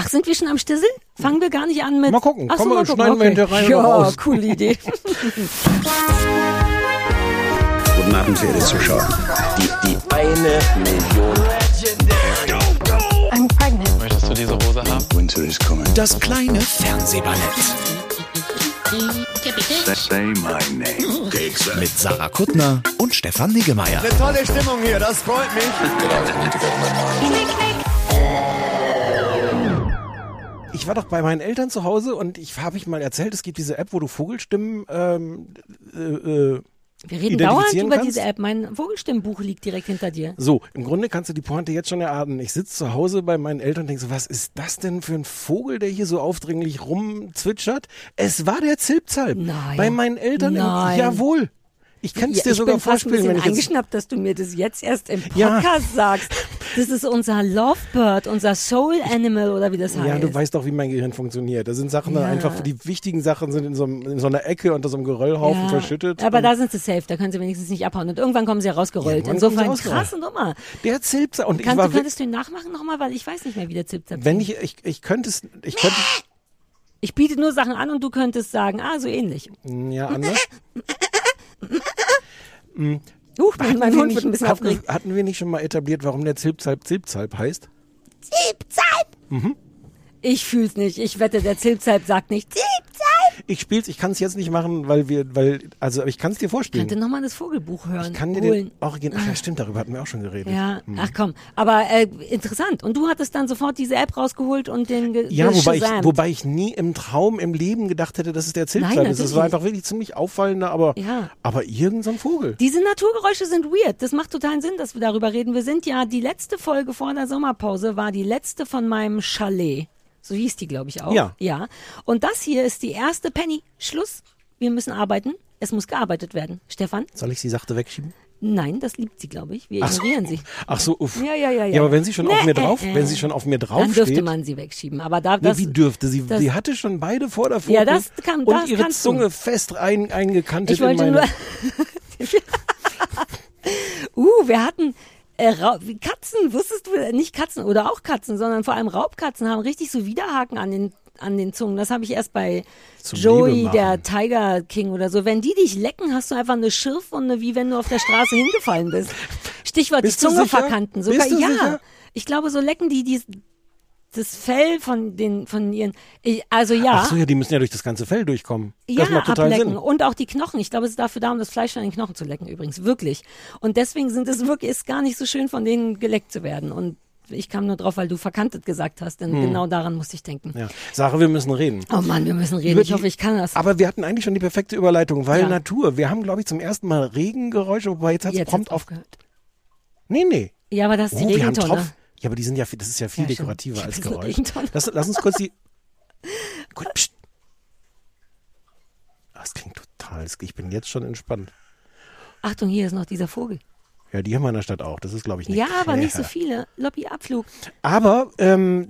Ach, sind wir schon am Stissel? Fangen wir gar nicht an mit. Mal gucken. Ach so, Komm, mal schneiden gucken. wir hinterher rein Ja, raus. coole Idee. Guten Abend, verehrte Zuschauer. Die, die eine Million. I'm pregnant. Möchtest du diese Hose haben? Winter is coming. Das kleine Fernsehballett Say my name. mit Sarah Kuttner und Stefan Niggemeier. Tolle Stimmung hier, das freut mich. Ich war doch bei meinen Eltern zu Hause und ich habe ich mal erzählt, es gibt diese App, wo du Vogelstimmen ähm, äh, äh, Wir reden dauernd über kannst? diese App. Mein Vogelstimmbuch liegt direkt hinter dir. So, im Grunde kannst du die Pointe jetzt schon erahnen. Ich sitze zu Hause bei meinen Eltern und denke so, was ist das denn für ein Vogel, der hier so aufdringlich rumzwitschert? Es war der Zilpzalp. Nein. Bei meinen Eltern. Im, Nein. jawohl. Ich kann es Ja, dir ich sogar bin fast ein vorspielen, bisschen ich eingeschnappt, dass du mir das jetzt erst im Ja. Podcast sagst. Das ist unser Lovebird, unser Soul Animal oder wie das heißt. Ja, du weißt doch, wie mein Gehirn funktioniert. Da sind Sachen dann Ja. einfach, die wichtigen Sachen sind in so, in so einer Ecke unter so einem Geröllhaufen Ja, verschüttet. Aber da sind sie safe, da können sie wenigstens nicht abhauen. Und irgendwann kommen sie ja rausgerollt. Sie Insofern krasse Nummer. der Zilpzalp. Und ich Kannst, war du, wi- könntest du ihn nachmachen nochmal, weil ich weiß nicht mehr, wie der Zipzap wenn ich, ich, ich könnte es, ich könnte, Ich biete nur Sachen an und du könntest sagen, ah, so ähnlich. ja, anders. Huch, mein, mein wir Hund nicht, wird ein bisschen hatten, hatten wir nicht schon mal etabliert, warum der Zilpzalp Zilpzalp heißt? Zipzalp! Ich fühl's nicht. Ich wette, der Zipzalp sagt nicht Zipzalp. Ich spiel's, ich kann es jetzt nicht machen, weil wir, weil, also ich kann es dir Ich vorspielen. könnte nochmal das Vogelbuch hören. Ich kann dir holen. den Original, ach ja stimmt, darüber hatten wir auch schon geredet. Ja, ach komm. Aber äh, interessant. Und du hattest dann sofort diese App rausgeholt und den ge Ja, wobei ich, wobei ich nie im Traum, im Leben gedacht hätte, dass es der Zilpzalp ist. Es war einfach wirklich ziemlich auffallender, aber, Ja. aber irgend so ein Vogel. Diese Naturgeräusche sind weird. Das macht totalen Sinn, dass wir darüber reden. Wir sind ja, die letzte Folge vor der Sommerpause war die letzte von meinem Chalet. So hieß die, glaube ich, auch. Ja. Ja. Und das hier ist die erste Penny. Schluss. Wir müssen arbeiten. Es muss gearbeitet werden. Stefan? Soll ich die Sachte wegschieben? Nein, das liebt sie, glaube ich. Wir Ach so. ignorieren sie. Ach so, uff. Ja, ja, ja, ja. Ja, aber wenn sie schon auf Nee, mir drauf, äh, äh. wenn sie schon auf mir drauf Dann dürfte steht, man sie wegschieben. Aber da, Nee, das, wie dürfte sie? das- sie hatte schon beide Vorderpfoten Ja, das kann- und das ihre kannst du. Zunge fest ein, eingekantet Ich wollte in nur. meine... uh, wir hatten äh, Katzen, wusstest du, nicht Katzen oder auch Katzen, sondern vor allem Raubkatzen haben richtig so Widerhaken an den an den Zungen. Das habe ich erst bei Zum Joey, der. Tiger King oder so. Wenn die dich lecken, hast du einfach eine Schürfwunde, wie wenn du auf der Straße hingefallen bist. Stichwort Bist die Zunge verkanten. Sogar ja. sicher? Ich glaube, so lecken die, die das Fell von den von ihren. Ich, also ja. Ach so, ja, die müssen ja durch das ganze Fell durchkommen. Ja, das macht total ablecken. Sinn. Und auch die Knochen. Ich glaube, es ist dafür da, um das Fleisch von den Knochen zu lecken, übrigens. Wirklich. Und deswegen sind es wirklich, ist gar nicht so schön, von denen geleckt zu werden. Und ich kam nur drauf, weil du verkantet gesagt hast, denn genau daran musste ich denken. Hm. Ja. Sarah, wir müssen reden. Oh Mann, wir müssen reden. Über Ich die- hoffe, ich kann das. Aber wir hatten eigentlich schon die perfekte Überleitung, weil Ja. Natur. Wir haben, glaube ich, zum ersten Mal Regengeräusche, wobei jetzt hat es prompt aufgehört. Nee, nee. Ja, aber das ist die Oh, haben Regentonne. Ja, aber die sind ja, viel- das ist ja viel Ja, dekorativer als Geräusch. Lass, lass uns kurz die. Gut, pst. Das klingt total. Ich bin jetzt schon entspannt. Achtung, hier ist noch dieser Vogel. Ja, die haben wir in der Stadt auch. Das ist, glaube ich, nicht. Ja, aber nicht so viele. Lobbyabflug. Aber ähm,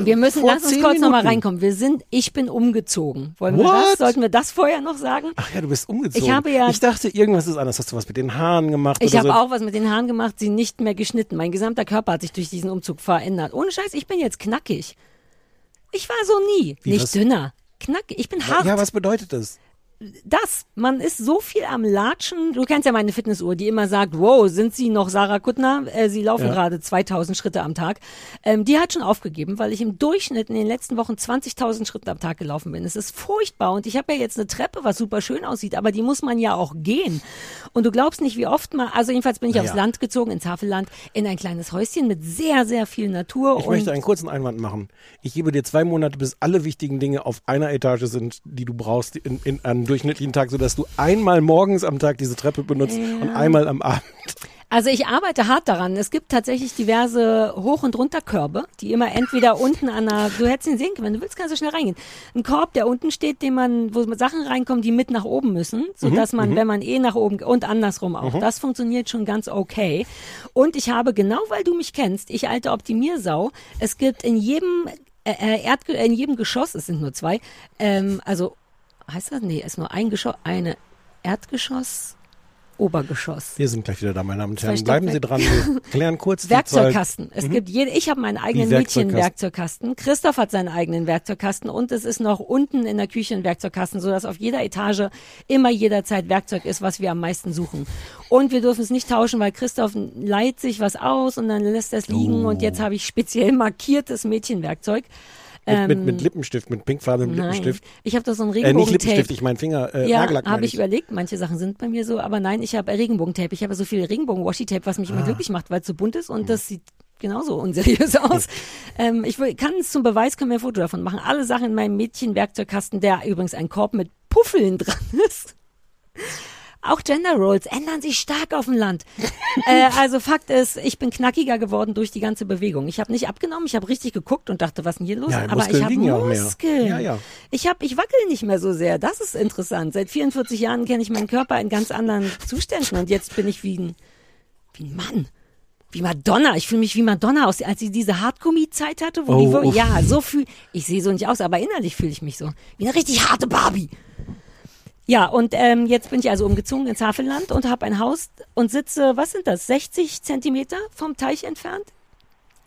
Wir müssen, lass uns kurz nochmal reinkommen. Wir sind, ich bin umgezogen. Wollen wir What? das? Sollten wir das vorher noch sagen? ach ja, du bist umgezogen. Ich habe ja- Ich dachte, irgendwas ist anders. Hast du was mit den Haaren gemacht? Ich habe so? auch was mit den Haaren gemacht, sie nicht mehr geschnitten. Mein gesamter Körper hat sich durch diesen Umzug verändert. Ohne Scheiß, ich bin jetzt knackig. Ich war so nie. Wie, nicht was? dünner. Knackig. Ich bin hart. Ja, was bedeutet das? Das. Man ist so viel am Latschen. Du kennst ja meine Fitnessuhr, die immer sagt, wow, sind Sie noch Sarah Kuttner? Äh, Sie laufen Ja. gerade 2000 Schritte am Tag. Ähm, die hat schon aufgegeben, weil ich im Durchschnitt in den letzten Wochen 20.000 Schritte am Tag gelaufen bin. Es ist furchtbar und ich habe ja jetzt eine Treppe, was super schön aussieht, aber die muss man ja auch gehen. Und du glaubst nicht, wie oft mal, also jedenfalls bin ich Naja. aufs Land gezogen, ins Havelland, in ein kleines Häuschen mit sehr, sehr viel Natur. Ich möchte einen kurzen Einwand machen. Ich gebe dir zwei Monate, bis alle wichtigen Dinge auf einer Etage sind, die du brauchst in, in einem durchschnittlichen Tag, sodass du einmal morgens am Tag diese Treppe benutzt und einmal am Abend. Also ich arbeite hart daran. Es gibt tatsächlich diverse Hoch- und Runterkörbe, die immer entweder unten an einer, du hättest ihn sehen können, wenn du willst, kannst du schnell reingehen. Ein Korb, der unten steht, den man, wo Sachen reinkommen, die mit nach oben müssen, so dass man, wenn man eh nach oben und andersrum auch. Das funktioniert schon ganz okay. Und ich habe genau, weil du mich kennst, ich alte Optimiersau, es gibt in jedem äh, äh, Erdge in jedem Geschoss, es sind nur zwei, ähm, also heißt das? Nee, ist nur ein Geschoss, eine Erdgeschoss, Obergeschoss. Wir sind gleich wieder da, meine Damen und Herren. Bleiben Sie dran, wir klären kurz. Werkzeugkasten. Es gibt jede, ich habe meinen eigenen? Mädchenwerkzeugkasten. Christoph hat seinen eigenen Werkzeugkasten und es ist noch unten in der Küche ein Werkzeugkasten, sodass auf jeder Etage immer jederzeit Werkzeug ist, was wir am meisten suchen. Und wir dürfen es nicht tauschen, weil Christoph leiht sich was aus und dann lässt er es liegen und jetzt habe ich speziell markiertes Mädchenwerkzeug. Mit, mit, mit Lippenstift, mit pinkfarbenem Ähm, Lippenstift. ich habe da so ein Äh, nicht. Lippenstift, ich meine Finger, äh, ja, Nagellack habe ich überlegt. Manche Sachen sind bei mir so, aber nein, ich habe Regenbogentape. Ich habe so viel Regenbogen-Washi-Tape, was mich Ah. immer glücklich macht, weil es so bunt ist und das sieht genauso unseriös aus. ähm, ich will, kann es zum Beweis, können wir ein Foto davon machen. Alle Sachen in meinem Mädchen-Werkzeugkasten, der übrigens ein Korb mit Puffeln dran ist. Auch Gender Roles ändern sich stark auf dem Land. äh, also Fakt ist, ich bin knackiger geworden durch die ganze Bewegung. Ich habe nicht abgenommen, ich habe richtig geguckt und dachte, was ist denn hier los? Ja, Aber Muskeln ich habe. Muskeln. Ja, ja. Ich habe, ich wackel nicht mehr so sehr. Das ist interessant. Seit 44 Jahren kenne ich meinen Körper in ganz anderen Zuständen und jetzt bin ich wie ein, wie ein Mann. Wie Madonna. Ich fühle mich wie Madonna aus, als sie diese Hartgummi-Zeit hatte, wo Oh, die, ja, so fühl, ich sehe so nicht aus, aber innerlich fühle ich mich so. Wie eine richtig harte Barbie. Ja, und ähm, jetzt bin ich also umgezogen ins Havelland und habe ein Haus und sitze, was sind das, 60 Zentimeter vom Teich entfernt?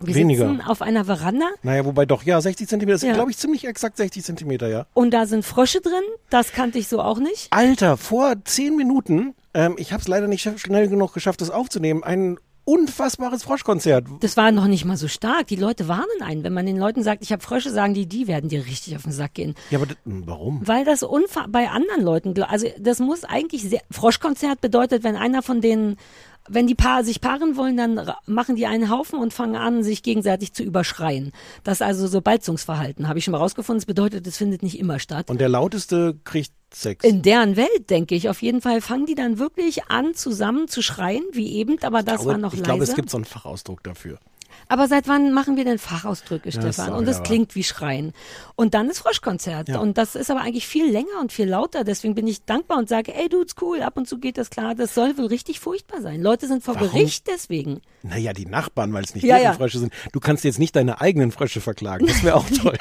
Wir Weniger. sitzen auf einer Veranda Naja, wobei doch, ja, 60 Zentimeter, das Ja. sind, glaube ich, ziemlich exakt 60 Zentimeter, ja. und da sind Frösche drin. Das kannte ich so auch nicht. Alter, vor zehn Minuten, ähm, ich habe es leider nicht sch- schnell genug geschafft, das aufzunehmen, ein unfassbares Froschkonzert. Das war noch nicht mal so stark. Die Leute warnen einen. Wenn man den Leuten sagt, ich habe Frösche, sagen die, die werden dir richtig auf den Sack gehen. Ja, aber das, hm, warum? Weil das unfa bei anderen Leuten, also das muss eigentlich sehr, Froschkonzert bedeutet, wenn einer von denen, wenn die Paar sich paaren wollen, dann machen die einen Haufen und fangen an, sich gegenseitig zu überschreien. Das ist also so Balzungsverhalten, habe ich schon mal rausgefunden. Das bedeutet, es findet nicht immer statt. Und der lauteste kriegt Sex. In deren Welt, denke ich, auf jeden Fall fangen die dann wirklich an, zusammen zu schreien, wie eben, aber das glaube, war noch ich leise. glaube, es gibt so einen Fachausdruck dafür. Aber seit wann machen wir denn Fachausdrücke, Stefan? sorry, und das aber- klingt wie Schreien. Und dann ist Froschkonzert. Ja. Und das ist aber eigentlich viel länger und viel lauter. Deswegen bin ich dankbar und sage, ey, dude's cool, ab und zu geht das klar. Das soll wohl richtig furchtbar sein. Leute sind vor Warum? Gericht deswegen. Naja, die Nachbarn, weil es nicht Ja, deren ja. Frösche sind. Du kannst jetzt nicht deine eigenen Frösche verklagen. Das wäre auch toll.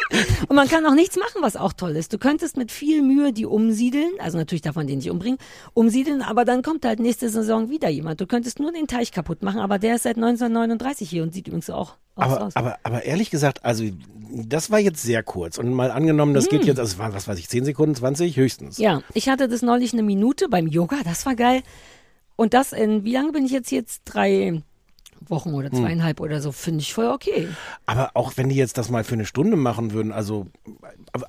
Und man kann auch nichts machen, was auch toll ist. Du könntest mit viel Mühe die umsiedeln, also natürlich darf man den nicht umbringen, umsiedeln, aber dann kommt halt nächste Saison wieder jemand. Du könntest nur den Teich kaputt machen, aber der ist seit 1939 hier und sieht übrigens auch, aber, aus. aber, aber ehrlich gesagt, also das war jetzt sehr kurz. Und mal angenommen, das geht jetzt, also es waren, was weiß ich, 10 Sekunden, 20 höchstens. Hm. Ja, ich hatte das neulich eine Minute beim Yoga, das war geil. Und das in, wie lange bin ich jetzt? Jetzt drei Wochen Hm. oder zweieinhalb oder so, finde ich voll okay. Aber auch wenn die jetzt das mal für eine Stunde machen würden, also,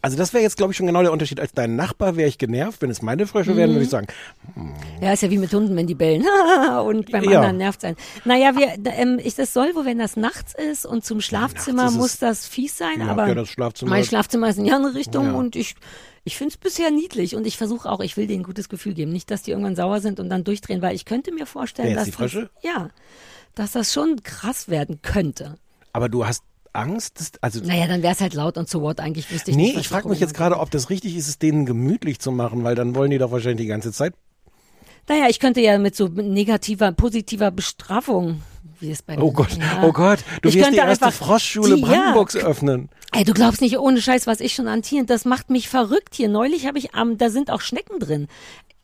also das wäre jetzt, glaube ich, schon genau der Unterschied. Als dein Nachbar wäre ich genervt. Wenn es meine Frösche wären, Mhm. würde ich sagen, Ja, ist ja wie mit Hunden, wenn die bellen. und beim Ja. anderen nervt sein. Naja, wir, ähm, ich, das soll wohl, wenn das nachts ist und zum Schlafzimmer muss das fies sein, Ja, aber ja, das Schlafzimmer- mein Schlafzimmer ist in die andere Richtung Ja. und ich, ich finde es bisher niedlich und ich versuche auch, ich will denen ein gutes Gefühl geben. Nicht, dass die irgendwann sauer sind und dann durchdrehen, weil ich könnte mir vorstellen, Wer dass die Frösche? Das, ja, dass das schon krass werden könnte. aber du hast Angst? dass- Also, Naja, dann wäre es halt laut und so what. Eigentlich wüsste ich nee, nicht. was ich frage mich jetzt gerade, ob das richtig ist, es denen gemütlich zu machen, weil dann wollen die doch wahrscheinlich die ganze Zeit. Naja, ich könnte ja mit so negativer, positiver Bestrafung, wie es bei Oh Gott, ja. oh Gott, du Ich wirst die erste Froschschule die- ja. Brandenburgs öffnen. Ey, du glaubst nicht, ohne Scheiß, was ich schon an Tieren, das macht mich verrückt hier. Neulich habe ich am, da sind auch Schnecken drin.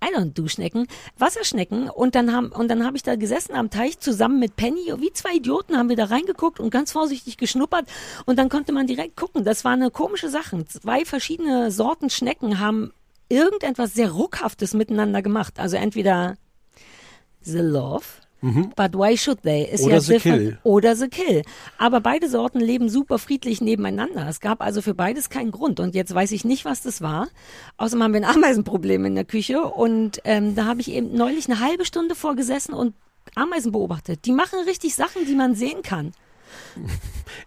I don't do Schnecken, Wasserschnecken und dann haben und dann habe ich da gesessen am Teich zusammen mit Penny, wie zwei Idioten haben wir da reingeguckt und ganz vorsichtig geschnuppert und dann konnte man direkt gucken. Das war eine komische Sache. Zwei verschiedene Sorten Schnecken haben irgendetwas sehr ruckhaftes miteinander gemacht. Also entweder the love, but why should they? Ist Mhm. Oder ja the different. kill. Oder the kill. Aber beide Sorten leben super friedlich nebeneinander. Es gab also für beides keinen Grund. Und jetzt weiß ich nicht, was das war. Außerdem haben wir ein Ameisenproblem in der Küche. Und ähm, da habe ich eben neulich eine halbe Stunde vorgesessen und Ameisen beobachtet. Die machen richtig Sachen, die man sehen kann.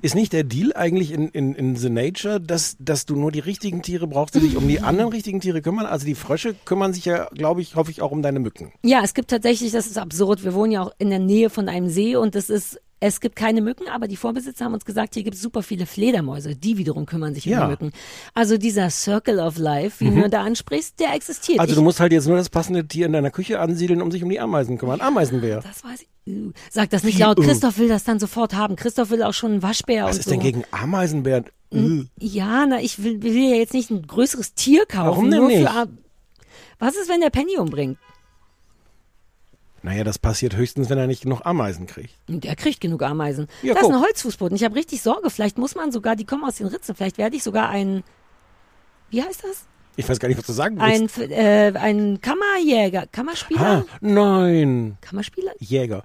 Ist nicht der Deal eigentlich in, in, in The Nature, dass, dass du nur die richtigen Tiere brauchst, die sich um die anderen richtigen Tiere kümmern? Also die Frösche kümmern sich ja, glaube ich, hoffe ich, auch um deine Mücken. Ja, es gibt tatsächlich, das ist absurd. Wir wohnen ja auch in der Nähe von einem See und es ist es gibt keine Mücken, aber die Vorbesitzer haben uns gesagt, hier gibt es super viele Fledermäuse. Die wiederum kümmern sich um Ja. die Mücken. Also dieser Circle of Life, wie du da ansprichst, der existiert. Also ich, du musst halt jetzt nur das passende Tier in deiner Küche ansiedeln, um sich um die Ameisen kümmern. Ameisenbär. das weiß ich. Uh, Sag das nicht laut. Christoph will das dann sofort haben. Christoph will auch schon einen Waschbär Was ist so. denn gegen Ameisenbären? Äh. Ja, na, ich will, will ja jetzt nicht ein größeres Tier kaufen. Warum denn nicht? Für, was ist, wenn der Penny umbringt? Naja, das passiert höchstens, wenn er nicht genug Ameisen kriegt. Der kriegt genug Ameisen. Ja, das ist guck. ein Holzfußboden. Ich habe richtig Sorge. Vielleicht muss man sogar, die kommen aus den Ritzen. Vielleicht werde ich sogar ein, wie heißt das? Ich weiß gar nicht, was du sagen willst. Ein, äh, ein Kammerjäger, Kammerspieler? Ah, nein. Kammerspieler? Jäger.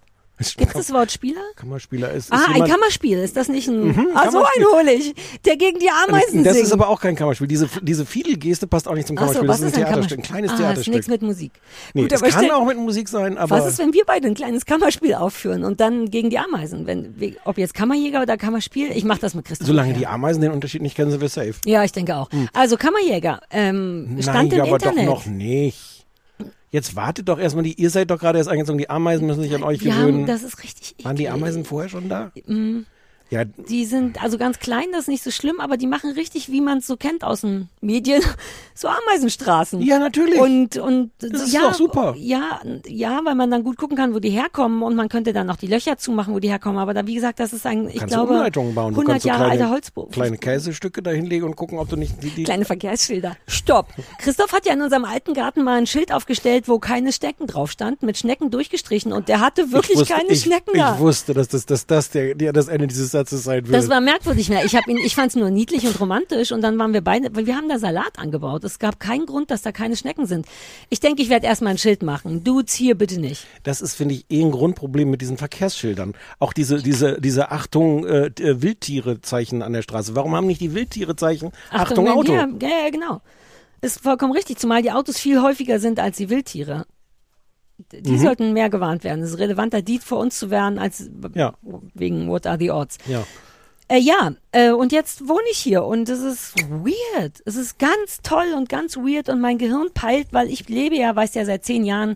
Gibt es das Wort Spieler? Kammerspieler ist, ist Ah, ein Kammerspiel. Ist das nicht ein, ah, so ein hole ich, der gegen die Ameisen Das singt. ist aber auch kein Kammerspiel. Diese, diese Fiedelgeste passt auch nicht zum so, Kammerspiel. was das ist ist ein ein Theaterstück, ein kleines ah, ist Theaterstück. nichts mit Musik. nee, Gut, es kann stell- auch mit Musik sein, aber Was ist, wenn wir beide ein kleines Kammerspiel aufführen und dann gegen die Ameisen? Wenn, ob jetzt Kammerjäger oder Kammerspiel? Ich mache das mit Christoph. solange die Ameisen den Unterschied nicht kennen, sind wir safe. Ja, ich denke auch. Also Kammerjäger, ähm, stand Nein, im aber Internet. doch noch nicht. Jetzt wartet doch erstmal, die, ihr seid doch gerade erst eingezogen, die Ameisen müssen sich an euch gewöhnen. haben, das ist richtig. Waren die. Ameisen vorher schon da? Ja, Die sind also ganz klein, das ist nicht so schlimm, aber die machen richtig, wie man es so kennt aus den Medien, so Ameisenstraßen. Ja, natürlich. Und und Das ist ja, doch super. Ja, ja, weil man dann gut gucken kann, wo die herkommen und man könnte dann noch die Löcher zumachen, wo die herkommen. Aber da, wie gesagt, das ist ein, ich kannst glaube, Umleitungen bauen. Du 100 kannst so Jahre kleine, alter Holzbogen. kleine Käsestücke da hinlegen und gucken, ob du nicht die, die Kleine Verkehrsschilder. Stopp. Christoph hat ja in unserem alten Garten mal ein Schild aufgestellt, wo keine Schnecken drauf stand, mit Schnecken durchgestrichen und der hatte wirklich ich wusste, keine ich, Schnecken ich da. wusste, dass das, dass das der, der, das Ende dieses Satzes sein wird. Das war merkwürdig mehr. Ich habe ihn, ich fand es nur niedlich und romantisch und dann waren wir beide, weil wir haben da Salat angebaut. Es gab keinen Grund, dass da keine Schnecken sind. Ich denke, ich werde erstmal ein Schild machen. Dudes hier bitte nicht. Das ist, finde ich, eh ein Grundproblem mit diesen Verkehrsschildern. Auch diese, diese, diese Achtung, äh, äh, Wildtiere-Zeichen an der Straße. Warum haben nicht die Wildtiere-Zeichen Achtung, wenn Auto? Ja, ja, ja, genau. Ist vollkommen richtig, zumal die Autos viel häufiger sind als die Wildtiere. Die Mhm. sollten mehr gewarnt werden. Es ist relevanter, die vor uns zu werden, als Ja. wegen What are the odds. Ja. Äh, ja, äh, und jetzt wohne ich hier und es ist weird. Es ist ganz toll und ganz weird und mein Gehirn peilt, weil ich lebe ja, weiß ja seit zehn Jahren,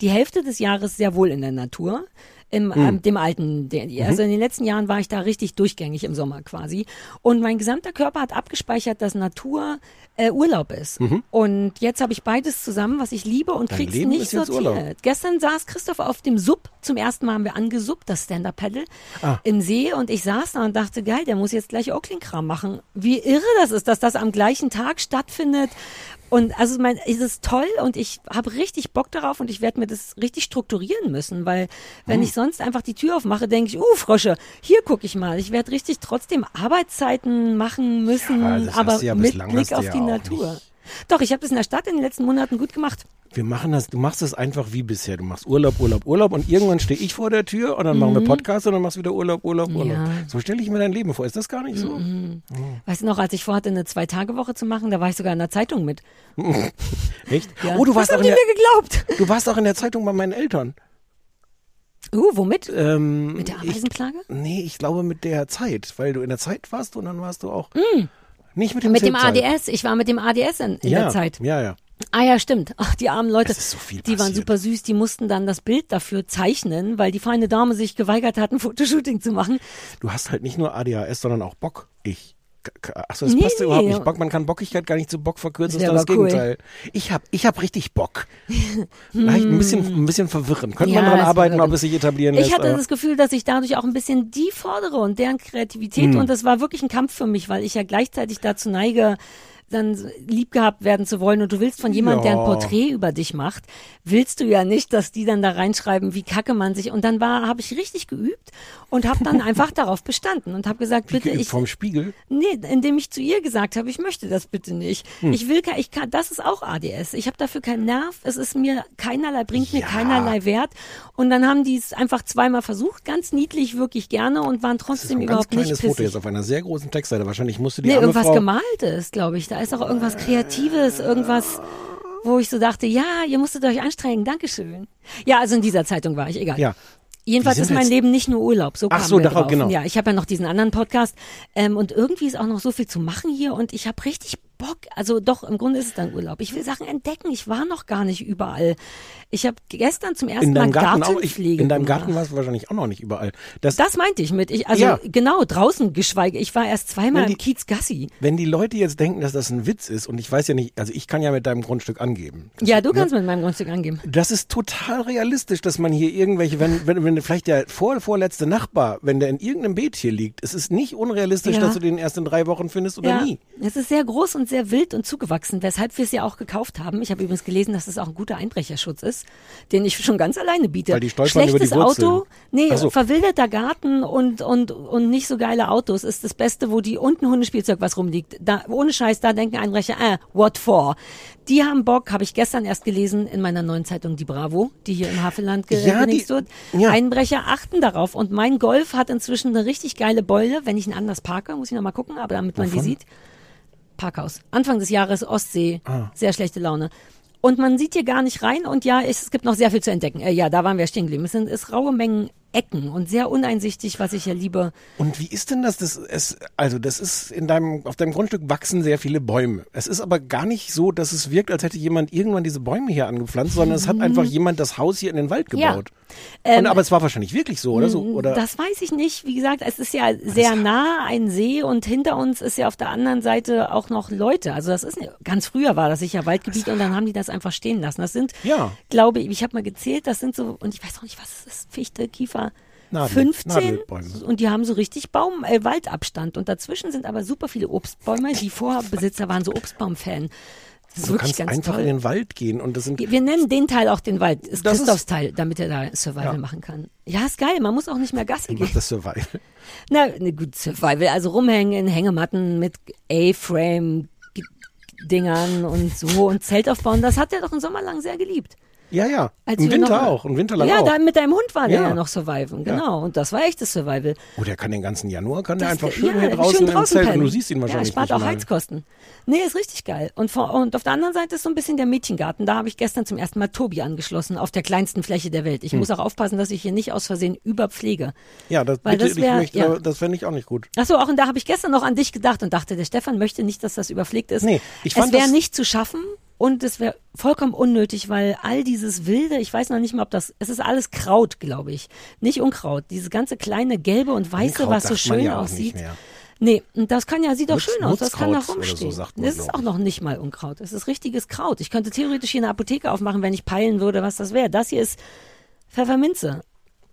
die Hälfte des Jahres sehr wohl in der Natur. Im, ähm, dem alten, der, also in den letzten Jahren war ich da richtig durchgängig im Sommer quasi. Und mein gesamter Körper hat abgespeichert, dass Natur äh, Urlaub ist. Und jetzt habe ich beides zusammen, was ich liebe und Dein krieg's Leben nicht sortiert. Urlaub. Gestern saß Christoph auf dem Sub. Zum ersten Mal haben wir angesuppt, das Stand-Up-Paddle Ah. im See. Und ich saß da und dachte, geil, der muss jetzt gleich Oakling-Kram machen. Wie irre das ist, dass das am gleichen Tag stattfindet. Und also mein, es ist toll und ich habe richtig Bock darauf und ich werde mir das richtig strukturieren müssen, weil wenn Hm. ich sonst einfach die Tür aufmache, denke ich, uh, Frosche, hier gucke ich mal. Ich werde richtig trotzdem Arbeitszeiten machen müssen, Ja, aber mit Blick auf die Natur. nicht. Doch, ich habe das in der Stadt in den letzten Monaten gut gemacht. Wir machen das, du machst es einfach wie bisher. Du machst Urlaub, Urlaub, Urlaub und irgendwann stehe ich vor der Tür und dann machen wir Podcast und dann machst du wieder Urlaub, Urlaub, Urlaub. Mhm. Ja. So stelle ich mir dein Leben vor. Ist das gar nicht so? Weißt du noch, als ich vorhatte, eine Zwei-Tage-Woche zu machen, da war ich sogar in der Zeitung mit. Echt? Ja. Oh, du Was warst, auch haben in der, mir geglaubt? du warst auch in der Zeitung bei meinen Eltern. Uh, womit? Ähm, Mit der ich, Ameisenplage? nee, ich glaube mit der Zeit, weil du in der Zeit warst und dann warst du auch nicht mit dem Mm. Mit dem. ADS. Ich war mit dem ADS in, in ja, der Zeit. Ja, ja. Ah ja, stimmt. Ach, die armen Leute. So die waren passiert. super süß. Die mussten dann das Bild dafür zeichnen, weil die feine Dame sich geweigert hat, ein Fotoshooting zu machen. Du hast halt nicht nur ADHS, sondern auch Bock. Ich. Achso, das Nee, passt ja nee. überhaupt nicht. Bock, man kann Bockigkeit gar nicht zu Bock verkürzen, Das ist das cool. Gegenteil. Ich hab, ich hab richtig Bock. Leicht ein bisschen, ein bisschen verwirren. Könnte Ja, man dran es arbeiten, ob es sich etablieren lässt. Ich hatte aber- das Gefühl, dass ich dadurch auch ein bisschen die fordere und deren Kreativität Hm. und das war wirklich ein Kampf für mich, weil ich ja gleichzeitig dazu neige, dann lieb gehabt werden zu wollen und du willst von jemandem, der ein Ja. Porträt über dich macht, willst du ja nicht, dass die dann da reinschreiben, wie kacke man sich und dann war, habe ich richtig geübt und habe dann einfach darauf bestanden und habe gesagt, Wie bitte ich vom Spiegel. Nee, indem ich zu ihr gesagt habe, ich möchte das bitte nicht. Hm. Ich will, ich kann, das ist auch ADS. Ich habe dafür keinen Nerv. Es ist mir keinerlei, bringt mir Ja. keinerlei Wert. Und dann haben die es einfach zweimal versucht, ganz niedlich, wirklich gerne und waren Das ist trotzdem ein ganz überhaupt nicht kleines Foto pissig. jetzt auf einer sehr großen Textseite. Wahrscheinlich musste die Nee, irgendwas Frau... Gemaltes, glaube ich. Da ist auch irgendwas Kreatives, irgendwas, wo ich so dachte, ja, ihr musstet euch anstrengen, Dankeschön. Ja, also in dieser Zeitung war ich, egal. Ja. Jedenfalls ist mein Leben nicht nur Urlaub. So Ach so, wir darauf, drauf. genau. Ja, ich habe ja noch diesen anderen Podcast ähm, und irgendwie ist auch noch so viel zu machen hier und ich habe richtig Bock. Also doch, im Grunde ist es dann Urlaub. Ich will Sachen entdecken. Ich war noch gar nicht überall. Ich habe gestern zum ersten In Mal deinem Garten auch. Ich, Gartenpflege in deinem. Garten warst du wahrscheinlich auch noch nicht überall. Das, Das meinte ich mit. Ich, also Ja. genau, draußen geschweige. Ich war erst zweimal die- im Kiez Gassi. wenn die Leute jetzt denken, dass das ein Witz ist und ich weiß ja nicht, also ich kann ja mit deinem Grundstück angeben. Das, Ja, du ne? kannst mit meinem Grundstück angeben. Das ist total realistisch, dass man hier irgendwelche, wenn, wenn, wenn vielleicht der vor, vorletzte Nachbar, wenn der in irgendeinem Beet hier liegt, es ist nicht unrealistisch, Ja. dass du den erst in drei Wochen findest oder ja, nie. es ist sehr groß und sehr wild und zugewachsen, weshalb wir es ja auch gekauft haben. Ich habe übrigens gelesen, dass es auch ein guter Einbrecherschutz ist, den ich schon ganz alleine biete. Weil die stolpern über die Schlechtes Wurzeln. Auto, nee, so. verwilderter Garten und, und, und nicht so geile Autos ist das Beste, wo die unten Hundespielzeug was rumliegt. Da, ohne Scheiß, da denken Einbrecher, äh, what for? Die haben Bock, habe ich gestern erst gelesen in meiner neuen Zeitung Die Bravo, die hier im Havelland ge Ja, wird. ja. Einbrecher achten darauf und mein Golf hat inzwischen eine richtig geile Beule, wenn ich ihn anders parke, muss ich noch mal gucken, aber damit man die sieht. Parkhaus. Anfang des Jahres Ostsee. Ah. Sehr schlechte Laune. Und man sieht hier gar nicht rein und ja, es, gibt noch sehr viel zu entdecken. Äh, ja, da waren wir stehen geblieben. Es sind es raue Mengen Ecken und sehr uneinsichtig, was ich ja liebe. Und wie ist denn das? das es, also das ist in deinem, auf deinem Grundstück wachsen sehr viele Bäume. Es ist aber gar nicht so, dass es wirkt, als hätte jemand irgendwann diese Bäume hier angepflanzt, sondern es hat einfach jemand das Haus hier in den Wald Mhm. Ja. Ähm, Und, aber es war wahrscheinlich wirklich so, oder so? Oder? Das weiß ich nicht. Wie gesagt, es ist ja sehr nah ein See und hinter uns ist ja auf der anderen Seite auch noch Leute. Also das ist ganz früher war das sicher Waldgebiet und dann haben die das einfach stehen lassen. Das sind, Ja. glaube ich, ich habe mal gezählt, das sind so und ich weiß auch nicht, was es ist. Fichte, Kiefer. Nadel- 15 Nadelbäume. und die haben so richtig Baum, äh, Waldabstand und dazwischen sind aber super viele Obstbäume. Die Vorbesitzer waren so Obstbaum-Fan. Das ist du kannst einfach toll. in den Wald gehen und das sind Wir nennen den Teil auch den Wald. Ist Das ist- Christophs Teil, damit er da Survival Ja. machen kann. Ja, ist geil. Man muss auch nicht mehr Gassi gehen. macht das Survival. Na, ne, gut, Survival. Also rumhängen in Hängematten mit A-Frame Dingern und so und Zelt aufbauen. Das hat er doch im Sommer lang sehr geliebt. Ja, ja. Als Im Winter noch, auch. Im Winter lang ja, auch. da mit deinem Hund war der Ja. ja noch Survival. Genau. Und das war echtes Survival. Oh, der kann den ganzen Januar, kann der einfach schön ja, hier draußen, schön im Zelt und du siehst ihn wahrscheinlich Ja, spart nicht auch mal. Heizkosten. Nee, ist richtig geil. Und, vor, und auf der anderen Seite ist so ein bisschen der Mädchengarten. Da habe ich gestern zum ersten Mal Tobi angeschlossen, auf der kleinsten Fläche der Welt. Hm. Ich muss auch aufpassen, dass ich hier nicht aus Versehen überpflege. Ja, das, Weil bitte, das ja. das fände ich auch nicht gut. Achso, auch und da habe ich gestern noch an dich gedacht und dachte, der Stefan möchte nicht, dass das überpflegt ist. Nee, ich es fand wäre das- nicht zu schaffen und es wäre vollkommen unnötig, weil all dieses Wilde, ich weiß noch nicht mal, ob das, es ist alles Kraut, glaube ich. Nicht Unkraut. Dieses ganze kleine Gelbe und Weiße, Unkraut was so schön ja aussieht. Nee, das kann ja, sieht doch Nutz- schön aus, das kann da so rumstehen. man, das ist auch noch nicht mal Unkraut. Es ist richtiges Kraut. Ich könnte theoretisch hier eine Apotheke aufmachen, wenn ich peilen würde, was das wäre. Das hier ist Pfefferminze.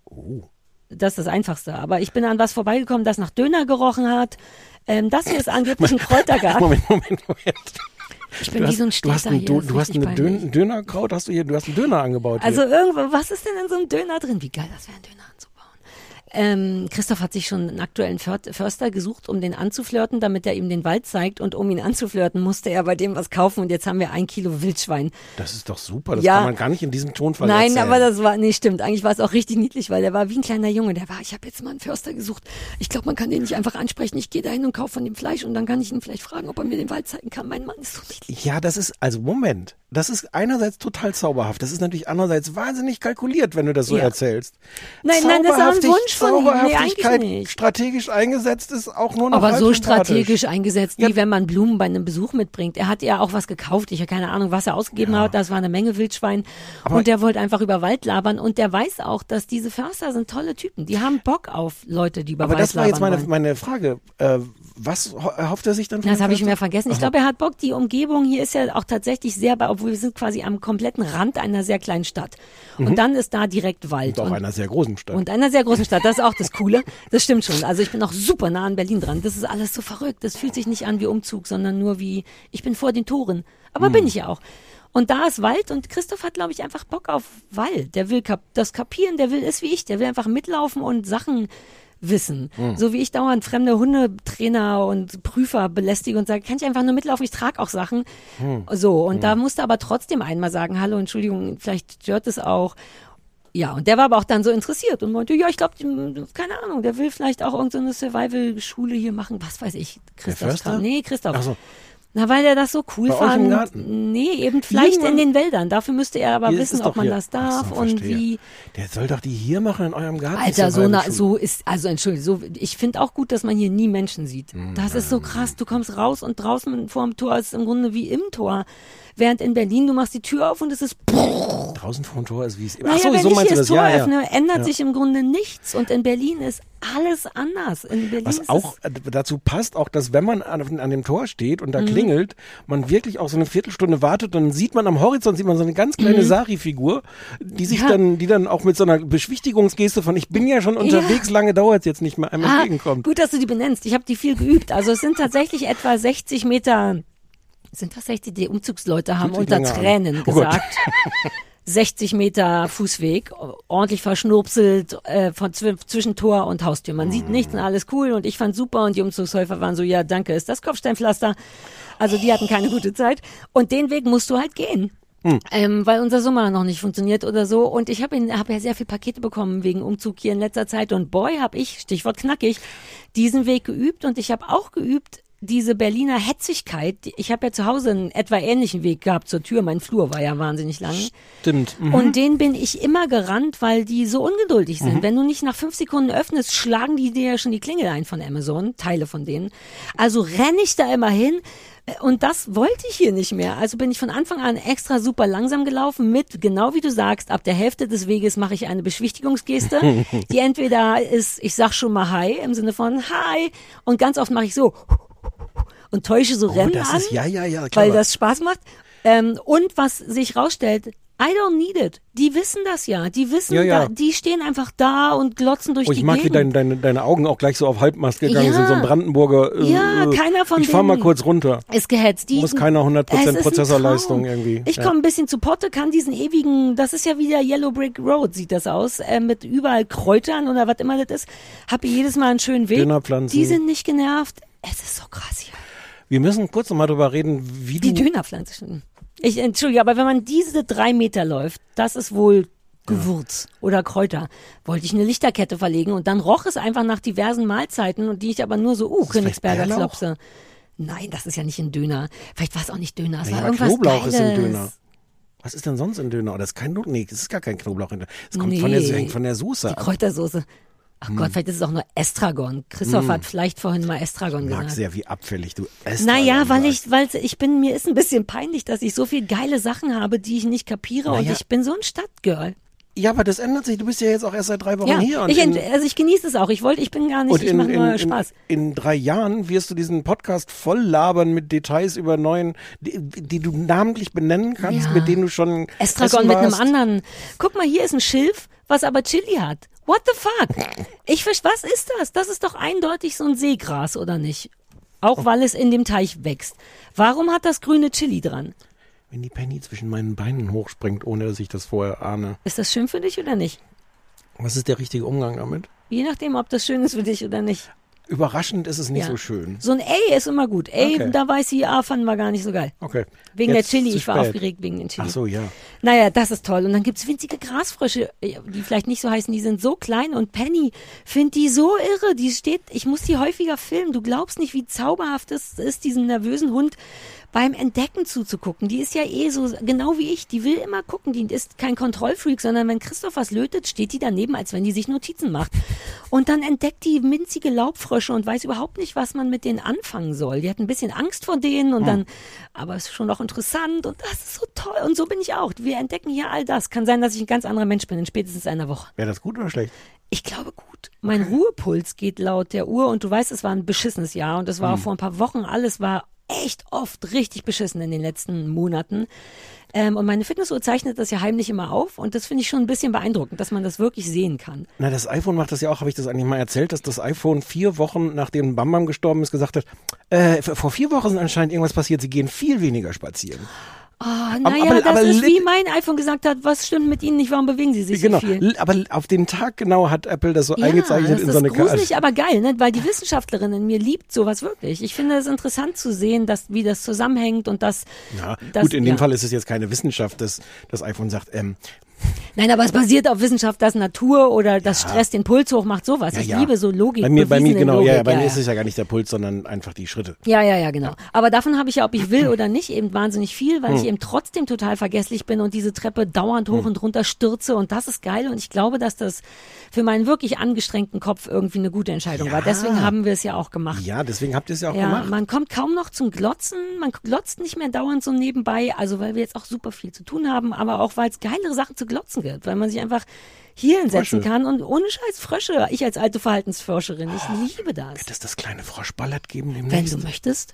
Oh. Das ist das Einfachste. Aber ich bin an was vorbeigekommen, das nach Döner gerochen hat. Ähm, das hier ist angeblich ein Kräutergarten. Moment, Moment, Moment. Ich bin Du wie hast, so ein du hast, Städter ein, du, du hast eine. Dön Dönerkraut, hast du hier, du hast einen Döner angebaut Also hier. irgendwo, was ist denn in so einem Döner drin? Wie geil das wäre, einen Döner anzubauen. Ähm, Christoph hat sich schon einen aktuellen För Förster gesucht, um den anzuflirten, damit er ihm den Wald zeigt. Und um ihn anzuflirten, musste er bei dem was kaufen. Und jetzt haben wir ein Kilo Wildschwein. Das ist doch super, das Ja. kann man gar nicht in diesem Tonfall Nein, erzählen. aber das war, nee, stimmt. Eigentlich war es auch richtig niedlich, weil der war wie ein kleiner Junge. Der war, ich habe jetzt mal einen Förster gesucht. Ich glaube, man kann den nicht einfach ansprechen. Ich gehe da hin und kaufe von dem Fleisch und dann kann ich ihn vielleicht fragen, ob er mir den Wald zeigen kann. Mein Mann ist so niedlich. Ja, das ist, also Moment, das ist einerseits total zauberhaft, das ist natürlich andererseits wahnsinnig kalkuliert, wenn du das so Ja. erzählst. Nein, nein, das ist ein Wunsch ihm. Nee, strategisch eingesetzt ist auch nur noch Aber so strategisch eingesetzt, wie Ja. wenn man Blumen bei einem Besuch mitbringt. Er hat ja auch was gekauft. Ich habe keine Ahnung, was er ausgegeben hat. Das war eine Menge Wildschwein. Aber- und der wollte einfach über Wald labern. Und der weiß auch, dass diese Förster sind tolle Typen. Die haben Bock auf Leute, die über Aber Wald das war jetzt labern meine, wollen. meine Frage. Äh, was ho- erhofft er sich dann von Das habe ich mir vergessen. Ich glaube, er hat Bock. Die Umgebung hier ist ja auch tatsächlich sehr, bei, obwohl wir sind quasi am kompletten Rand einer sehr kleinen Stadt. Und dann ist da direkt Wald. Und auch Und- einer sehr großen Stadt. Und einer sehr großen Stadt, das ist auch das Coole. Das stimmt schon. Also ich bin auch super nah an Berlin dran. Das ist alles so verrückt. Das fühlt sich nicht an wie Umzug, sondern nur wie, ich bin vor den Toren. Aber Hm. bin ich ja auch. Und da ist Wald und Christoph hat, glaube ich, einfach Bock auf Wald. Der will kap das kapieren, der will ist wie ich. Der will einfach mitlaufen und Sachen wissen. Hm. So wie ich dauernd fremde Hundetrainer und Prüfer belästige und sage, kann ich einfach nur mitlaufen, ich trage auch Sachen. Hm. So, und da musste aber trotzdem einmal sagen, hallo, Entschuldigung, vielleicht stört es auch. Ja, und der war aber auch dann so interessiert und meinte, ja, ich glaube, keine Ahnung, der will vielleicht auch irgendeine Survival-Schule hier machen, was weiß ich. Christoph? Kram. Nee, Christoph. Ach so. Na, weil er das so cool Bei fand. Nee, eben vielleicht Irgendwann- in den Wäldern. Dafür müsste er aber Hier wissen, ob man hier. das darf so, und verstehe. wie. Der soll doch die hier machen in eurem Garten. Alter, so, na, so ist, also entschuldige, so, ich finde auch gut, dass man hier nie Menschen sieht. Hm, Das ist so krass. Du kommst raus und draußen vor dem Tor ist im Grunde wie im Tor. Während in Berlin, du machst die Tür auf und es ist, Draußen vor dem Tor ist wie es. naja, Ach so, wenn so ich meinst du das? Tor Ja, ja. öffne, ändert Ja. sich im Grunde nichts. Und in Berlin ist alles anders. In Berlin Was auch äh, dazu passt, auch, dass wenn man an, an dem Tor steht Mhm. und da klingelt, man wirklich auch so eine Viertelstunde wartet, dann sieht man am Horizont sieht man so eine ganz kleine Sari-Figur, die sich Mhm. Ja. dann, die dann auch mit so einer Beschwichtigungsgeste von ich bin ja schon unterwegs, lange dauert es jetzt nicht mehr, einem Ah, entgegenkommt. gut, dass du die benennst. Ich habe die viel geübt. Also es sind tatsächlich etwa 60 Meter. Sind das 60? Die Umzugsleute haben unter an. Tränen Oh gesagt. 60 Meter Fußweg, ordentlich verschnurpselt äh, von zw zwischen Tor und Haustür. Man sieht nichts und alles cool und ich fand super und die Umzugshelfer waren so, ja danke, ist das Kopfsteinpflaster. Also die hatten keine gute Zeit und den Weg musst du halt gehen. Ähm, weil unser Sommer noch nicht funktioniert oder so. Und ich habe hab ja sehr viel Pakete bekommen wegen Umzug hier in letzter Zeit. Und boy, habe ich, Stichwort knackig, diesen Weg geübt. Und ich habe auch geübt, diese Berliner Hetzigkeit. Ich habe ja zu Hause einen etwa ähnlichen Weg gehabt zur Tür. Mein Flur war ja wahnsinnig lang. Stimmt. Mhm. Und den bin ich immer gerannt, weil die so ungeduldig sind. Wenn du nicht nach fünf Sekunden öffnest, schlagen die dir ja schon die Klingel ein von Amazon, Teile von denen. Also renne ich da immer hin. Und das wollte ich hier nicht mehr. Also bin ich von Anfang an extra super langsam gelaufen mit, genau wie du sagst, ab der Hälfte des Weges mache ich eine Beschwichtigungsgeste, die entweder ist, ich sag schon mal Hi im Sinne von Hi und ganz oft mache ich so und täusche so Rennen Oh, das an ist, ja, ja, ja, weil das Spaß macht. Ähm, und was sich rausstellt, I don't need it. Die wissen das ja. Die wissen, Ja, ja. Da, die stehen einfach da und glotzen durch Oh, ich die mag, wie Gegend. dein, deine, deine Augen auch gleich so auf Halbmast gegangen Ja. sind, so ein Brandenburger. Äh, Ja, keiner von Ich fahr mal denen kurz runter. ist gehetzt. Die, Muss keiner 100% Es ist ein Prozessorleistung irgendwie. Ich komme ein bisschen zu Potte, kann diesen ewigen, das ist ja wieder Yellow Brick Road, sieht das aus, äh, mit überall Kräutern oder was immer das ist. Hab hier jedes Mal einen schönen Weg. Dönerpflanzen. Die sind nicht genervt. Es ist so krass hier. Wir müssen kurz noch mal drüber reden, wie Die du. Dönerpflanze. Ich entschuldige, aber wenn man diese drei Meter läuft, das ist wohl Gewürz oder Kräuter. Wollte ich eine Lichterkette verlegen und dann roch es einfach nach diversen Mahlzeiten und die ich aber nur so, uh, Königsberger? Klopse. Nein, das ist ja nicht ein Döner. Vielleicht war es auch nicht Döner. Es Ja, war irgendwas Knoblauch Geiles. ist im Döner. Was ist denn sonst in Döner? Oh, Das ist kein Nee, das ist gar kein Knoblauch in. Es kommt von, der, Nee. hängt von der Soße Die ab. Kräutersoße. Ach Hm. Gott, vielleicht ist es auch nur Estragon. Christoph hat vielleicht vorhin mal Estragon Ich mag gesagt. sehr, wie abfällig du esst. Naja, weil ich, weil ich bin, mir ist ein bisschen peinlich, dass ich so viel geile Sachen habe, die ich nicht kapiere und Naja. ich bin so ein Stadtgirl. Ja, aber das ändert sich. Du bist ja jetzt auch erst seit drei Wochen Ja, hier. Und ich, in, also ich genieße es auch. Ich wollte, ich bin gar nicht, und ich in, mache nur in, Spaß. in drei Jahren wirst du diesen Podcast voll labern mit Details über neuen, die, die du namentlich benennen kannst, Ja. mit denen du schon Estragon mit einem anderen. Guck mal, hier ist ein Schilf, was aber Chili hat. What the fuck? Ich was ist das? Das ist doch eindeutig so ein Seegras, oder nicht? Auch weil es in dem Teich wächst. Warum hat das grüne Chili dran? Wenn die Penny zwischen meinen Beinen hochspringt, ohne dass ich das vorher ahne. Ist das schön für dich oder nicht? Was ist der richtige Umgang damit? Je nachdem, ob das schön ist für dich oder nicht. Überraschend ist es nicht Ja. so schön. So ein Ey ist immer gut. Ey, Okay. da weiß sie, ah, fanden wir gar nicht so geil. Okay. Wegen Jetzt der Chili. Ich war aufgeregt wegen den Chili. Ach so, ja. Naja, das ist toll. Und dann gibt's winzige Grasfrösche, die vielleicht nicht so heißen, die sind so klein. Und Penny findet die so irre. Die steht, ich muss die häufiger filmen. Du glaubst nicht, wie zauberhaft es ist, diesem nervösen Hund beim Entdecken zuzugucken. Die ist ja eh so, genau wie ich, die will immer gucken. Die ist kein Kontrollfreak, sondern wenn Christoph was lötet, steht die daneben, als wenn die sich Notizen macht. Und dann entdeckt die minzige Laubfrösche und weiß überhaupt nicht, was man mit denen anfangen soll. Die hat ein bisschen Angst vor denen und dann, aber es ist schon noch interessant und das ist so toll. Und so bin ich auch. Wir entdecken hier all das. Kann sein, dass ich ein ganz anderer Mensch bin in spätestens einer Woche. Wäre das gut oder schlecht? Ich glaube gut. Mein Ruhepuls geht laut der Uhr und du weißt, es war ein beschissenes Jahr und es war auch vor ein paar Wochen, alles war echt oft richtig beschissen in den letzten Monaten. Ähm, und meine Fitnessuhr zeichnet das ja heimlich immer auf und das finde ich schon ein bisschen beeindruckend, dass man das wirklich sehen kann. Na, das iPhone macht das ja auch, habe ich das eigentlich mal erzählt, dass das iPhone vier Wochen, nachdem Bam Bam gestorben ist, gesagt hat, äh, vor vier Wochen ist anscheinend irgendwas passiert, sie gehen viel weniger spazieren. Ah, Aber- naja, aber- das aber ist wie mein iPhone gesagt hat, was stimmt mit Ihnen nicht, warum bewegen Sie sich genau, so viel? aber auf den Tag genau hat Apple das so Ja, eingezeichnet das in ist so eine gruselig, Karte. aber geil, ne? weil die Wissenschaftlerin in mir liebt sowas wirklich. Ich finde es interessant zu sehen, dass, wie das zusammenhängt und dass... Ja, dass gut, in dem ja. Fall ist es jetzt keine Wissenschaft, dass das iPhone sagt, ähm, Nein, aber es basiert auf Wissenschaft, dass Natur oder das Stress den Puls hoch macht, sowas. Ja, ich ja. liebe so Logik. Bei mir, bei mir genau, ja, ja, Logik, bei mir ja. ist es ja gar nicht der Puls, sondern einfach die Schritte. Ja, ja, ja, genau. Aber davon habe ich ja, ob ich will oder nicht, eben wahnsinnig viel, weil ich Hm. eben trotzdem total vergesslich bin und diese Treppe dauernd hoch und runter stürze und das ist geil und ich glaube, dass das für meinen wirklich angestrengten Kopf irgendwie eine gute Entscheidung war. Ja. Deswegen haben wir es ja auch gemacht. Ja, deswegen habt ihr es ja auch Ja, gemacht. man kommt kaum noch zum Glotzen, man glotzt nicht mehr dauernd so nebenbei, also weil wir jetzt auch super viel zu tun haben, aber auch weil es geilere Sachen zu glotzen gibt, weil man sich einfach hier hinsetzen Frösche. kann und ohne Scheiß Frösche. Ich als alte Verhaltensforscherin, ich liebe das. Wird es das kleine Froschballett geben Wenn demnächst? du möchtest.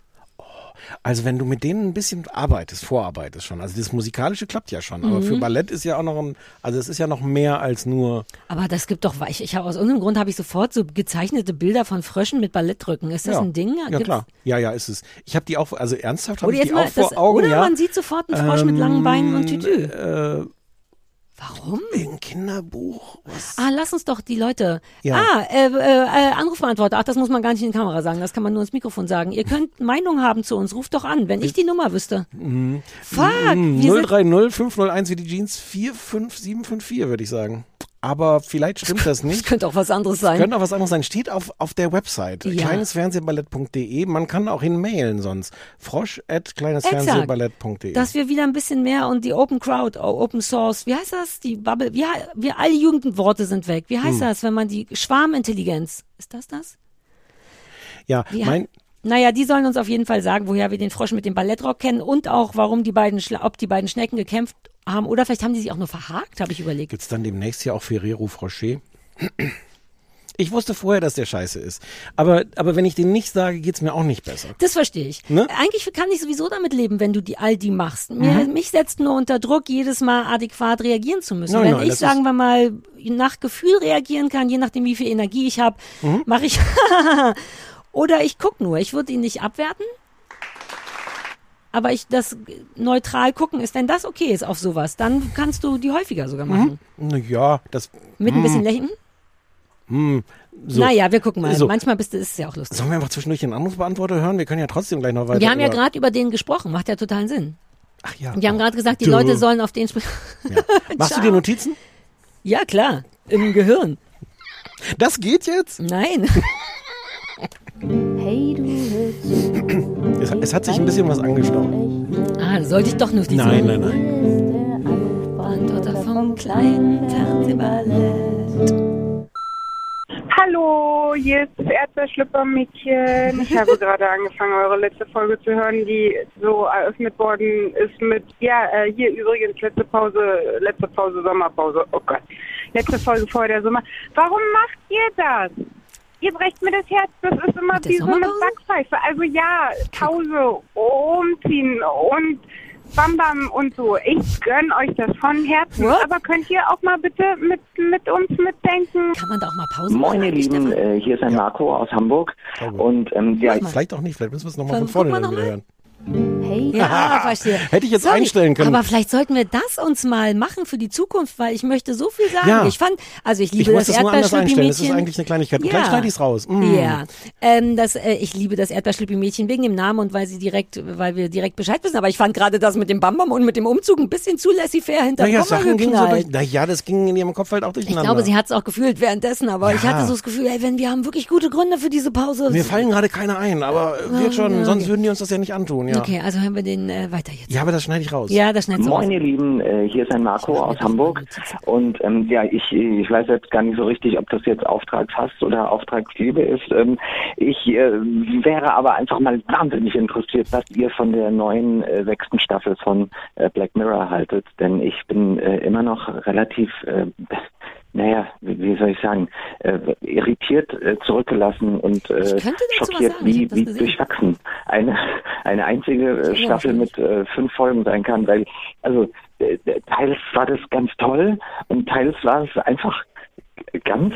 Also wenn du mit denen ein bisschen arbeitest, vorarbeitest schon. Also das Musikalische klappt ja schon, aber Mhm. für Ballett ist ja auch noch ein, also es ist ja noch mehr als nur. Aber das gibt doch, ich, ich habe aus irgendeinem Grund habe ich sofort so gezeichnete Bilder von Fröschen mit Ballettrücken. Ist das ja. ein Ding? Ja Gibt's- klar. Ja, ja, ist es. Ich habe die auch, also ernsthaft habe ich die mal, auch vor das, Augen, oder ja. man sieht sofort einen Frosch mit langen Beinen und Tütü. Äh, Warum? ein Kinderbuch. Was? Ah, lass uns doch die Leute. Ja. Ah, äh, äh, äh, Anrufbeantworter. Ach, das muss man gar nicht in die Kamera sagen. Das kann man nur ins Mikrofon sagen. Ihr könnt Meinung haben zu uns. Ruft doch an, wenn ich die Nummer wüsste. Fuck. Wir sind, 030 501 wie die Jeans 45754, würde ich sagen. Aber vielleicht stimmt das nicht. könnte auch was anderes sein. Könnte auch was anderes sein. Steht auf, auf der Website. Ja. Kleinesfernsehballett.de. Man kann auch hin mailen sonst. Frosch at kleinesfernsehballett.de. Dass wir wieder ein bisschen mehr und die Open Crowd, oh, Open Source, wie heißt das? Die Bubble, he- wir alle Jugendworte sind weg. Wie Hm. heißt das, wenn man die Schwarmintelligenz, ist das das? ja, Die mein, naja, die sollen uns auf jeden Fall sagen, woher wir den Frosch mit dem Ballettrock kennen und auch, warum die beiden, Schla- ob die beiden Schnecken gekämpft haben oder vielleicht haben die sich auch nur verhakt, habe ich überlegt. gibt's dann demnächst hier auch Ferrero Froscher? Ich wusste vorher, dass der scheiße ist. Aber, aber wenn ich den nicht sage, geht's mir auch nicht besser. Das verstehe ich. Ne? Eigentlich kann ich sowieso damit leben, wenn du die all die machst. Mir, Mich setzt nur unter Druck, jedes Mal adäquat reagieren zu müssen. Nein, wenn nein, ich, sagen wir mal, nach Gefühl reagieren kann, je nachdem, wie viel Energie ich habe, Mhm. mache ich oder ich guck nur. Ich würde ihn nicht abwerten. Aber ich das neutral gucken ist, wenn das okay ist auf sowas, dann kannst du die häufiger sogar machen. Na ja, das, Mit ein bisschen Lächeln? Hm, so. Naja, wir gucken mal. So. Manchmal bist du, ist es ja auch lustig. Sollen wir einfach zwischendurch den Anrufbeantworter hören? Wir können ja trotzdem gleich noch weiter. Wir haben ja gerade über den gesprochen, macht ja totalen Sinn. Ach ja. Wir haben gerade gesagt, die Duh. Leute sollen auf den sprechen. Ja. Machst du dir Notizen? Ja, klar. Im Gehirn. Das geht jetzt? Nein. Hey, du Es, es hat sich ein bisschen was angestaut. Ah, sollte ich doch nur die Nein, nein, nein. Beantworter vom kleinen Fernsehballett. Hallo, hier ist das Erdbeerschlüppermädchen. Ich habe gerade angefangen, eure letzte Folge zu hören, die so eröffnet worden ist mit, ja, äh, hier übrigens letzte Pause, letzte Pause, Sommerpause. Oh Gott. Letzte Folge vor der Sommer. Warum macht ihr das? Ihr brecht mir das Herz, das ist immer Mit wie so eine? Backpfeife. Also ja, Pause, umziehen und Bam Bam und so. Ich gönn euch das von Herzen. What? Aber könnt ihr auch mal bitte mit, mit uns mitdenken? Kann man da auch mal Pause Moin, machen? ihr eigentlich, Lieben, äh, hier ist ein Marco aus Hamburg. Und ähm, ja, Vielleicht auch nicht, vielleicht müssen wir es nochmal von vorne dann wieder hören. Hey, Ja, verstehe. Hätte ich jetzt Sorry, einstellen können. Aber vielleicht sollten wir das uns mal machen für die Zukunft, weil ich möchte so viel sagen. Ja. Ich fand, also ich Ich liebe muss das das einstellen. Das ist eigentlich eine Kleinigkeit. Ja. Gleich schneide ich es raus. Mm. Ja, ähm, das, äh, ich liebe das Erdbeerschlüppi-Mädchen wegen dem Namen und weil sie direkt, weil wir direkt Bescheid wissen. Aber ich fand gerade das mit dem Bambam und mit dem Umzug ein bisschen zu laissez-faire hinterm Naja, Sachen gingen so durch. Naja, das ging in ihrem Kopf halt auch Ich durcheinander. glaube, sie hat es auch gefühlt währenddessen, aber ich Ja. hatte so das Gefühl, ey, wenn wir haben wirklich gute Gründe für diese Pause. Mir fallen gerade keine ein, aber wird schon, ja, sonst okay. würden die uns das ja nicht antun, ja. Okay, also hören wir den äh, weiter jetzt. Ja, aber das schneide ich raus. Ja, das schneidet so Moin, aus. ihr Lieben, äh, hier ist ein Marco aus Hamburg. Und ähm, ja, ich, ich weiß jetzt gar nicht so richtig, ob das jetzt Auftragshass oder Auftragsliebe ist. Ähm, ich äh, wäre aber einfach mal wahnsinnig interessiert, was ihr von der neuen äh, sechsten Staffel von äh, Black Mirror haltet. Denn ich bin äh, immer noch relativ äh, naja, wie wie soll ich sagen, äh, irritiert äh, zurückgelassen und äh, schockiert, sagen, wie, wie durchwachsen eine, eine einzige äh, Staffel mit äh, fünf Folgen sein kann, weil also äh, teils war das ganz toll und teils war es einfach ganz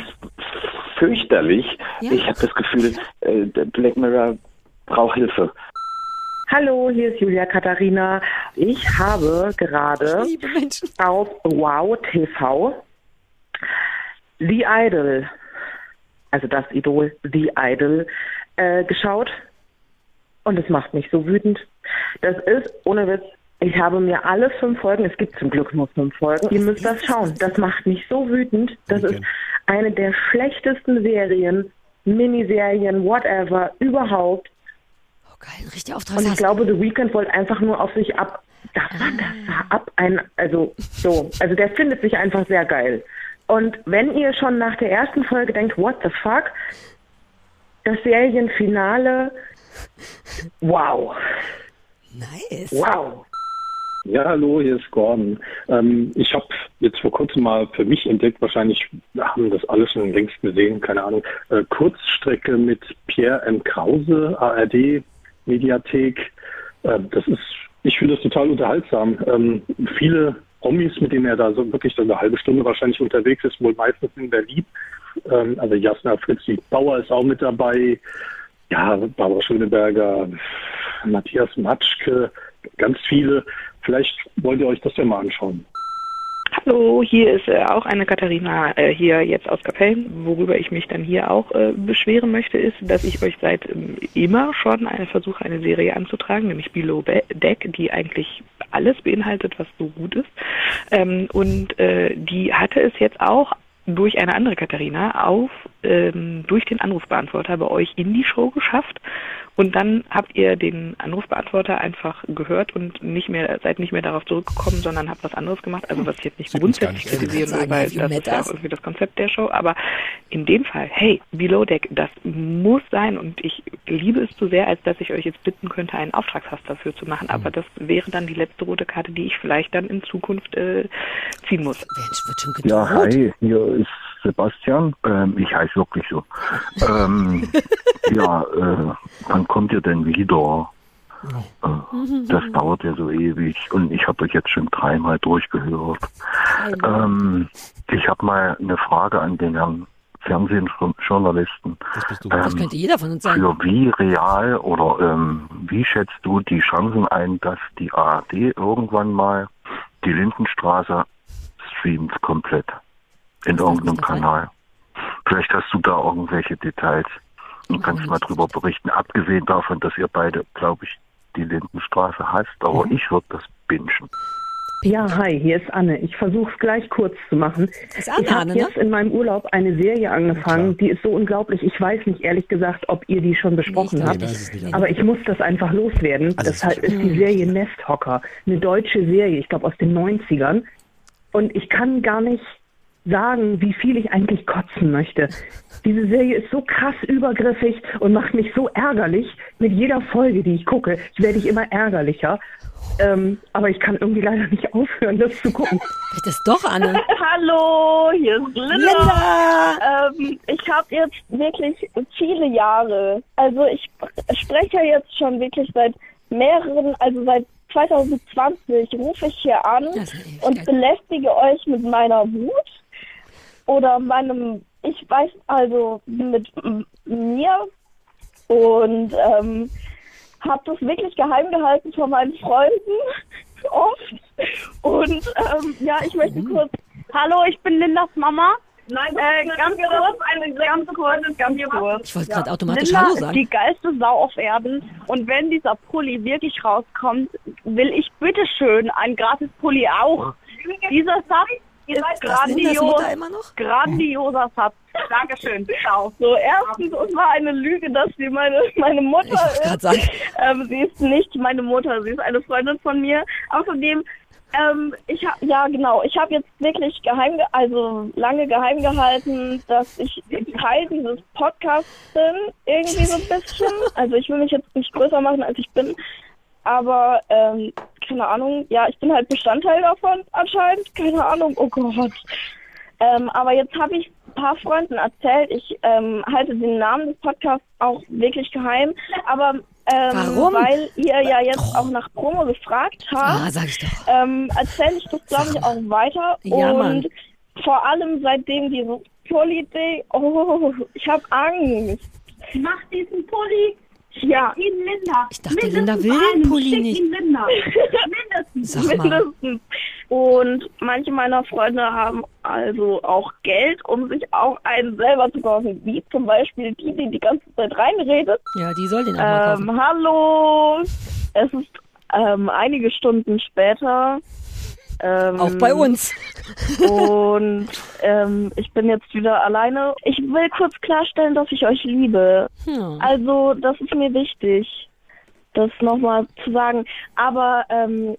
fürchterlich. Ja. Ich habe das Gefühl, äh, der Black Mirror braucht Hilfe. Hallo, hier ist Julia Katharina. Ich habe gerade auf Wow TV The Idol, also das Idol The Idol, äh, geschaut. Und es macht mich so wütend. Das ist, ohne Witz, Ich habe mir alle fünf Folgen, es gibt zum Glück nur fünf Folgen, ihr müsst das schauen. Das macht mich so wütend. Das ist eine der schlechtesten Serien, Miniserien, whatever, überhaupt. Oh geil, richtig Und ich glaube, The Weeknd wollte einfach nur auf sich ab. Das war, das war ab ein, also so, also der findet sich einfach sehr geil. Und wenn ihr schon nach der ersten Folge denkt, what the fuck, das Serienfinale, wow, Nice. wow. Ja, hallo, hier ist Gordon. Ähm, ich habe jetzt vor kurzem mal für mich entdeckt, wahrscheinlich haben das alle schon längst gesehen, keine Ahnung, äh, Kurzstrecke mit Pierre M. Krause, ARD, Mediathek. Äh, das ist, ich finde das total unterhaltsam. Ähm, viele Promis, mit denen er da so wirklich so eine halbe Stunde wahrscheinlich unterwegs ist, wohl meistens in Berlin. Ähm, also Jasna Fritzi Bauer ist auch mit dabei. Ja, Barbara Schöneberger, Matthias Matschke, ganz viele. Vielleicht wollt ihr euch das ja mal anschauen. Hallo, hier ist äh, auch eine Katharina äh, hier jetzt aus Kapellen. Worüber ich mich dann hier auch äh, beschweren möchte, ist, dass ich euch seit ähm, immer schon eine, versuche, eine Serie anzutragen, nämlich Below Be- Deck, die eigentlich alles beinhaltet, was so gut ist. Ähm, und äh, die hatte es jetzt auch durch eine andere Katharina auf ähm, durch den Anrufbeantworter bei euch in die Show geschafft und dann habt ihr den Anrufbeantworter einfach gehört und nicht mehr seid nicht mehr darauf zurückgekommen, sondern habt was anderes gemacht. Also was ich jetzt nicht gar grundsätzlich kritisieren will, Sagen, weil das ist ja auch irgendwie das Konzept der Show. Aber in dem Fall, hey, Below Deck, das muss sein und ich liebe es zu sehr, als dass ich euch jetzt bitten könnte, einen Auftragshass dafür zu machen. Aber das wäre dann die letzte rote Karte, die ich vielleicht dann in Zukunft äh, ziehen muss. Wer wird schon Ja, gedroht? hi, hier ist Sebastian. Ähm, ich heiße wirklich so. ähm, ja, äh, wann kommt ihr denn wieder? Äh, das dauert ja so ewig und ich habe euch jetzt schon dreimal durchgehört. Ähm, ich habe mal eine Frage an den Herrn Fernsehjournalisten. Das bist du. Das könnte jeder von uns sein. Für wie real oder ähm, wie schätzt du die Chancen ein, dass die ARD irgendwann mal die Lindenstraße streamt komplett in irgendeinem. Kanal? Vielleicht hast du da irgendwelche Details und kannst mal drüber berichten. Abgesehen davon, dass ihr beide, glaube ich, die Lindenstraße hasst, aber Mhm. ich würde das bingen. Ja, hi, hier ist Anne. Ich versuche es gleich kurz zu machen. Ist Anne, ich habe Anne, ne? jetzt in meinem Urlaub eine Serie klar. angefangen, die ist so unglaublich. Ich weiß nicht ehrlich gesagt, ob ihr die schon besprochen Nee, habt. Aber ich muss das einfach loswerden. Also das halt ist die Serie Nesthocker. Eine deutsche Serie, ich glaube aus den 90ern. Und ich kann gar nicht sagen, wie viel ich eigentlich kotzen möchte. Diese Serie ist so krass übergriffig und macht mich so ärgerlich. Mit jeder Folge, die ich gucke, werde ich immer ärgerlicher. Ähm, aber ich kann irgendwie leider nicht aufhören, das zu gucken. Vielleicht ist doch Anne. Hallo, hier ist Linda. Linda! Ähm, ich habe jetzt wirklich viele Jahre, also ich spreche jetzt schon wirklich seit mehreren, also seit 2020 rufe ich hier an Das und belästige euch mit meiner Wut oder meinem, ich weiß also mit mir und ähm, habe das wirklich geheim gehalten vor meinen Freunden oft und ähm, ja, ich möchte kurz, hallo, ich bin Lindas Mama. Nein, äh, ganz kurz, eine ganz kurz, ganz kurz. Ich wollte gerade automatisch Linda Hallo sagen. die geilste Sau auf Erden. Und wenn dieser Pulli wirklich rauskommt, will ich bitteschön einen gratis Pulli auch. Dieser Satz ist Was, Lindas grandios. Grandioser Satz. Dankeschön. Ciao. So, erstens, es war eine Lüge, dass sie meine, meine Mutter Ich ist. sagen. Ähm, sie ist nicht meine Mutter, sie ist eine Freundin von mir. Außerdem, ähm, ich hab, ja genau, ich habe jetzt wirklich geheim, ge also lange geheim gehalten, dass ich Teil dieses Podcasts bin, irgendwie so ein bisschen. Also ich will mich jetzt nicht größer machen, als ich bin. Aber, ähm, keine Ahnung, ja, ich bin halt Bestandteil davon anscheinend, keine Ahnung, oh Gott. Ähm, aber jetzt habe ich ein paar Freunden erzählt, ich ähm, halte den Namen des Podcasts auch wirklich geheim, aber ähm, Warum? weil ihr ja jetzt auch nach Promo gefragt habt, Ah, sag ich doch. ähm, erzähle ich das, glaube ich, auch weiter. Ja, und Mann. vor allem seitdem dieses Pulli-Ding, oh, ich habe Angst. Mach diesen Pulli. Ja. Linda. Ich dachte, Linda will den Pulli nicht. Linda. Mindestens. Sag mal. Mindestens. Und manche meiner Freunde haben also auch Geld, um sich auch einen selber zu kaufen. Wie zum Beispiel die, die die ganze Zeit reinredet. Ja, die soll den auch mal kaufen. Ähm, hallo. Es ist ähm, einige Stunden später. Ähm, Auch bei uns. Und ähm, ich bin jetzt wieder alleine. Ich will kurz klarstellen, dass ich euch liebe. Hm. Also, das ist mir wichtig, das nochmal zu sagen. Aber, ähm,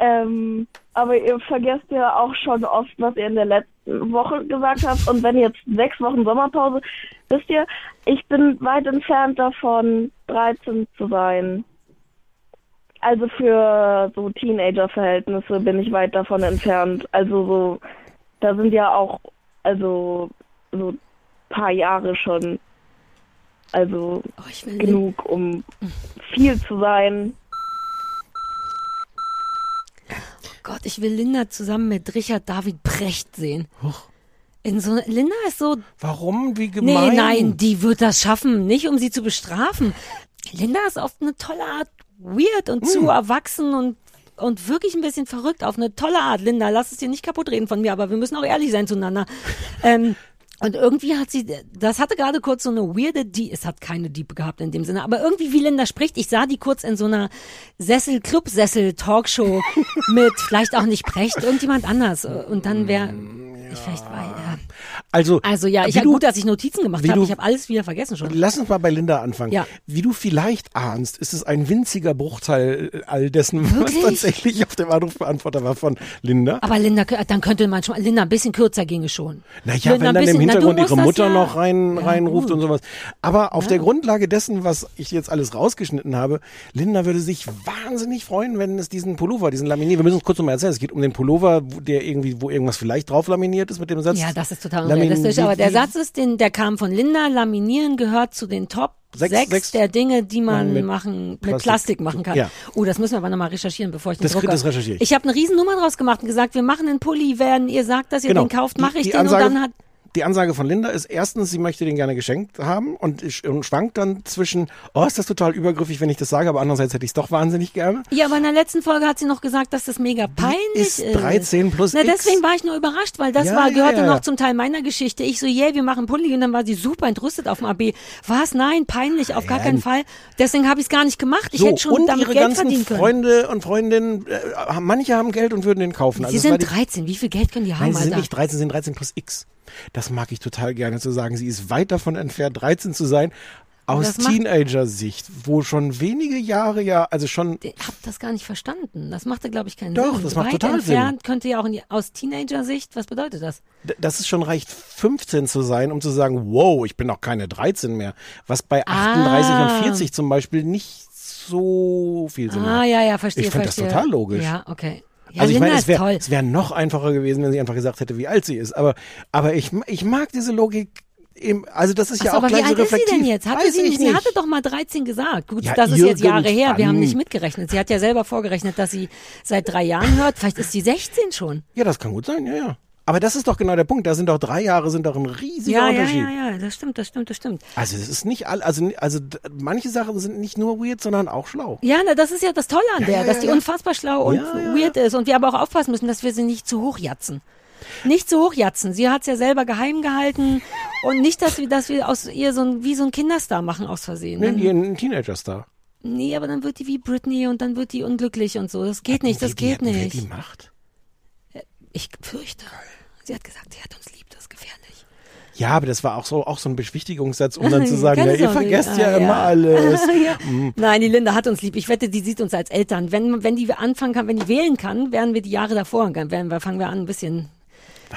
ähm, aber ihr vergesst ja auch schon oft, was ihr in der letzten Woche gesagt habt. Und wenn jetzt sechs Wochen Sommerpause, wisst ihr, ich bin weit entfernt davon, 13 zu sein. Also für so Teenager-Verhältnisse bin ich weit davon entfernt. Also so, da sind ja auch, also so paar Jahre schon, also will genug, um viel zu sein. Gott, ich will Linda zusammen mit Richard David Precht sehen. In so, Linda ist so. Warum? Wie gemein? Nee, nein, die wird das schaffen, nicht um sie zu bestrafen. Linda ist auf eine tolle Art weird und zu erwachsen und und wirklich ein bisschen verrückt auf eine tolle Art. Linda, lass es dir nicht kaputt reden von mir, aber wir müssen auch ehrlich sein zueinander. ähm, und irgendwie hat sie, das hatte gerade kurz so eine weirde, die, es hat keine Diepe gehabt in dem Sinne, aber irgendwie wie Linda spricht, ich sah die kurz in so einer Sessel, Club-Sessel-Talkshow mit vielleicht auch nicht Precht, irgendjemand anders. Und dann wäre, ich vielleicht war, ja. Also, Also ja, ich habe gut, dass ich Notizen gemacht habe. Ich habe alles wieder vergessen schon. Lass uns mal bei Linda anfangen. Ja. Wie du vielleicht ahnst, ist es ein winziger Bruchteil äh, all dessen, was Wirklich? tatsächlich auf dem Anrufbeantworter war von Linda. Aber Linda, dann könnte man schon, Linda, ein bisschen kürzer ginge schon. Naja, Linda, wenn dann im Hintergrund ihre Mutter ja- noch rein, Ja, reinruft gut. und sowas. Aber auf Ja. der Grundlage dessen, was ich jetzt alles rausgeschnitten habe, Linda würde sich wahnsinnig freuen, wenn es diesen Pullover, diesen Laminier, wir müssen es kurz nochmal erzählen, es geht um den Pullover, wo der irgendwie, wo irgendwas vielleicht drauf laminiert ist mit dem Satz. Ja, das ist total unrealistisch. Aber der Satz ist, den, der kam von Linda. Laminieren gehört zu den Top Sechs- sechs, sechs- der Dinge, die man mit machen, mit Plastik. Plastik, machen kann. Ja. Oh, das müssen wir aber nochmal recherchieren, bevor ich den Das- drucke. das recherchiere ich. Ich habe eine riesen Nummer draus gemacht und gesagt, wir machen einen Pulli, wenn ihr sagt, dass ihr Genau. den kauft, mache ich die den Ansage- und dann hat Die Ansage von Linda ist erstens, sie möchte den gerne geschenkt haben und, ich- und schwankt dann zwischen, oh, ist das total übergriffig, wenn ich das sage, aber andererseits hätte ich es doch wahnsinnig gerne. Ja, aber in der letzten Folge hat sie noch gesagt, dass das mega peinlich ist ist. 13 plus Na, X. deswegen war ich nur überrascht, weil das Ja, war, ja, gehörte ja. noch zum Teil meiner Geschichte. Ich so, yeah, wir machen Pulli und dann war sie super entrüstet auf dem AB. Was? Nein, peinlich, auf gar keinen Fall. Deswegen habe ich es gar nicht gemacht. Ich so, hätte schon und damit ihre Geld ganzen verdienen können. Freunde und Freundinnen, äh, manche haben Geld und würden den kaufen. Also Sie sind die- 13. Wie viel Geld können die haben, Nein, sie sind Alter? nicht 13, sie sind 13 plus X. Das mag ich total gerne zu sagen. Sie ist weit davon entfernt, 13 zu sein. Aus Das macht- Teenager-Sicht, wo schon wenige Jahre ja, also schon. Ich habe das gar nicht verstanden. Das machte, glaube ich, keinen Doch, Sinn. das macht Weit total Sinn. entfernt könnte ja auch in die, aus Teenager-Sicht, was bedeutet das? D- dass es schon reicht, 15 zu sein, um zu sagen, wow, ich bin noch keine 13 mehr. Was bei 38 Ah. und 40 zum Beispiel nicht so viel Sinn Ah, macht. ja, ja, verstehe, Ich finde das total logisch. Ja, okay. Ja, also ich meine, es wäre wär noch einfacher gewesen, wenn sie einfach gesagt hätte, wie alt sie ist. Aber, aber ich, ich mag diese Logik. Eben, also das ist ja Ach so, auch aber gleich wie so alt ist sie denn jetzt? Hatte sie, sie hatte doch mal 13 gesagt. Gut, Ja, das ist jetzt Jahre her. Wir haben nicht mitgerechnet. Sie hat ja selber vorgerechnet, dass sie seit drei Jahren hört. Vielleicht ist sie 16 schon. Ja, das kann gut sein, ja, ja. Aber das ist doch genau der Punkt. Da sind doch drei Jahre, sind doch ein riesiger Ja, ja, Unterschied. ja, ja, das stimmt, das stimmt, das stimmt. Also es ist nicht all, also, also manche Sachen sind nicht nur weird, sondern auch schlau. Ja, na, das ist ja das Tolle an Ja, der, ja, dass ja, die ja. unfassbar schlau und Ja, ja, weird ist. Und wir aber auch aufpassen müssen, dass wir sie nicht zu hoch jatzen. Nicht zu hoch jatzen. Sie hat's ja selber geheim gehalten. Und nicht, dass wir, dass wir aus ihr so ein, wie so ein Kinderstar machen aus Versehen. Nee, Dann- die ein Teenager-Star. Nee, aber dann wird die wie Britney und dann wird die unglücklich und so. Das geht nicht, das Wie- geht Wer nicht. die macht? Ich fürchte. Sie hat gesagt, sie hat uns lieb, das ist gefährlich. Ja, aber das war auch so, auch so ein Beschwichtigungssatz, um dann zu sagen, ja, ihr vergesst Ah, ja immer alles. ja. Mhm. Nein, die Linda hat uns lieb. Ich wette, die sieht uns als Eltern. Wenn, wenn die anfangen kann, wenn die wählen kann, werden wir die Jahre davor, werden wir, fangen wir an, ein bisschen,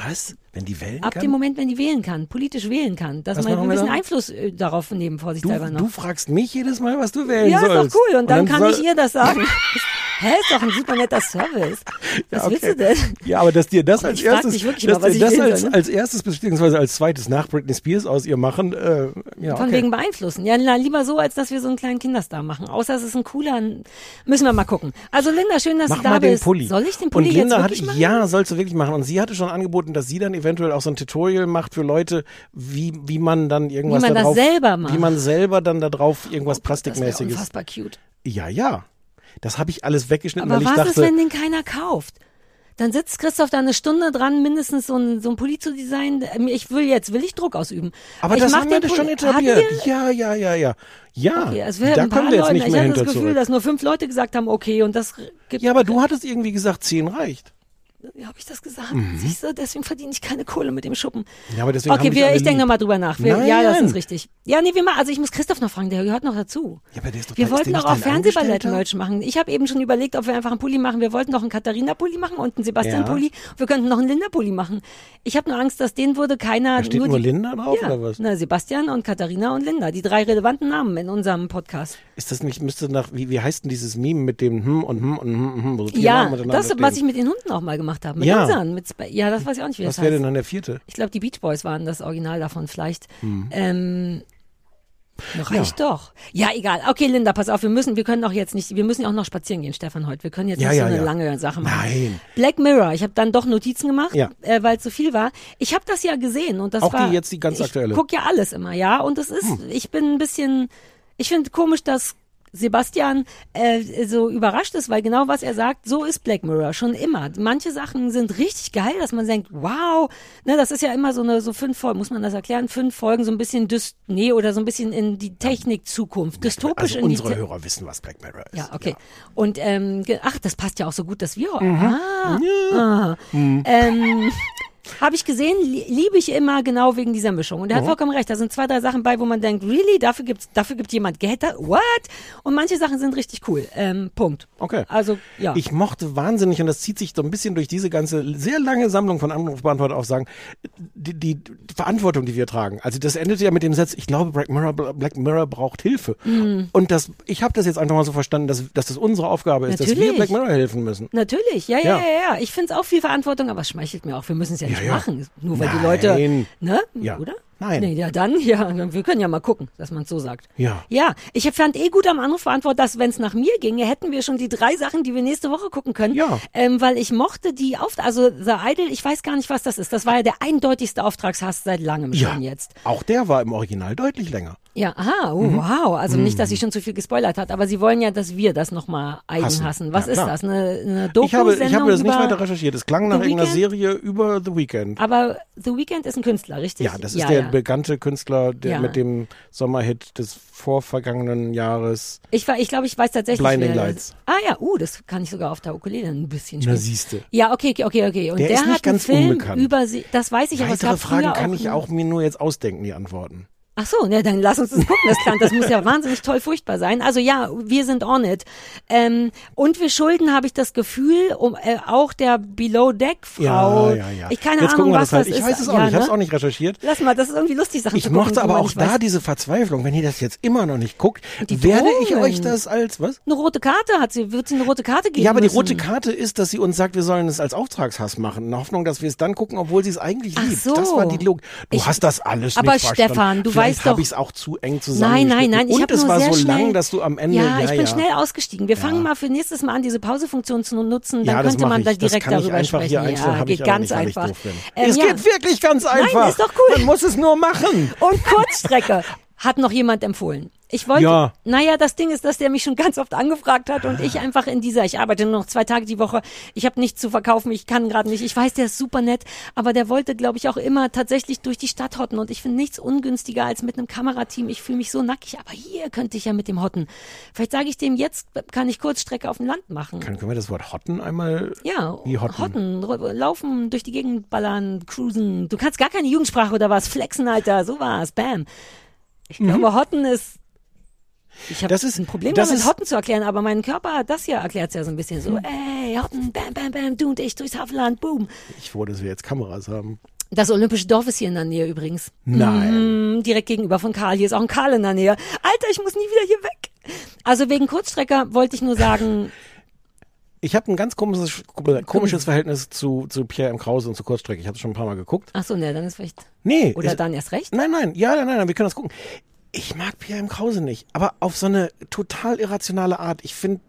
Was? Wenn die wählen ab kann? dem Moment, wenn die wählen kann, politisch wählen kann, dass Was man ein bisschen dann? Einfluss äh, darauf nehmen, vorsichtshalber noch. du fragst mich jedes Mal, was du wählen ja, sollst. ist doch cool. Und dann, kann soll- ich ihr das sagen. Hä, ist doch ein super netter Service. Was Ja, willst okay. du denn? Ja, aber dass dir das als erstes, dass mal, dir das als, ne? als erstes beziehungsweise als zweites nach Britney Spears aus ihr machen, äh, ja, Von okay. wegen beeinflussen. Ja, na, lieber so, als dass wir so einen kleinen Kinderstar machen. Außer es ist ein cooler, müssen wir mal gucken. Also Linda, schön, dass Mach du da mal den bist. Pulli. Soll ich den Pulli und Linda jetzt hat, machen? ja, sollst du wirklich machen. Und sie hatte schon angeboten, dass sie dann eventuell auch so ein Tutorial macht für Leute, wie, wie man dann irgendwas Wie man da das selber macht. Wie man selber dann da drauf irgendwas Das wäre Plastikmäßiges. unfassbar cute. Ja, ja. Das habe ich alles weggeschnitten, Aber weil ich was dachte, ist, wenn den keiner kauft? Dann sitzt Christoph da eine Stunde dran, mindestens so ein, so ein Pulli zu designen. Ähm, Ich will jetzt, will ich Druck ausüben. Aber ich das haben wir das schon etabliert. Ja, ja, ja, ja. Ja, Okay, wird da können wir jetzt nicht ich mehr hatte das hinter Gefühl, zurück. dass nur fünf Leute gesagt haben, okay, und das gibt. Ja, aber du hattest irgendwie gesagt, zehn reicht. Ja, habe ich das gesagt? Mhm. Siehst du, deswegen verdiene ich keine Kohle mit dem Schuppen. Ja, aber deswegen okay, wir, ich denke nochmal drüber nach. Wir, Nein. ja, das ist richtig. Ja, nee, wir machen, also ich muss Christoph noch fragen, der gehört noch dazu. Ja, aber der ist doch Wir wollten doch auch? Fernsehballett-Merch machen. Ich habe eben schon überlegt, ob wir einfach einen Pulli machen. Wir wollten noch einen Katharina-Pulli machen und einen Sebastian-Pulli. Wir könnten noch einen Linda-Pulli machen. Ich habe nur Angst, dass den würde keiner... Da steht nur die, Linda drauf, ja, oder was? Na, Sebastian und Katharina und Linda. Die drei relevanten Namen in unserem Podcast. Ist das nicht, müsste nach, wie, wie heißt denn dieses Meme mit dem hm und hm und hm, hm wo so Ja, das, was ich mit den Hunden auch mal gemacht habe. Mit Ja. unseren. Mit, Sp- ja, das weiß ich auch nicht, wie Was das wäre heißt. denn dann der vierte? Ich glaube, die Beach Boys waren das Original davon vielleicht. Hm. Ähm, reicht doch. Ja, egal. Okay, Linda, pass auf, wir müssen, wir können auch jetzt nicht, wir müssen ja auch noch spazieren gehen, Stefan, heute. Wir können jetzt Ja, nicht ja, so eine ja. lange Sache machen. Nein. Black Mirror, ich habe dann doch Notizen gemacht, Ja. äh, weil es so viel war. Ich habe das ja gesehen und das Auch war die jetzt die ganz ich aktuelle. guck ja alles immer, ja, und es ist, Hm. ich bin ein bisschen, ich finde komisch, dass Sebastian äh, so überrascht ist, weil genau was er sagt, so ist Black Mirror schon immer. Manche Sachen sind richtig geil, dass man denkt, wow, ne, das ist ja immer so eine so fünf Folgen, muss man das erklären, fünf Folgen so ein bisschen dyst nee oder so ein bisschen in die Technik Zukunft, dystopisch Also in die unsere Hörer wissen, was Black Mirror ist. ja, okay. Und ähm, ach, das passt ja auch so gut, dass wir. Mhm. Ah, ah. Mhm. Ähm, habe ich gesehen, li liebe ich immer genau wegen dieser Mischung. Und er hat Mhm. vollkommen recht. Da sind zwei, drei Sachen bei, wo man denkt, really, dafür gibt's, dafür gibt jemand Geld. What? Und manche Sachen sind richtig cool. Ähm, Punkt. Okay. Also ja. Ich mochte wahnsinnig, und das zieht sich so ein bisschen durch diese ganze sehr lange Sammlung von Anrufbeantworter auch sagen, die, die, Verantwortung, die wir tragen. Also das endete ja mit dem Satz, ich glaube, Black Mirror, Black Mirror braucht Hilfe. Mhm. Und das, ich habe das jetzt einfach mal so verstanden, dass, dass das unsere Aufgabe ist, dass wir Natürlich. Black Mirror helfen müssen. Natürlich, ja, ja, Ja. ja, ja. Ich finde es auch viel Verantwortung, aber es schmeichelt mir auch. Wir müssen es ja nicht ja. machen. Nur weil die Nein. Leute, ne? Ja. Oder? Nein. Nee, ja, dann, ja, wir können ja mal gucken, dass man es so sagt. Ja. Ja, ich fand eh gut am Anrufbeantworter, dass wenn es nach mir ginge, hätten wir schon die drei Sachen, die wir nächste Woche gucken können. Ja. Ähm, weil ich mochte die auf, also The Idol, ich weiß gar nicht, was das ist. Das war ja der eindeutigste Auftragshass seit langem Ja. schon jetzt. Auch der war im Original deutlich länger. Ja, aha, oh, Mhm. wow. Also nicht, dass sie Mhm. schon zu viel gespoilert hat, aber sie wollen ja, dass wir das nochmal eigen hassen. Hassen. Was Ja, ist klar. das? Eine, eine doku Ich habe, ich habe das nicht weiter recherchiert. Es klang nach irgendeiner? Serie über The Weeknd. Aber The Weeknd ist ein Künstler, richtig? Ja, das ist der bekannte Künstler, der Ja. mit dem Sommerhit des vorvergangenen Jahres. Ich, war- ich glaube, ich weiß tatsächlich. Blinding Lights. Ah ja, uh, das kann ich sogar auf der Ukulele ein bisschen Na, spielen. siehste. Ja, okay, okay, okay, okay. Und Der der, ist nicht hat einen ganz Film unbekannt. über sie. Das weiß ich, aber es Weitere gab Fragen kann ich auch mir nur jetzt ausdenken, die Antworten. Ach so, ne, dann lass uns das gucken. Das, klang, das muss ja wahnsinnig toll furchtbar sein. Also ja, wir sind on it. Ähm, und wir schulden, habe ich das Gefühl, um, äh, auch der Below Deck Frau. Ja, ja, ja. Ich keine Jetzt Ahnung, was das halt. das Ich ist. weiß es auch ja, nicht. Ich habe es ne? auch nicht recherchiert. Lass mal, das ist irgendwie lustig, Sachen Ich gucken, mochte aber auch da weiß. diese Verzweiflung. Wenn ihr das jetzt immer noch nicht guckt, Die werde ich euch das als was? Eine rote Karte hat sie, wird sie eine rote Karte geben Ja, aber die müssen. rote Karte ist, dass sie uns sagt, wir sollen es als Auftragshass machen, in der Hoffnung, dass wir es dann gucken, obwohl sie es eigentlich Ach liebt. so. Das war die Logik. Du Ich- hast das alles aber nicht verstanden. Stefan, du weißt doch- habe ich es auch zu eng zusammen. Nein, nein, nein. Ich Und es war sehr so schnell, lang, dass du am Ende. Ja, ich bin ja. schnell ausgestiegen. Wir fangen mal für nächstes Mal an, diese Pausefunktion zu nutzen. Dann Ja, könnte man ich. da Das direkt kann ich darüber einfach sprechen. hier einstellen, ja, geht ich ganz nicht, ich einfach. Ähm, es ja. geht wirklich ganz einfach. Nein, ist doch cool. Man muss es nur machen. Und Kurzstrecke hat noch jemand empfohlen. Ich wollte, Ja. naja, das Ding ist, dass der mich schon ganz oft angefragt hat und ich einfach in dieser, ich arbeite nur noch zwei Tage die Woche, ich habe nichts zu verkaufen, ich kann gerade nicht, ich weiß, der ist super nett, aber der wollte, glaube ich, auch immer tatsächlich durch die Stadt hotten und ich finde nichts ungünstiger als mit einem Kamerateam, ich fühle mich so nackig, aber hier könnte ich ja mit dem hotten. Vielleicht sage ich dem, jetzt kann ich Kurzstrecke auf dem Land machen. Können, können wir das Wort Hotten einmal Ja, wie Hotten? hotten, laufen, durch die Gegend ballern, cruisen. Du kannst gar keine Jugendsprache oder was, flexen, Alter, so war's, bam. Ich glaube, Hotten ist. Ich habe ein Problem Mhm. das damit, ist- Hotten zu erklären, aber mein Körper, das hier erklärt ja so ein bisschen so, ey, Hotten, bam, bam, bam, du und ich durchs Hafenland, boom. Ich froh, dass wir jetzt Kameras haben. Das Olympische Dorf ist hier in der Nähe übrigens. Nein. Mhm, direkt gegenüber von Karl. Hier ist auch ein Karl in der Nähe. Alter, ich muss nie wieder hier weg. Also wegen Kurzstrecker wollte ich nur sagen, Ich habe ein ganz komisches, komisches Verhältnis zu, zu Pierre M. Krause und zu Kurzstrecke. Ich habe es schon ein paar Mal geguckt. ach so, ne, dann ist vielleicht. Nee. Oder ist- dann erst recht. Nein, nein, ja, nein, nein, wir können das gucken. Ich mag Pierre M. Krause nicht, aber auf so eine total irrationale Art. Ich finde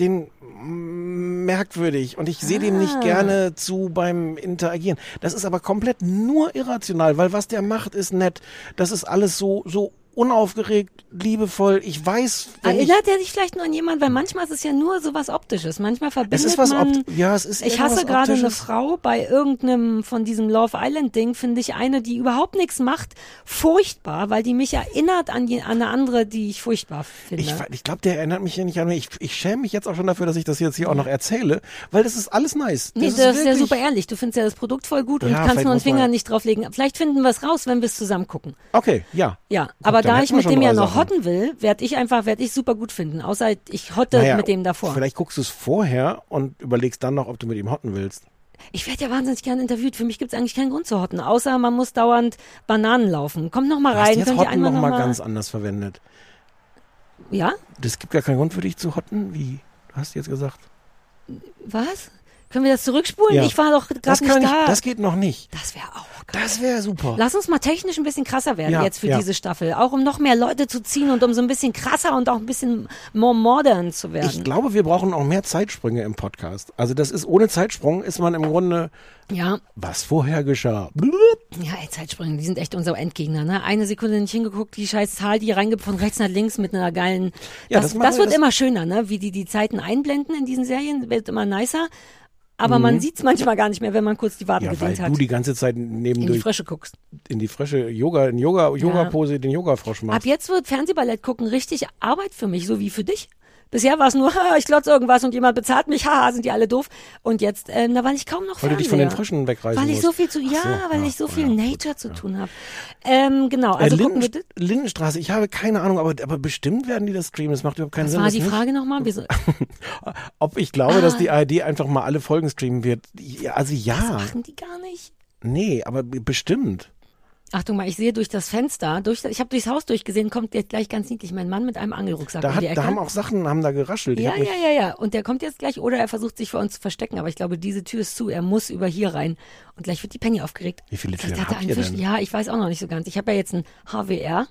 den merkwürdig und ich sehe dem nicht Ah. gerne zu beim Interagieren. Das ist aber komplett nur irrational, weil was der macht ist nett. Das ist alles so so unaufgeregt, liebevoll. Ich weiß, ich, Erinnert er sich vielleicht nur an jemanden, weil manchmal ist es ja nur so was Optisches. Manchmal verbindet es ist was man. Opt ja, es ist ich hasse gerade eine. Frau bei irgendeinem von diesem Love Island Ding, finde ich eine, die überhaupt nichts macht, furchtbar, weil die mich erinnert an, die, an eine andere, die ich furchtbar finde. Ich, ich glaube, der erinnert mich ja nicht an mich. Ich, ich schäme mich jetzt auch schon dafür, dass ich das jetzt hier auch noch erzähle, weil das ist alles nice. Nee, das, ist ja wirklich- super ehrlich. Du findest ja das Produkt voll gut und Ja, kannst vielleicht nur einen muss man- Finger nicht drauflegen. Vielleicht finden wir es raus, wenn wir es zusammen gucken. Okay, ja. Ja, aber da ich mit dem ja noch Sachen. hotten will, werde ich einfach, werde ich super gut finden. Außer ich hotte Naja, mit dem davor. Vielleicht guckst du es vorher und überlegst dann noch, ob du mit ihm hotten willst. Ich werde ja wahnsinnig gern interviewt. Für mich gibt es eigentlich keinen Grund zu hotten, außer man muss dauernd Bananen laufen. Kommt noch mal Du hast rein, jetzt könnt ihr Hotten noch noch mal ganz anders verwendet. Ja? Das gibt gar keinen Grund für dich zu hotten. Wie? Du hast jetzt gesagt. Was? Können wir das zurückspulen? Ja. Ich war doch gerade nicht ich, da. das geht noch nicht. Das wäre auch Das wäre super. Lass uns mal technisch ein bisschen krasser werden Ja, jetzt für ja. diese Staffel. Auch um noch mehr Leute zu ziehen und um so ein bisschen krasser und auch ein bisschen more modern zu werden. Ich glaube, wir brauchen auch mehr Zeitsprünge im Podcast. Also das ist ohne Zeitsprung ist man im Grunde ja. was vorher geschah. Ja, ey, Zeitsprünge, die sind echt unser Endgegner, ne? Eine Sekunde nicht hingeguckt, die scheiß Zahl, die reingibt von rechts nach links mit einer geilen. Ja, das, das das, wird das- immer schöner, ne? Wie die die Zeiten einblenden in diesen Serien, wird immer nicer. Aber Mhm. man sieht's manchmal gar nicht mehr, wenn man kurz die Waden Ja, gedehnt hat. du die ganze Zeit neben in die Frische guckst. in die frische Yoga, in Yoga, Yoga-Pose den Yoga-Frosch machst. Ab jetzt wird Fernsehballett gucken richtig Arbeit für mich, so wie für dich. Bisher war es nur, ich glotze irgendwas und jemand bezahlt mich, haha, sind die alle doof. Und jetzt, ähm, da weil ich kaum noch Weil du dich von den Fernseher. Frischen wegreißen Weil ich so viel zu, ja, so, weil ja, ich so oh viel ja, Nature zu tun habe. Ähm, genau, also äh, gucken wir Linden, Lindenstraße, ich habe keine Ahnung, aber, aber bestimmt werden die das streamen. Das macht überhaupt keinen Das Sinn. war das die Frage nochmal. Wir so, Ob ich glaube, Ah. dass die ARD einfach mal alle Folgen streamen wird. Ja, Also ja. machen die gar nicht. Nee, aber bestimmt. Achtung mal, ich sehe durch das Fenster, durch, ich habe durchs Haus durchgesehen, kommt jetzt gleich ganz niedlich mein Mann mit einem Angelrucksack Da, um hat, die Ecke. da haben auch Sachen, haben da geraschelt. Ja, ja, ja, ja. Und der kommt jetzt gleich oder er versucht sich vor uns zu verstecken. Aber ich glaube, diese Tür ist zu. Er muss über hier rein. Und gleich wird die Penny aufgeregt. Wie viele Türen hat er habt ihr denn? Ja, ich weiß auch noch nicht so ganz. Ich habe ja jetzt ein HWR.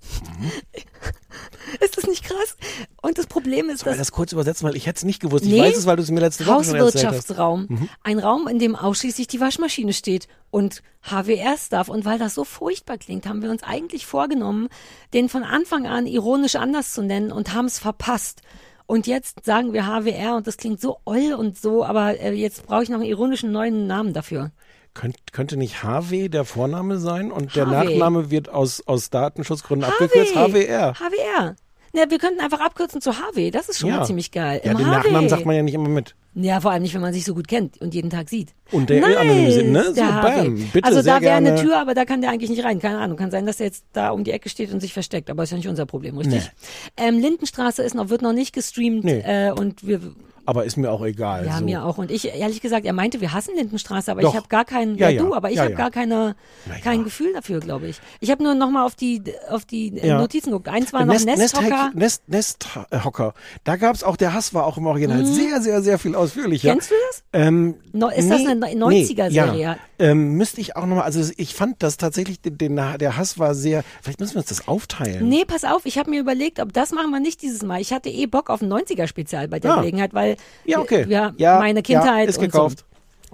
ist das nicht krass? Und das Problem ist, Soll ich dass das kurz übersetzen, weil ich hätte es nicht gewusst. Ich Nee. weiß es, weil du es mir letzte Woche schon erzählt hast. Hauswirtschaftsraum. Mhm. Ein Raum, in dem ausschließlich die Waschmaschine steht und HWR-Stuff. Und weil das so furchtbar klingt, haben wir uns eigentlich vorgenommen, den von Anfang an ironisch anders zu nennen und haben es verpasst. Und jetzt sagen wir HWR und das klingt so oll und so, aber äh, jetzt brauche ich noch einen ironischen neuen Namen dafür. Könnt, könnte nicht HW der Vorname sein und der HW. Nachname wird aus, aus Datenschutzgründen abgekürzt? HWR. HWR. Ja, wir könnten einfach abkürzen zu HW. Das ist schon Ja. mal ziemlich geil. Ja, Im den HW. Nachnamen sagt man ja nicht immer mit. Ja, vor allem nicht, wenn man sich so gut kennt und jeden Tag sieht. Und der nice, anonymisiert, ne? So, bam. Bitte, also da wäre eine. Tür, aber da kann der eigentlich nicht rein. Keine Ahnung. Kann sein, dass er jetzt da um die Ecke steht und sich versteckt. Aber ist ja nicht unser Problem, richtig? Ähm, Lindenstraße ist noch, wird noch nicht gestreamt Nee. äh, und wir Aber ist mir auch egal. ja, so. mir auch. Und ich, ehrlich gesagt, er meinte, wir hassen Lindenstraße, aber Doch. ich habe gar kein, Ja, ja, du, aber ich Ja, habe gar keine, kein Gefühl dafür, glaube ich. Ich habe nur noch mal auf die, auf die äh. Notizen geguckt. Eins war noch Nest, Nesthocker. Nest, Nest, Nesthocker. Da gab's auch, der Hass war auch im Original Mhm. sehr, sehr, sehr viel ausführlicher. Kennst du das? Ähm, No- ist das eine 90er-Serie? Nee, ja. ähm, müsste ich auch nochmal, also ich fand das tatsächlich, den, den, der Hass war sehr, vielleicht müssen wir uns das aufteilen. Nee, pass auf, ich habe mir überlegt, ob das machen wir nicht dieses Mal. Ich hatte eh Bock auf ein 90er-Spezial bei der Ah. Gelegenheit, weil Ja, okay. ja, Ja, meine ja, Kindheit ist und gekauft. so.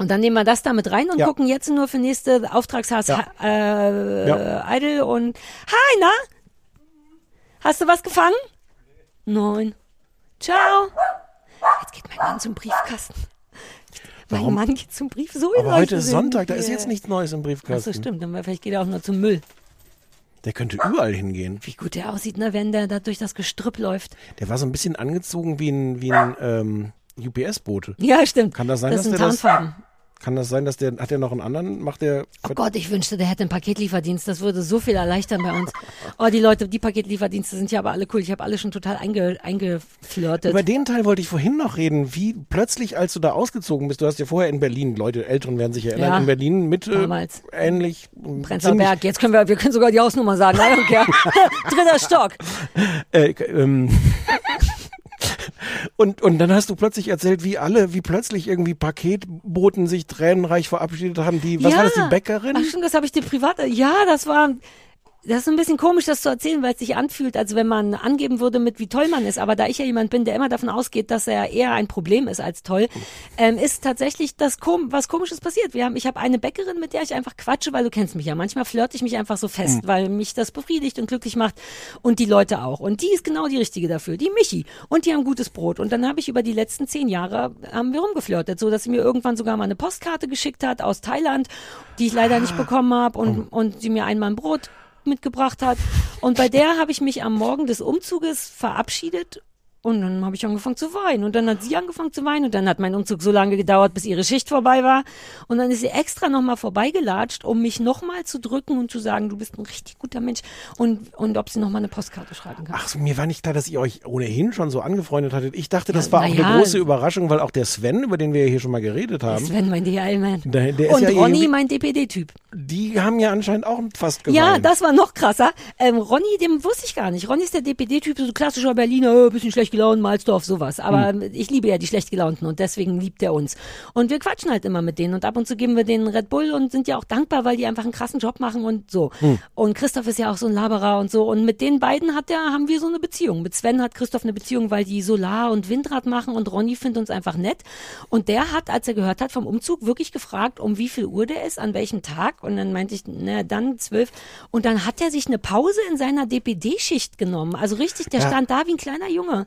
Und dann nehmen wir das da mit rein und Ja. gucken jetzt nur für nächste Auftragshaus Ja. äh, Ja. Idol und Hi, na? Hast du was gefangen? Nein. Ciao. Jetzt geht mein Mann zum Briefkasten. Warum? Mein Mann geht zum Brief. So Aber heute ist Sonntag, da ist jetzt nichts Neues im Ach so, Briefkasten. stimmt. Dann vielleicht geht er auch nur zum Müll. Der könnte überall hingehen. Wie gut der aussieht, ne, wenn der da durch das Gestrüpp läuft. Der war so ein bisschen angezogen wie ein, wie ein ähm, UPS-Bote. Ja, stimmt. Kann das sein, Das dass sind der das, Tarnfarben. Kann das sein, dass der, hat der noch einen anderen, macht der, Oh Gott, ich wünschte, der hätte einen Paketlieferdienst. Das würde so viel erleichtern bei uns. Oh, die Leute, die Paketlieferdienste sind ja aber alle cool. Ich habe alle schon total einge, eingeflirtet. Über den Teil wollte ich vorhin noch reden, wie plötzlich, als du da ausgezogen bist, du hast ja vorher in Berlin, Leute, Älteren werden sich erinnern, Ja, in Berlin mit äh, damals. ähnlich. Prenzlauer Berg. Jetzt können wir, wir können sogar die Hausnummer sagen. Don't care. Dritter Stock. Äh, ähm, und, und dann hast du plötzlich erzählt, wie alle, wie plötzlich irgendwie Paketboten sich tränenreich verabschiedet haben, die, was ja. war das, die Bäckerin? Ach stimmt, das habe ich dir privat. Ja, das war. Das ist ein bisschen komisch, das zu erzählen, weil es sich anfühlt, als wenn man angeben würde, mit wie toll man ist. Aber da ich ja jemand bin, der immer davon ausgeht, dass er eher ein Problem ist als toll, ähm, ist tatsächlich das kom was Komisches passiert. Wir haben, ich habe eine Bäckerin, mit der ich einfach quatsche, weil du kennst mich ja. Manchmal flirte ich mich einfach so fest, Mhm. weil mich das befriedigt und glücklich macht und die Leute auch. Und die ist genau die richtige dafür, die Michi. Und die haben gutes Brot. Und dann habe ich über die letzten zehn Jahre haben wir rumgeflirtet, so dass sie mir irgendwann sogar mal eine Postkarte geschickt hat aus Thailand, die ich leider nicht bekommen habe und, und sie mir einmal ein Brot mitgebracht hat. Und bei der habe ich mich am Morgen des Umzuges verabschiedet und dann habe ich angefangen zu weinen. Und dann hat sie angefangen zu weinen. Und dann hat mein Umzug so lange gedauert, bis ihre Schicht vorbei war. Und dann ist sie extra nochmal vorbeigelatscht, um mich nochmal zu drücken und zu sagen, du bist ein richtig guter Mensch. Und, und ob sie nochmal eine Postkarte schreiben kann. Ach so, mir war nicht klar, dass ihr euch ohnehin schon so angefreundet hattet. Ich dachte, das Ja, war auch ja. eine große Überraschung, weil auch der Sven, über den wir hier schon mal geredet haben, Sven, mein DHL-Man. Der- der ist Und ja Ronny, mein DPD-Typ. die haben ja anscheinend auch fast geweint. Ja, das war noch krasser. Ähm, Ronny, dem wusste ich gar nicht. Ronny ist der DPD-Typ, so klassischer Berliner, äh, bisschen schlecht gelaunt, Malzdorf, sowas. Aber Hm. ich liebe ja die schlecht gelaunten und deswegen liebt er uns. Und wir quatschen halt immer mit denen und ab und zu geben wir denen Red Bull und sind ja auch dankbar, weil die einfach einen krassen Job machen und so. Hm. Und Christoph ist ja auch so ein Laberer und so. Und mit den beiden hat der, haben wir so eine Beziehung. Mit Sven hat Christoph eine Beziehung, weil die Solar- und Windrad machen und Ronny findet uns einfach nett. Und der hat, als er gehört hat vom Umzug, wirklich gefragt, um wie viel Uhr der ist, an welchem Tag. Und dann meinte ich, na dann zwölf. Und dann hat er sich eine Pause in seiner DPD-Schicht genommen. Also richtig, der Ja. stand da wie ein kleiner Junge.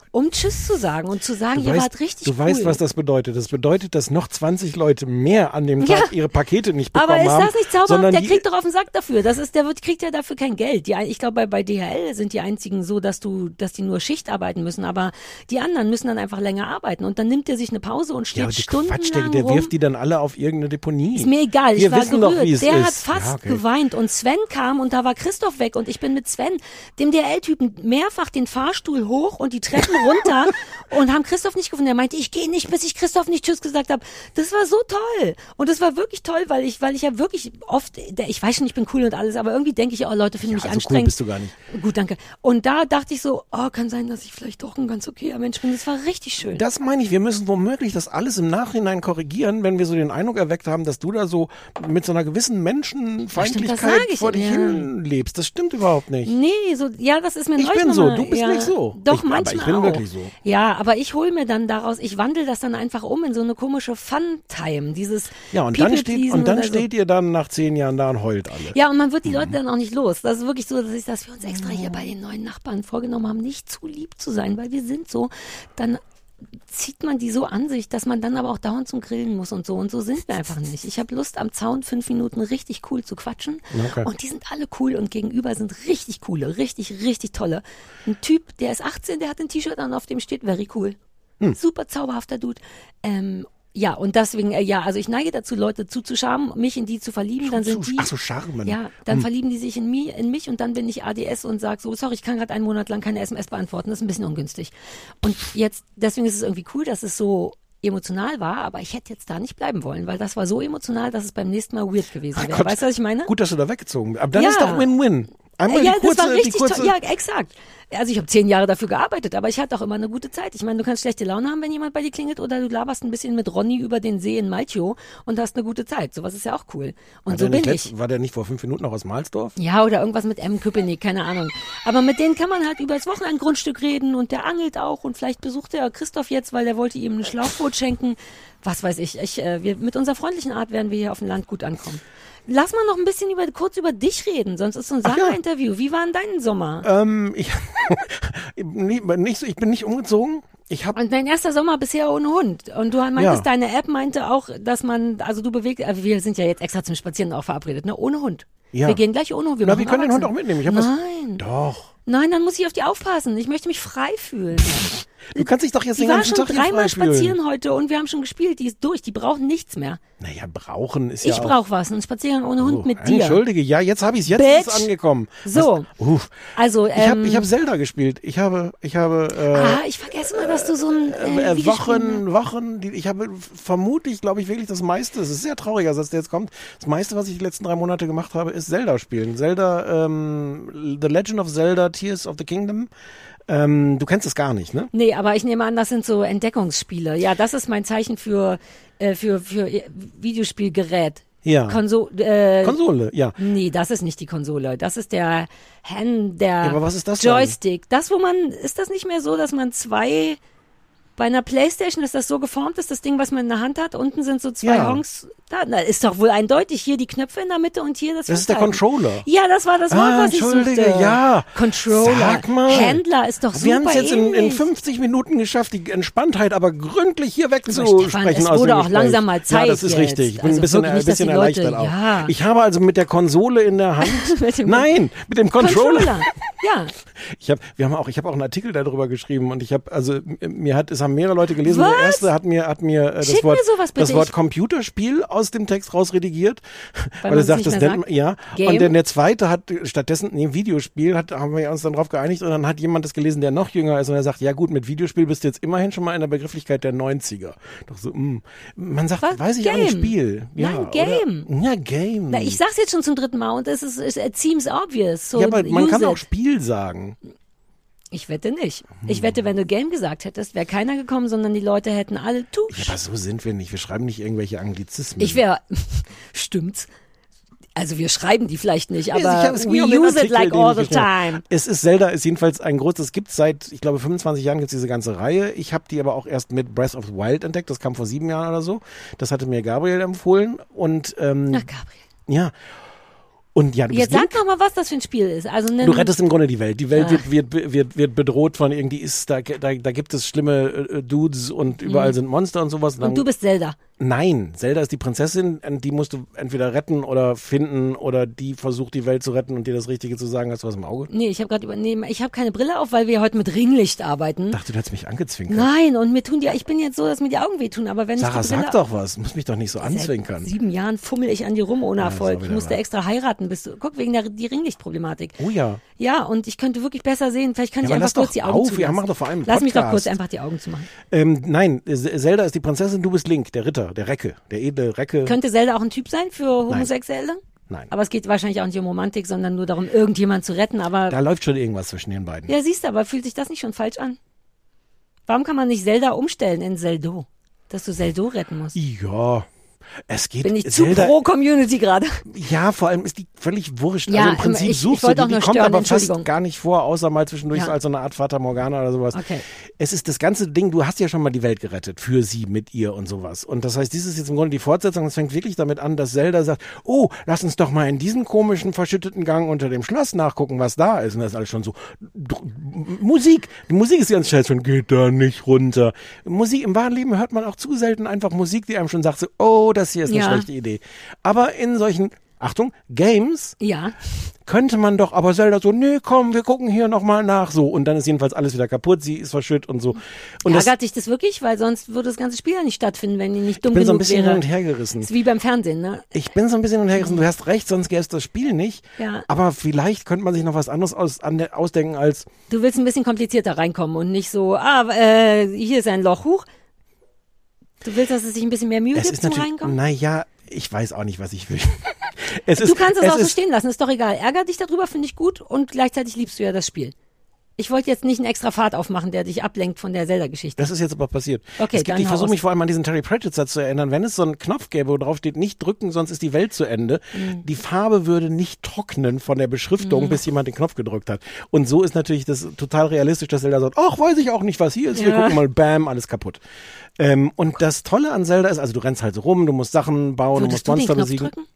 Um Tschüss zu sagen und zu sagen, Du ihr weißt, wart richtig du cool. weißt, was das bedeutet. Das bedeutet, dass noch 20 Leute mehr an dem Tag Ja. ihre Pakete nicht bekommen Aber ist haben. das nicht zauberhaft? Der kriegt doch auf den Sack dafür. Das ist, der wird, kriegt ja dafür kein Geld. Die, ich glaube, bei, bei DHL sind die einzigen so, dass du, dass die nur Schicht arbeiten müssen. Aber die anderen müssen dann einfach länger arbeiten. Und dann nimmt er sich eine Pause und ja, steht die stundenlang Quatsch, der, der rum. wirft die dann alle auf irgendeine Deponie. Ist mir egal, ich Wir war gerührt. es der ist. hat fast ja, okay. geweint und Sven kam und da war Christoph weg und ich bin mit Sven, dem DL-Typen, mehrfach den Fahrstuhl hoch und die Treppen runter und haben Christoph nicht gefunden. Er meinte, ich gehe nicht, bis ich Christoph nicht Tschüss gesagt habe. Das war so toll und das war wirklich toll, weil ich, weil ich ja wirklich oft, ich weiß schon, ich bin cool und alles, aber irgendwie denke ich, oh Leute finden mich so cool anstrengend. bist du gar nicht. Gut, danke. Und da dachte ich so, oh, kann sein, dass ich vielleicht doch ein ganz okayer Mensch bin. Das war richtig schön. Das meine ich, wir müssen womöglich das alles im Nachhinein korrigieren, wenn wir so den Eindruck erweckt haben, dass du da so mit so einer gewissen Menschenfeindlichkeit ich vor dich ja. hin lebst. Das stimmt überhaupt nicht. Nee, so, ja, das ist mir Ich bin so, mal- du bist ja, nicht so. Doch, Ich- aber manchmal ich bin auch. Wirklich so. Ja, aber ich hole mir dann daraus, ich wandle das dann einfach um in so eine komische Fun-Time, dieses Ja, und dann steht, und dann oder so. steht ihr dann nach zehn Jahren da und heult alle. Ja, und man wird die Leute dann auch nicht los. Das ist wirklich so, dass, ich, dass wir uns extra hier bei den neuen Nachbarn vorgenommen haben, nicht zu lieb zu sein, weil wir sind so, dann zieht man die so an sich, dass man dann aber auch dauernd zum Grillen muss und so. Und so sind wir einfach nicht. Ich habe Lust, am Zaun fünf Minuten richtig cool zu quatschen. Okay. Und die sind alle cool und gegenüber sind richtig coole, richtig, richtig tolle. Ein Typ, der ist 18, der hat ein T-Shirt an, auf dem steht very cool. Hm. Super zauberhafter Dude. Ähm, ja, und deswegen, äh, ja, also ich neige dazu, Leute zuzuschauen, mich in die zu verlieben, dann sind die. Ach so, Charmen. Ja, dann Hm. verlieben die sich in, mi, in mich und dann bin ich ADS und sag so, sorry, ich kann gerade einen Monat lang keine SMS beantworten, das ist ein bisschen ungünstig. Und jetzt, deswegen ist es irgendwie cool, dass es so emotional war, aber ich hätte jetzt da nicht bleiben wollen, weil das war so emotional, dass es beim nächsten Mal weird gewesen wäre. Weißt du, was ich meine? Gut, dass du da weggezogen bist. Aber dann Ja. ist doch Win-Win. Einmal ja, die kurze, das war richtig kurze toll. Ja, exakt. Also ich habe zehn Jahre dafür gearbeitet, aber ich hatte auch immer eine gute Zeit. Ich meine, du kannst schlechte Laune haben, wenn jemand bei dir klingelt, oder du laberst ein bisschen mit Ronny über den See in Malchow und hast eine gute Zeit. Sowas ist ja auch cool. Und war, so bin letzt- ich. war der nicht vor fünf Minuten noch aus Mahlsdorf? Ja, oder irgendwas mit M. Köpenick, keine Ahnung. Aber mit denen kann man halt über das Wochenendgrundstück reden und der angelt auch und vielleicht besucht er Christoph jetzt, weil der wollte ihm ein Schlauchboot schenken. Was weiß ich. ich äh, wir, mit unserer freundlichen Art werden wir hier auf dem Land gut ankommen. Lass mal noch ein bisschen über, kurz über dich reden, sonst ist so ein Ach ja. Wie war denn dein Sommer? Ähm, ich, nicht, nicht so, ich bin nicht umgezogen. Ich habe Und dein erster Sommer bisher ohne Hund. Und du meintest, Ja. deine App meinte auch, dass man, also du bewegst, äh, wir sind ja jetzt extra zum Spazieren auch verabredet, ne? Ohne Hund. Ja. Wir gehen gleich ohne Hund. Wir, Na, wir können den Hund auch mitnehmen. Ich hab was- Nein. Doch. Nein, dann muss ich auf die aufpassen. Ich möchte mich frei fühlen. Du kannst dich doch jetzt Die den war ganzen schon Tag hier dreimal frei fühlen. spazieren heute und wir haben schon gespielt. Die ist durch. Die braucht nichts mehr. Naja, brauchen ist ja ich auch... brauche was. Einen Spaziergang ohne Hund Oh, mit dir. Entschuldige, ja, jetzt habe ich jetzt Bitch. ist es angekommen. So. Was, uff. Also, ich habe ähm, ich hab Zelda gespielt. Ich habe ich habe äh, ah, ich vergesse mal, dass du so ein äh, äh, Wochen, Wochen, die, ich habe vermutlich, glaube ich, wirklich das meiste, es ist sehr traurig, als der jetzt kommt, das meiste, was ich die letzten drei Monate gemacht habe, ist Zelda spielen. Zelda, ähm, The Legend of Zelda, Tears of the Kingdom. Ähm, du kennst es gar nicht, ne? Nee, aber ich nehme an, das sind so Entdeckungsspiele. Ja, das ist mein Zeichen für, äh, für, für Videospielgerät. Ja. Konso äh, Konsole, ja. Nee, das ist nicht die Konsole. Das ist der Hand, der Ja, aber was ist das dann? Joystick. Das, wo man, ist das nicht mehr so, dass man zwei, bei einer Playstation ist das so geformt, ist das Ding, was man in der Hand hat. Unten sind so zwei Ja. Honks. Da, na, ist doch wohl eindeutig. Hier die Knöpfe in der Mitte und hier das Das ist der. Controller. Ja, das war das Wort, Ah, was ich Entschuldige, suchte. ja. Controller. Sag mal. Händler ist doch Wir haben super es jetzt in, in ähnlich. 50 Minuten geschafft, die Entspanntheit aber gründlich hier Stefan, wegzusprechen es aus wurde auch Gespräch. langsam mal Zeit Ja, das ist jetzt. richtig. Ich bin Also ein bisschen, ein nicht, dass bisschen die Leute- erleichtert auch. ja. Ich habe also mit der Konsole in der Hand, Mit dem- nein, mit dem Controller. Controller. Ja. Ich habe, wir haben auch, ich habe auch einen Artikel darüber geschrieben und ich habe, also mir hat, es haben mehrere Leute gelesen. Was? Der erste hat mir, hat mir äh, das Wort, mir das Wort Computerspiel aus dem Text rausredigiert, weil, man er sagt, das nennt man, ja. Game? Und dann der zweite hat stattdessen, nee, Videospiel, hat, haben wir uns dann drauf geeinigt und dann hat jemand das gelesen, der noch jünger ist und er sagt, ja gut, mit Videospiel bist du jetzt immerhin schon mal in der Begrifflichkeit der 90er. Doch so, mh. man sagt, Was? weiß ich auch nicht, Game? Spiel. Ja, Nein, oder- Game. Ja, Game. Na, ich sag's jetzt schon zum dritten Mal und es ist, es it seems obvious. So ja, aber man kann it. auch Spiel sagen. Ich wette nicht. Hm. Ich wette, wenn du Game gesagt hättest, wäre keiner gekommen, sondern die Leute hätten alle Tusch. Ja, aber so sind wir nicht. Wir schreiben nicht irgendwelche Anglizismen. Ich wäre, stimmt's. Also wir schreiben die vielleicht nicht, Ich aber ging we use it like all ich the time. Es ist Zelda ist jedenfalls ein großes, es gibt seit, ich glaube, 25 Jahren gibt es diese ganze Reihe. Ich habe die aber auch erst mit Breath of the Wild entdeckt. Das kam vor sieben Jahren oder so. Das hatte mir Gabriel empfohlen. Und ähm, Ach, Gabriel. ja. Und ja, du Jetzt sag noch mal, was das für ein Spiel ist. Also Du rettest im Grunde die Welt. Die Welt Ah. wird, wird, wird, wird bedroht von irgendwie ist, da, da, da gibt es schlimme äh, Dudes und überall Mhm. sind Monster und sowas. Und du bist Zelda. Nein, Zelda ist die Prinzessin, die musst du entweder retten oder finden oder die versucht die Welt zu retten und dir das Richtige zu sagen. Hast du was im Auge? Nee, ich habe gerade übernehmen. Ich habe keine Brille auf, weil wir heute mit Ringlicht arbeiten. Ich dachte, du hättest mich angezwinkert. Nein, und mir tun die, ich bin jetzt so, dass mir die Augen wehtun, aber wenn Sarah, ich Brille sag doch was. Muss mich doch nicht so anzwinkern. Seit sieben Jahren fummel ich an die rum ohne Ja, ist Erfolg. auch Ich musste wahr. extra heiraten, bis du, guck, wegen der die Ringlichtproblematik. Oh ja. Ja, und ich könnte wirklich besser sehen. Vielleicht kann Ja, ich einfach kurz die Augen auf. zulassen. Ja, mach doch vor allem Lass mich doch Podcast. kurz einfach die Augen zumachen. Ähm, nein, Zelda ist die Prinzessin, du bist Link, der Ritter, der Recke, der edle Recke. Könnte Zelda auch ein Typ sein für Homosexuelle? Nein. Aber es geht wahrscheinlich auch nicht um Romantik, sondern nur darum, irgendjemand zu retten. Aber Da läuft schon irgendwas zwischen den beiden. ja, siehst du, aber fühlt sich das nicht schon falsch an? Warum kann man nicht Zelda umstellen in Zeldo? Dass du Zeldo retten musst. Ja. Es geht Bin ich zu Zelda, pro Community gerade? Ja, vor allem ist die völlig wurscht. Ja, also im Prinzip ich- ich suchst wollte du die, die kommt aber fast gar nicht vor, außer mal zwischendurch Ja. so als so eine Art Fata Morgana oder sowas. Okay. Es ist das ganze Ding, du hast ja schon mal die Welt gerettet, für sie, mit ihr und sowas. Und das heißt, dies ist jetzt im Grunde die Fortsetzung. Es fängt wirklich damit an, dass Zelda sagt, oh, lass uns doch mal in diesem komischen, verschütteten Gang unter dem Schloss nachgucken, was da ist. Und das ist alles schon so, Musik. Die Musik ist ganz schnell schon, geht da nicht runter. Musik, im wahren Leben hört man auch zu selten einfach Musik, die einem schon sagt, so, oh, das hier ist eine Ja. schlechte Idee. Aber in solchen, Achtung, Games Ja. könnte man doch, aber Zelda so, nee, komm, wir gucken hier nochmal nach, so. Und dann ist jedenfalls alles wieder kaputt, sie ist verschütt und so. Und das, Ärgert dich das wirklich? Weil sonst würde das ganze Spiel ja nicht stattfinden, wenn die nicht dumm ich bin so ein bisschen hin wäre. und her gerissen. ist wie beim Fernsehen, ne? Ich bin so ein bisschen hin und her gerissen. Du hast recht, sonst gäbe es das Spiel nicht. Ja. Aber vielleicht könnte man sich noch was anderes aus, an ausdenken als, Du willst ein bisschen komplizierter reinkommen und nicht so, ah, äh, hier ist ein Loch, huch. Du willst, dass es sich ein bisschen mehr Mühe es gibt zum Reinkommen? naja, ich weiß auch nicht, was ich will. es Du ist, kannst es, es auch so stehen lassen, ist doch egal. Ärger dich darüber, finde ich gut und gleichzeitig liebst du ja das Spiel. Ich wollte jetzt nicht einen extra Pfad aufmachen, der dich ablenkt von der Zelda-Geschichte. Das ist jetzt aber passiert. Okay, es gibt, ich versuche mich vor allem an diesen Terry Pratchett-Satz zu erinnern. Wenn es so einen Knopf gäbe, wo drauf steht, nicht drücken, sonst ist die Welt zu Ende. Mhm. Die Farbe würde nicht trocknen von der Beschriftung, Mhm. bis jemand den Knopf gedrückt hat. Und so ist natürlich das total realistisch, dass Zelda sagt, ach, weiß ich auch nicht, was hier ist. Wir Ja. gucken mal, bam, alles kaputt. Ähm, und das Tolle an Zelda ist, also du rennst halt so rum, du musst Sachen bauen, Würdest du du musst den Monster Knopf besiegen. drücken?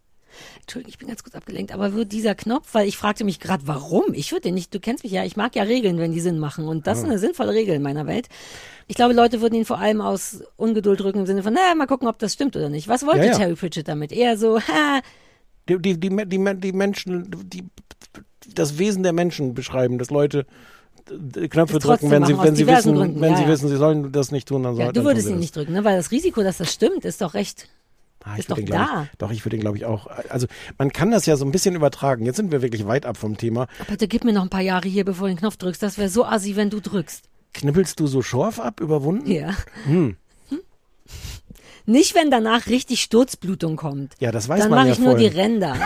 Entschuldigung, ich bin ganz kurz abgelenkt, aber wird dieser Knopf, weil ich fragte mich gerade, warum? Ich würde den nicht, du kennst mich ja, ich mag ja Regeln, wenn die Sinn machen und das ist Ah. eine sinnvolle Regel in meiner Welt. Ich glaube, Leute würden ihn vor allem aus Ungeduld drücken im Sinne von, naja, mal gucken, ob das stimmt oder nicht. Was wollte Ja, ja. Terry Pratchett damit? Eher so, ha, Die, die, die, die, die, Menschen, die, das Wesen der Menschen beschreiben, dass Leute Knöpfe drücken, wenn sie, wenn sie wissen, Gründen, wenn ja, sie wissen, sie sollen das nicht tun, dann ja, soll du dann würdest ihn nicht drücken, ne? weil das Risiko, dass das stimmt, ist doch recht. Ah, ist doch den, da. Ich, doch, ich würde den, glaube ich, auch. Also, man kann das ja so ein bisschen übertragen. Jetzt sind wir wirklich weit ab vom Thema. Bitte gib mir noch ein paar Jahre hier, bevor du den Knopf drückst. Das wäre so assi, wenn du drückst. Knibbelst du so Schorf ab, überwunden? Ja. Hm. Nicht, wenn danach richtig Sturzblutung kommt. Ja, das weiß Dann man mache ja ich nur die. Ränder.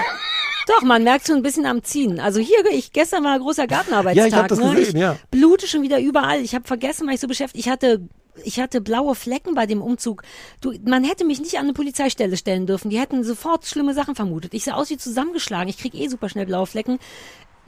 Doch, man merkt schon ein bisschen am Ziehen. Also hier, ich gestern war großer Gartenarbeitstag. Ja, ich hab das ne? gesehen, ja. blute schon wieder überall. Ich habe vergessen, weil ich so beschäftigt. Ich hatte ich hatte blaue Flecken bei dem Umzug. Du, man hätte mich nicht an eine Polizeistelle stellen dürfen. Die hätten sofort schlimme Sachen vermutet. Ich sah aus wie zusammengeschlagen. Ich krieg eh super schnell blaue Flecken.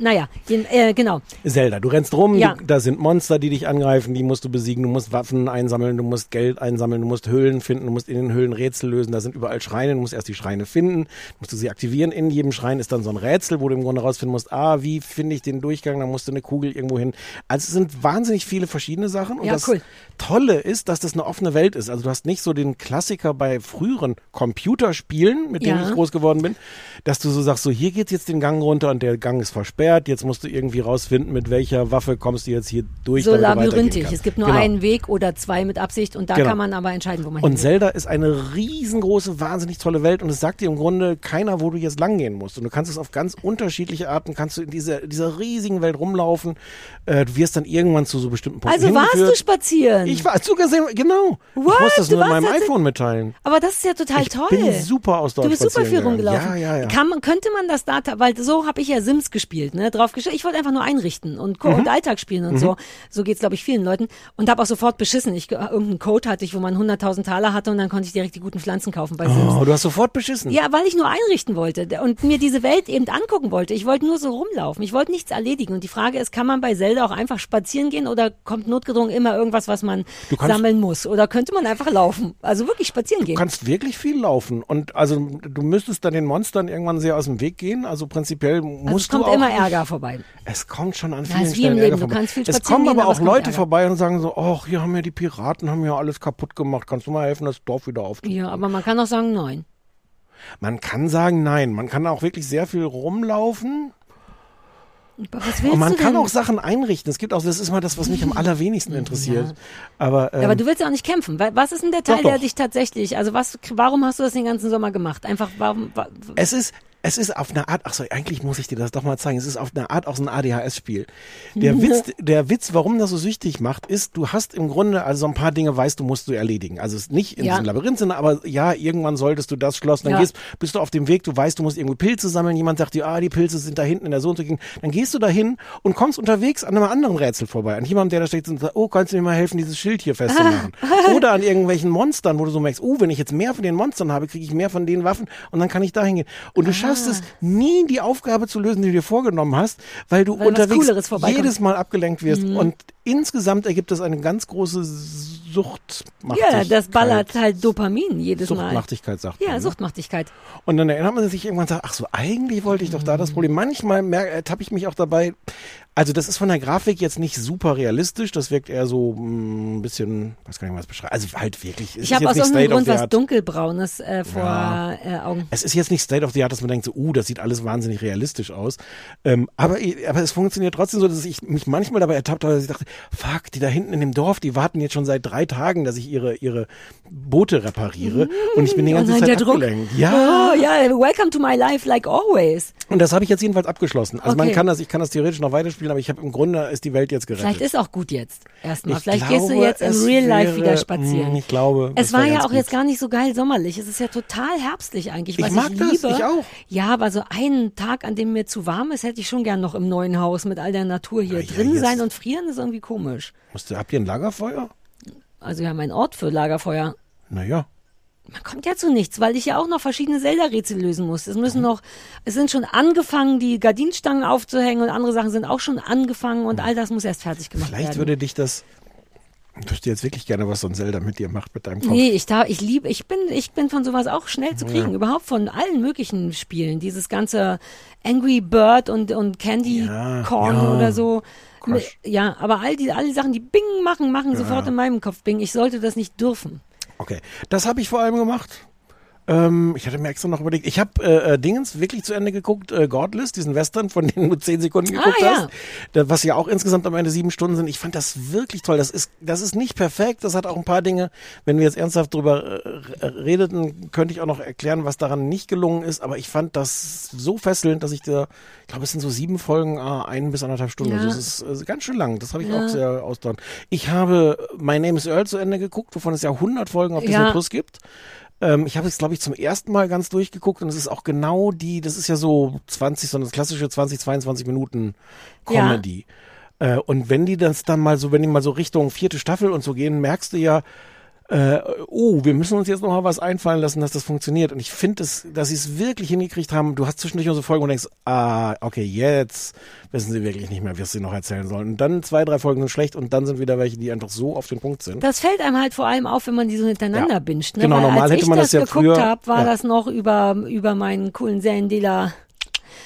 Naja, jeden, äh, genau. Zelda, du rennst rum, Ja. du, da sind Monster, die dich angreifen, die musst du besiegen, du musst Waffen einsammeln, du musst Geld einsammeln, du musst Höhlen finden, du musst in den Höhlen Rätsel lösen, da sind überall Schreine, du musst erst die Schreine finden, musst du sie aktivieren, in jedem Schrein ist dann so ein Rätsel, wo du im Grunde rausfinden musst, ah, wie finde ich den Durchgang, dann musst du eine Kugel irgendwo hin. Also es sind wahnsinnig viele verschiedene Sachen und Ja, das cool. Tolle ist, dass das eine offene Welt ist. Also du hast nicht so den Klassiker bei früheren Computerspielen, mit denen Ja. ich groß geworden bin, dass du so sagst, so hier geht's jetzt den Gang runter und der Gang ist versperrt, jetzt musst du irgendwie rausfinden, mit welcher Waffe kommst du jetzt hier durch. So labyrinthisch. Es gibt nur Genau. einen Weg oder zwei mit Absicht und da Genau. kann man aber entscheiden, wo man Und. Zelda ist eine riesengroße, wahnsinnig tolle Welt und es sagt dir im Grunde keiner, wo du jetzt langgehen musst. Und du kannst es auf ganz unterschiedliche Arten, kannst du in dieser, dieser riesigen Welt rumlaufen. Äh, du wirst dann irgendwann zu so bestimmten Punkten Also warst du spazieren? Ich war sogar sehr, genau. What? Ich muss das Du nur mit warst meinem iPhone mitteilen. Aber das ist ja total Ich toll. bin super aus dort Du bist super viel rumgelaufen. Ja, ja, ja. Kann könnte man das da, weil so habe ich ja Sims gespielt, ne, drauf gestellt. Ich wollte einfach nur einrichten und, Mhm. und Alltag spielen und Mhm. so. So geht's glaube ich vielen Leuten und habe auch sofort beschissen. Ich irgendeinen Code hatte ich, wo man 100.000 Taler hatte und dann konnte ich direkt die guten Pflanzen kaufen bei Sims. Oh, du hast sofort beschissen. Ja, weil ich nur einrichten wollte und mir diese Welt eben angucken wollte. Ich wollte nur so rumlaufen. Ich wollte nichts erledigen. Und die Frage ist, kann man bei Zelda auch einfach spazieren gehen oder kommt notgedrungen immer irgendwas, was man Du sammeln muss? Oder könnte man einfach laufen? Also wirklich spazieren gehen. Du kannst wirklich viel laufen und also du müsstest dann den Monstern irgendwann sehr aus dem Weg gehen. Also prinzipiell musst also es kommt du auch immer Ärger vorbei. Es kommt schon an Ja, vielen im Stellen Leben. Ärger vorbei. es kommen aber auch Leute Ärger. vorbei und sagen so, ach, hier haben ja die Piraten haben ja alles kaputt gemacht. Kannst du mal helfen, das Dorf wieder aufzubauen? Ja, aber man kann auch sagen, nein. Man kann sagen, nein. Man kann auch wirklich sehr viel rumlaufen. Und man kann auch Sachen einrichten. Es gibt auch, das ist mal das, was mich am allerwenigsten interessiert. Aber, ähm, Ja, aber du willst ja auch nicht kämpfen. Wa- Was ist denn der Teil, Doch, der doch. dich tatsächlich, also was, warum hast du das den ganzen Sommer gemacht? Einfach, warum, wa- Es ist, es ist auf eine Art, ach so, eigentlich muss ich dir das doch mal zeigen. Es ist auf eine Art auch so ein ADHS-Spiel. Der Witz, der Witz, warum das so süchtig macht, ist, du hast im Grunde, also so ein paar Dinge weißt du, musst du erledigen. Also es ist nicht in Ja. diesem Labyrinth, Sinne, aber ja, irgendwann solltest du das Schloss, dann Ja. gehst, bist du auf dem Weg, du weißt, du musst irgendwie Pilze sammeln. Jemand sagt dir, ah, die Pilze sind da hinten in der so und so. Dann gehst du dahin und kommst unterwegs an einem anderen Rätsel vorbei. An jemandem, der da steht und sagt, oh, kannst du mir mal helfen, dieses Schild hier festzumachen? Oder an irgendwelchen Monstern, wo du so merkst, oh, wenn ich jetzt mehr von den Monstern habe, kriege ich mehr von den Waffen und dann kann ich da hingehen. Und du schaffst es nie, die Aufgabe zu lösen, die du dir vorgenommen hast, weil du Weil unterwegs jedes Mal abgelenkt wirst. Mhm. Und insgesamt ergibt das eine ganz große Suchtmachtigkeit. ja, das ballert halt Dopamin jedes Mal. Suchtmachtigkeit, sagt Ja, man. Ne? Suchtmachtigkeit. Und dann erinnert man sich irgendwann, und sagt, ach so, eigentlich wollte ich doch da Mhm. das Problem. Manchmal ertappe ich mich auch dabei, also das ist von der Grafik jetzt nicht super realistisch, das wirkt eher so mm, ein bisschen, weiß gar nicht, was beschreiben. Also halt wirklich. es Ich habe aus nicht irgendeinem Grund was dunkelbraunes äh, vor Ja. äh, Augen. Es ist jetzt nicht State of the Art, dass man denkt, so, uh, das sieht alles wahnsinnig realistisch aus. Ähm, aber, aber es funktioniert trotzdem so, dass ich mich manchmal dabei ertappt habe, dass ich dachte, fuck, die da hinten in dem Dorf, die warten jetzt schon seit drei Tagen, dass ich ihre, ihre Boote repariere. Und ich bin die Oh ganze nein, Zeit abgelenkt. Ja. Oh, ja, welcome to my life like always. Und das habe ich jetzt jedenfalls abgeschlossen. Also man Okay. kann das, ich kann das theoretisch noch weiterspielen, aber ich habe im Grunde ist die Welt jetzt gerettet. Vielleicht ist auch gut jetzt. Erstmal. Ich Vielleicht gehst du glaube, jetzt im Real Life wäre- wieder spazieren. Mm, Ich glaube. Es das war ja auch gut. jetzt gar nicht so geil sommerlich. Es ist ja total herbstlich eigentlich. Ich mag ich das, liebe. ich auch. Ja, aber so einen Tag, an dem mir zu warm ist, hätte ich schon gern noch im neuen Haus mit all der Natur hier. Ja, ja, Drin jetzt- sein und frieren ist irgendwie komisch. Musst du, habt ihr ein Lagerfeuer? Also wir haben einen Ort für Lagerfeuer. Naja. Man kommt ja zu nichts, weil ich ja auch noch verschiedene Zelda-Rätsel lösen muss. Es müssen noch, es sind schon angefangen, die Gardinenstangen aufzuhängen und andere Sachen sind auch schon angefangen und all das muss erst fertig gemacht Vielleicht werden. würde dich das. Ich wüsste jetzt wirklich gerne, was so ein Zelda mit dir macht, mit deinem Kopf. Nee, ich da, ich liebe, ich bin, ich bin von sowas auch schnell zu kriegen. Ja. Überhaupt von allen möglichen Spielen. Dieses ganze Angry Bird und, und Candy Ja, Corn ja. oder so. Crush. Ja, aber all die, all die Sachen, die Bing machen, machen sofort in meinem Kopf Bing. Ich sollte das nicht dürfen. Okay, das habe ich vor allem gemacht. Ähm, ich hatte mir extra noch überlegt. Ich habe äh, äh, Dingens wirklich zu Ende geguckt, äh, Godless, diesen Western, von dem du zehn Sekunden Ah, geguckt ja. hast. Da, was ja auch insgesamt am Ende sieben Stunden sind. Ich fand das wirklich toll. Das ist, das ist nicht perfekt. Das hat auch ein paar Dinge. Wenn wir jetzt ernsthaft drüber äh, redeten, könnte ich auch noch erklären, was daran nicht gelungen ist. Aber ich fand das so fesselnd, dass ich da, ich glaube, es sind so sieben Folgen, ah, ein bis anderthalb Stunden. Ja. Also es ist äh, ganz schön lang. Das habe ich Ja. auch sehr ausdauernd. Ich habe My Name is Earl zu Ende geguckt, wovon es ja 100 Folgen auf Ja. Disney Plus gibt. Ähm, ich habe es, glaube ich, zum ersten Mal ganz durchgeguckt und es ist auch genau die, das ist ja so 20, so eine klassische 20, 22 Minuten Comedy. Äh, und wenn die das dann mal so, wenn die mal so Richtung vierte Staffel und so gehen, merkst du ja, äh, oh, wir müssen uns jetzt noch mal was einfallen lassen, dass das funktioniert. Und ich finde, es, dass sie es wirklich hingekriegt haben. Du hast zwischendurch so Folgen und denkst, ah, okay, jetzt wissen sie wirklich nicht mehr, was sie noch erzählen sollen. Und dann zwei, drei Folgen sind schlecht und dann sind wieder welche, die einfach so auf den Punkt sind. Das fällt einem halt vor allem auf, wenn man die so hintereinander Ja. binscht. Ne? Genau, Weil normal hätte ich man das das ja geguckt früher- habe, war ja. das noch über, über meinen coolen Seriendealer.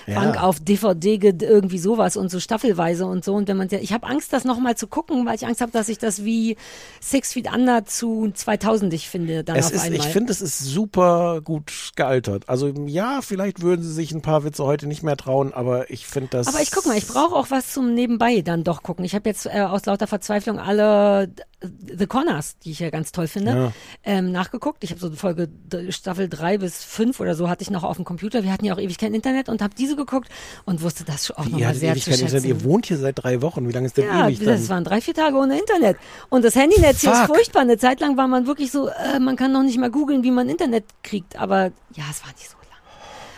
Ja. Bank auf DVD ge- irgendwie sowas und so staffelweise und so und wenn man ich habe Angst das noch mal zu gucken, weil ich Angst habe, dass ich das wie Six Feet Under zu 2000 ich finde dann Es auf ist, einmal. ich finde, es ist super gut gealtert. Also ja, vielleicht würden sie sich ein paar Witze heute nicht mehr trauen, aber ich finde das. Aber ich guck mal, ich brauche auch was zum Nebenbei dann doch gucken. Ich habe jetzt äh, aus lauter Verzweiflung alle The Connors, die ich ja ganz toll finde, Ja. ähm, nachgeguckt. Ich habe so Folge Staffel drei bis fünf oder so hatte ich noch auf dem Computer. Wir hatten ja auch ewig kein Internet und habe diese geguckt und wusste das auch nochmal sehr ewig zu schätzen. Internet. Ihr wohnt hier seit drei Wochen. Wie lange ist denn Ja, ewig das dann? waren drei, vier Tage ohne Internet. Und das Handynetz hier ist furchtbar. Eine Zeit lang war man wirklich so, äh, man kann noch nicht mal googeln, wie man Internet kriegt. Aber ja, es war nicht so.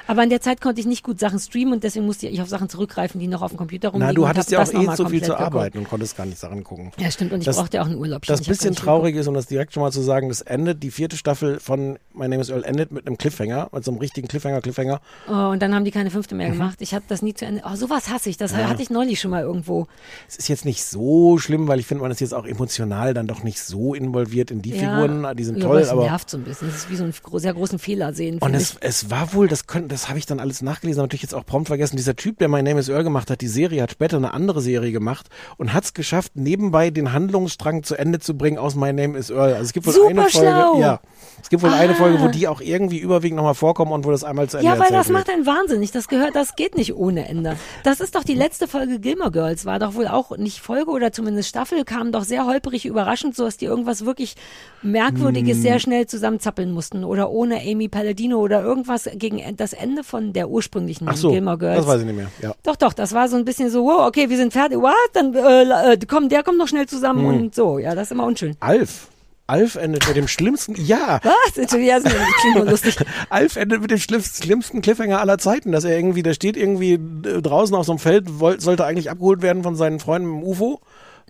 Aber in der Zeit konnte ich nicht gut Sachen streamen und deswegen musste ich auf Sachen zurückgreifen, die noch auf dem Computer rumliegen. Na, du hattest ja auch das eh so viel zu geguckt. arbeiten und konntest gar nicht Sachen gucken. Ja, stimmt. Und ich Das- brauchte ja auch einen Urlaub. Das bisschen traurig ist, um das direkt schon mal zu sagen, das endet, die vierte Staffel von My Name is Earl endet mit einem Cliffhanger, mit so einem richtigen Cliffhanger, Cliffhanger. Oh, und dann haben die keine fünfte mehr gemacht. Ich habe das nie zu Ende. Oh, sowas hasse ich. Das Mhm. Ja. hatte ich neulich schon mal irgendwo. Es ist jetzt nicht so schlimm, weil ich finde, man ist jetzt auch emotional dann doch nicht so involviert in die Figuren. Die sind ja, toll, es aber. nervt so ein bisschen. Das ist wie so einen sehr großen Fehler sehen. Und es, ich. es war wohl, das, können- das habe ich dann alles nachgelesen, natürlich jetzt auch prompt vergessen. Dieser Typ, der My Name is Earl gemacht hat, die Serie, hat später eine andere Serie gemacht und hat es geschafft, nebenbei den Handlungsstrang zu Ende zu bringen aus My Name is Earl. Also es gibt wohl Super eine Folge, schlau. ja, es gibt wohl eine Ah. Folge, wo die auch irgendwie überwiegend nochmal vorkommen und wo das einmal zu Ende Ja, weil das wird. macht einen wahnsinnig. Das gehört, das geht nicht ohne Ende. Das ist doch die letzte Folge Gilmore Girls, war doch wohl auch nicht Folge oder zumindest Staffel, kam doch sehr holperig überraschend, so dass die irgendwas wirklich Merkwürdiges Hm. sehr schnell zusammenzappeln mussten oder ohne Amy Palladino oder irgendwas gegen en- das Ende von der ursprünglichen Ach so, Gilmore Girls. das weiß ich nicht mehr. Ja. Doch, doch, das war so ein bisschen so, wow, okay, wir sind fertig, what? Dann äh, äh, komm, der kommt noch schnell zusammen Hm. und so. Ja, das ist immer unschön. Alf. Alf endet mit dem schlimmsten, ja. Was? Entschuldigung, das klingt nur lustig. Alf endet mit dem schlimmsten, schlimmsten Cliffhanger aller Zeiten, dass er irgendwie, der steht irgendwie äh, draußen auf so einem Feld, woll, sollte eigentlich abgeholt werden von seinen Freunden im UFO.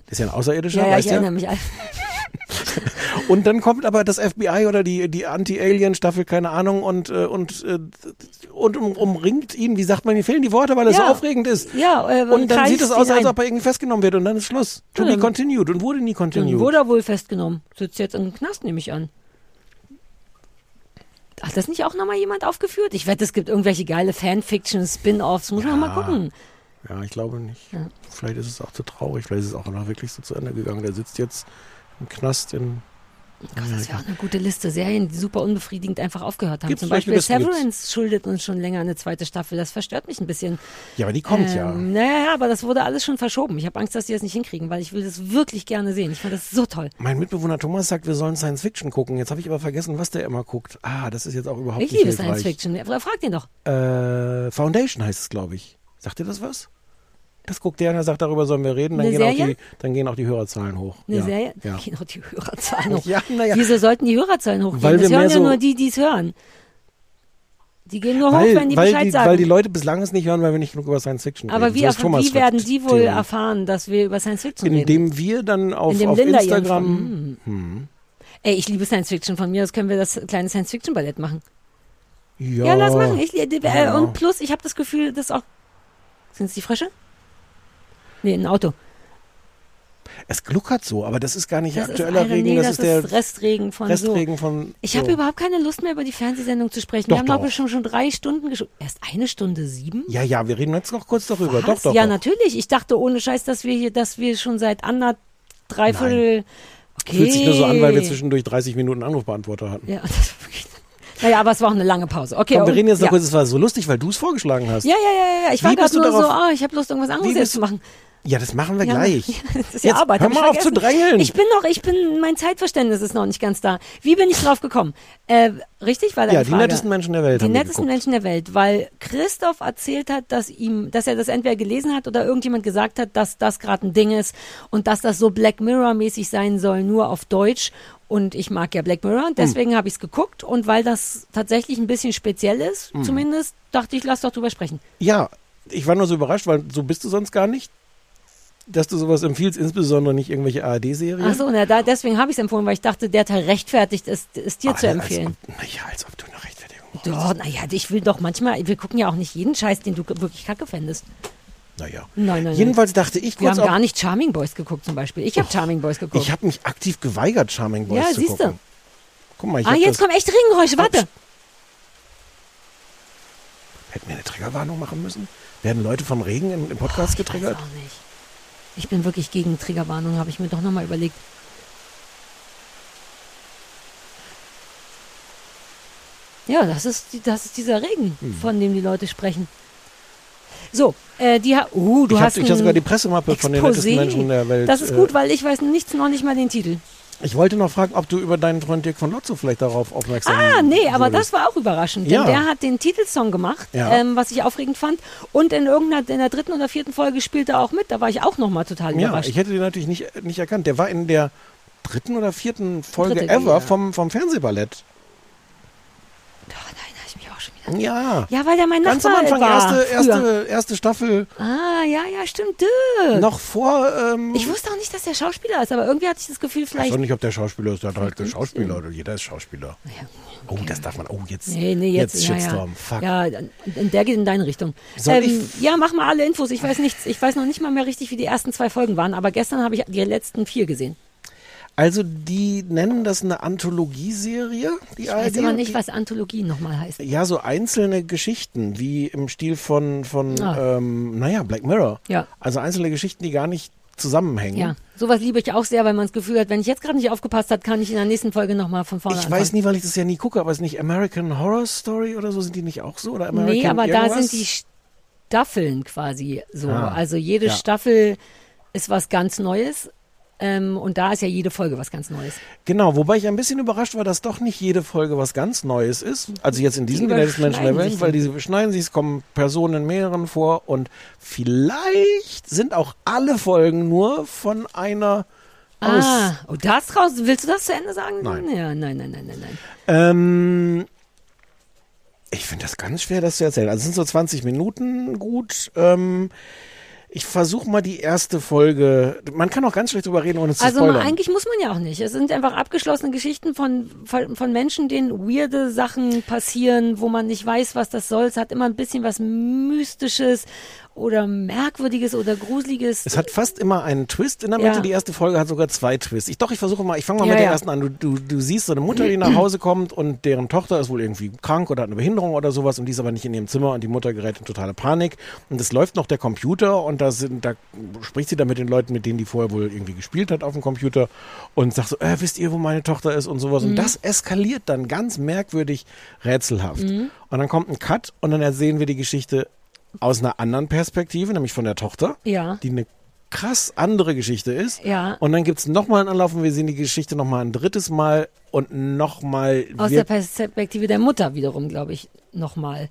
Ist ja ein Außerirdischer, Ja, ja, weißt ich du? erinnere mich. Und dann kommt aber das FBI oder die, die Anti-Alien-Staffel, keine Ahnung, und, äh, und, äh, und um, umringt ihn, wie sagt man, mir fehlen die Worte, weil es Ja. so aufregend ist. Ja, äh, Und dann sieht es aus, als ob er irgendwie festgenommen wird und dann ist Schluss. To Ja, be dann- continued und wurde nie Dann continued. wurde er wohl festgenommen. Sitzt jetzt im Knast, nehme ich an. Hat das nicht auch nochmal jemand aufgeführt? Ich wette, es gibt irgendwelche geile Fanfiction, Spin-Offs. Muss man mal gucken. Ja, ich glaube nicht. Ja. Vielleicht ist es auch zu traurig, vielleicht ist es auch noch wirklich so zu Ende gegangen. Der sitzt jetzt im Knast in. Gott, das wäre auch eine gute Liste. Serien, die super unbefriedigend einfach aufgehört haben. Gibt's Zum Beispiel? Severance schuldet uns schon länger eine zweite Staffel. Das verstört mich ein bisschen. Ja, aber die kommt ja. Ähm, Naja, ja, aber das wurde alles schon verschoben. Ich habe Angst, dass die das nicht hinkriegen, weil ich will das wirklich gerne sehen. Ich fand das so toll. Mein Mitbewohner Thomas sagt, wir sollen Science Fiction gucken. Jetzt habe ich aber vergessen, was der immer guckt. Ah, das ist jetzt auch überhaupt Ich nicht liebe hilfreich. Science Fiction. Ja, Frag den doch. Äh, Foundation heißt es, glaube ich. Sagt ihr das was? Das guckt der und er sagt, darüber sollen wir reden. Dann, gehen auch, die, dann gehen auch die Hörerzahlen hoch. Eine ja. Serie? Ja. Gehen auch die Hörerzahlen hoch. Ja, ja. Wieso sollten die Hörerzahlen hochgehen? Weil das hören ja so- nur die, die es hören. Die gehen nur Weil, hoch, wenn die Bescheid die, sagen. weil die Leute bislang es nicht hören, weil wir nicht genug über Science Fiction Aber reden. wie, erf- Thomas wie werden die wohl Theorie. erfahren, dass wir über Science Fiction reden? Indem wir dann auf, Indem auf Instagram... ihren Hm. Ey, ich liebe Science Fiction. Von mir aus können wir das kleine Science Fiction Ballett machen. Ja, Ja, lass machen. Ich, äh. Und plus, ich habe das Gefühl, dass auch. Sind es die Frösche? Nee, ein Auto. Es gluckert so, aber das ist gar nicht Das aktueller Regen, nee, das, das ist der Restregen von Restregen so. von. Ich so. habe überhaupt keine Lust mehr, über die Fernsehsendung zu sprechen. Doch, wir haben, glaube ich, schon, schon drei Stunden geschaut. Erst eine Stunde sieben? Ja, ja, wir reden jetzt noch kurz darüber. Was? Doch, doch. ja, doch. natürlich. Ich dachte ohne Scheiß, dass wir hier, dass wir schon seit anderthalb, dreiviertel. Okay. Fühlt sich nur so an, weil wir zwischendurch 30 Minuten Anrufbeantworter hatten. Ja, das wirklich. Naja, aber es war auch eine lange Pause. Okay, Komm, wir und- reden jetzt noch ja. kurz, es war so lustig, weil du es vorgeschlagen hast. Ja, ja, ja, ja. Ich war gerade nur so, darauf- ah, ich habe Lust, irgendwas anderes zu machen. Ja, das machen wir Ja, gleich. Ja, das ist ja Jetzt, Arbeit. hör mal auf zu drängeln. Ich bin noch, ich bin, mein Zeitverständnis ist noch nicht ganz da. Wie bin ich drauf gekommen? Äh, richtig, deine Ja, die Frage. nettesten Menschen der Welt Die nettesten. Menschen der Welt, weil Christoph erzählt hat, dass ihm, dass er das entweder gelesen hat oder irgendjemand gesagt hat, dass das gerade ein Ding ist und dass das so Black Mirror-mäßig sein soll, nur auf Deutsch. Und ich mag ja Black Mirror Hm. und deswegen habe ich es geguckt und weil das tatsächlich ein bisschen speziell ist, Hm. zumindest, dachte ich, lass doch drüber sprechen. Ja, ich war nur so überrascht, weil so bist du sonst gar nicht. Dass du sowas empfiehlst, insbesondere nicht irgendwelche ARD-Serien. Ach so, na, da, deswegen habe ich es empfohlen, weil ich dachte, der Teil rechtfertigt ist, ist dir zu empfehlen. Naja, als ob du eine Rechtfertigung Doch, naja, ich will doch manchmal, wir gucken ja auch nicht jeden Scheiß, den du wirklich kacke fändest. Naja. Nein, nein, Jedenfalls dachte ich Wir haben gar nicht Charming Boys geguckt zum Beispiel. Ich habe Charming Boys geguckt. Ich habe mich aktiv geweigert, Charming Boys Ja, zu siehste. gucken. Guck mal, ich ah, jetzt kommen echt Regengeräusche, warte. Hätten wir eine Triggerwarnung machen müssen? Werden Leute von Regen im, im Podcast getriggert? Auch nicht. Ich bin wirklich gegen Triggerwarnung, habe ich mir doch nochmal überlegt. Ja, das ist, das ist dieser Regen, Hm. von dem die Leute sprechen. So, äh, die ha uh, du ich hab- hast ich hab ein sogar die Pressemappe von den Exposé. nettesten Menschen der Welt, Das ist äh, gut, weil ich weiß nichts, noch nicht mal den Titel. Ich wollte noch fragen, ob du über deinen Freund Dirk von Lotzo vielleicht darauf aufmerksam Ah, nee, aber wurdest. das war auch überraschend, denn Ja. der hat den Titelsong gemacht, Ja. ähm, was ich aufregend fand. Und in irgendeiner, in der dritten oder vierten Folge spielte er auch mit. Da war ich auch nochmal total Ja, überrascht. ich hätte den natürlich nicht, nicht erkannt. Der war in der dritten oder vierten Folge Dritte, ever ja. vom, vom Fernsehballett. Ja. Ja, weil der mein Ganz am Nachbar Anfang, war. erste, früher. erste, erste Staffel. Ah, ja, ja, stimmt. Dirk. Noch vor. Ähm, Ich wusste auch nicht, dass der Schauspieler ist, aber irgendwie hatte ich das Gefühl, ich weiß vielleicht. auch nicht, ob der Schauspieler ist. Der hat halt der Schauspieler oder jeder ist Schauspieler. Oh, das darf man. Oh, jetzt. Nee, nee, jetzt, ja, Shitstorm. ja. Fuck. Ja, der geht in deine Richtung. Soll Ähm, ja, mach mal alle Infos. Ich weiß nichts. Ich weiß noch nicht mal mehr richtig, wie die ersten zwei Folgen waren, aber gestern habe ich die letzten vier gesehen. Also, die nennen das eine Anthologieserie, die Ich weiß ARD, immer nicht, was Anthologie nochmal heißt. Ja, so einzelne Geschichten, wie im Stil von, von Ah. ähm, naja, Black Mirror. Ja. Also einzelne Geschichten, die gar nicht zusammenhängen. Ja, sowas liebe ich auch sehr, weil man das Gefühl hat, wenn ich jetzt gerade nicht aufgepasst habe, kann ich in der nächsten Folge nochmal von vorne Ich anfangen. weiß nie, weil ich das ja nie gucke, aber ist nicht American Horror Story oder so? Sind die nicht auch so? Oder American Nee, aber da irgendwas? sind die Staffeln quasi so. Ah, also jede ja. Staffel ist was ganz Neues. Ähm, und da ist ja jede Folge was ganz Neues. Genau, wobei ich ein bisschen überrascht war, dass doch nicht jede Folge was ganz Neues ist. Also jetzt in diesem Die die nettesten Menschen der Welt, weil diese beschneiden sich, es kommen Personen in mehreren vor und vielleicht sind auch alle Folgen nur von einer aus. Ah, oh, das raus. Willst du das zu Ende sagen? Nein. Ja, nein, nein, nein, nein, nein. Ähm, ich finde das ganz schwer, das zu erzählen. Also es sind so 20 Minuten gut. Ähm, ich versuche mal die erste Folge. Man kann auch ganz schlecht drüber reden, ohne zu Also spoilern. eigentlich muss man ja auch nicht. Es sind einfach abgeschlossene Geschichten von, von, von Menschen, denen weirde Sachen passieren, wo man nicht weiß, was das soll. Es hat immer ein bisschen was Mystisches oder Merkwürdiges oder Gruseliges. Es hat fast immer einen Twist in der Mitte. Ja. Die erste Folge hat sogar zwei Twists. Ich doch, ich versuche mal, ich fange mal Ja, mit der ja. ersten an. Du, du, du siehst so eine Mutter, die nach Hause kommt und deren Tochter ist wohl irgendwie krank oder hat eine Behinderung oder sowas und die ist aber nicht in ihrem Zimmer und die Mutter gerät in totale Panik. Und es läuft noch der Computer und da sind, da spricht sie dann mit den Leuten, mit denen die vorher wohl irgendwie gespielt hat auf dem Computer und sagt so, äh, wisst ihr, wo meine Tochter ist und sowas. Und Mhm. das eskaliert dann ganz merkwürdig rätselhaft. Mhm. Und dann kommt ein Cut und dann ersehen wir die Geschichte aus einer anderen Perspektive, nämlich von der Tochter Ja. die eine krass andere Geschichte ist. Ja. Und dann gibt's noch nochmal einen Anlauf und wir sehen die Geschichte nochmal ein drittes Mal und nochmal. Aus der Perspektive der Mutter wiederum, glaube ich, nochmal.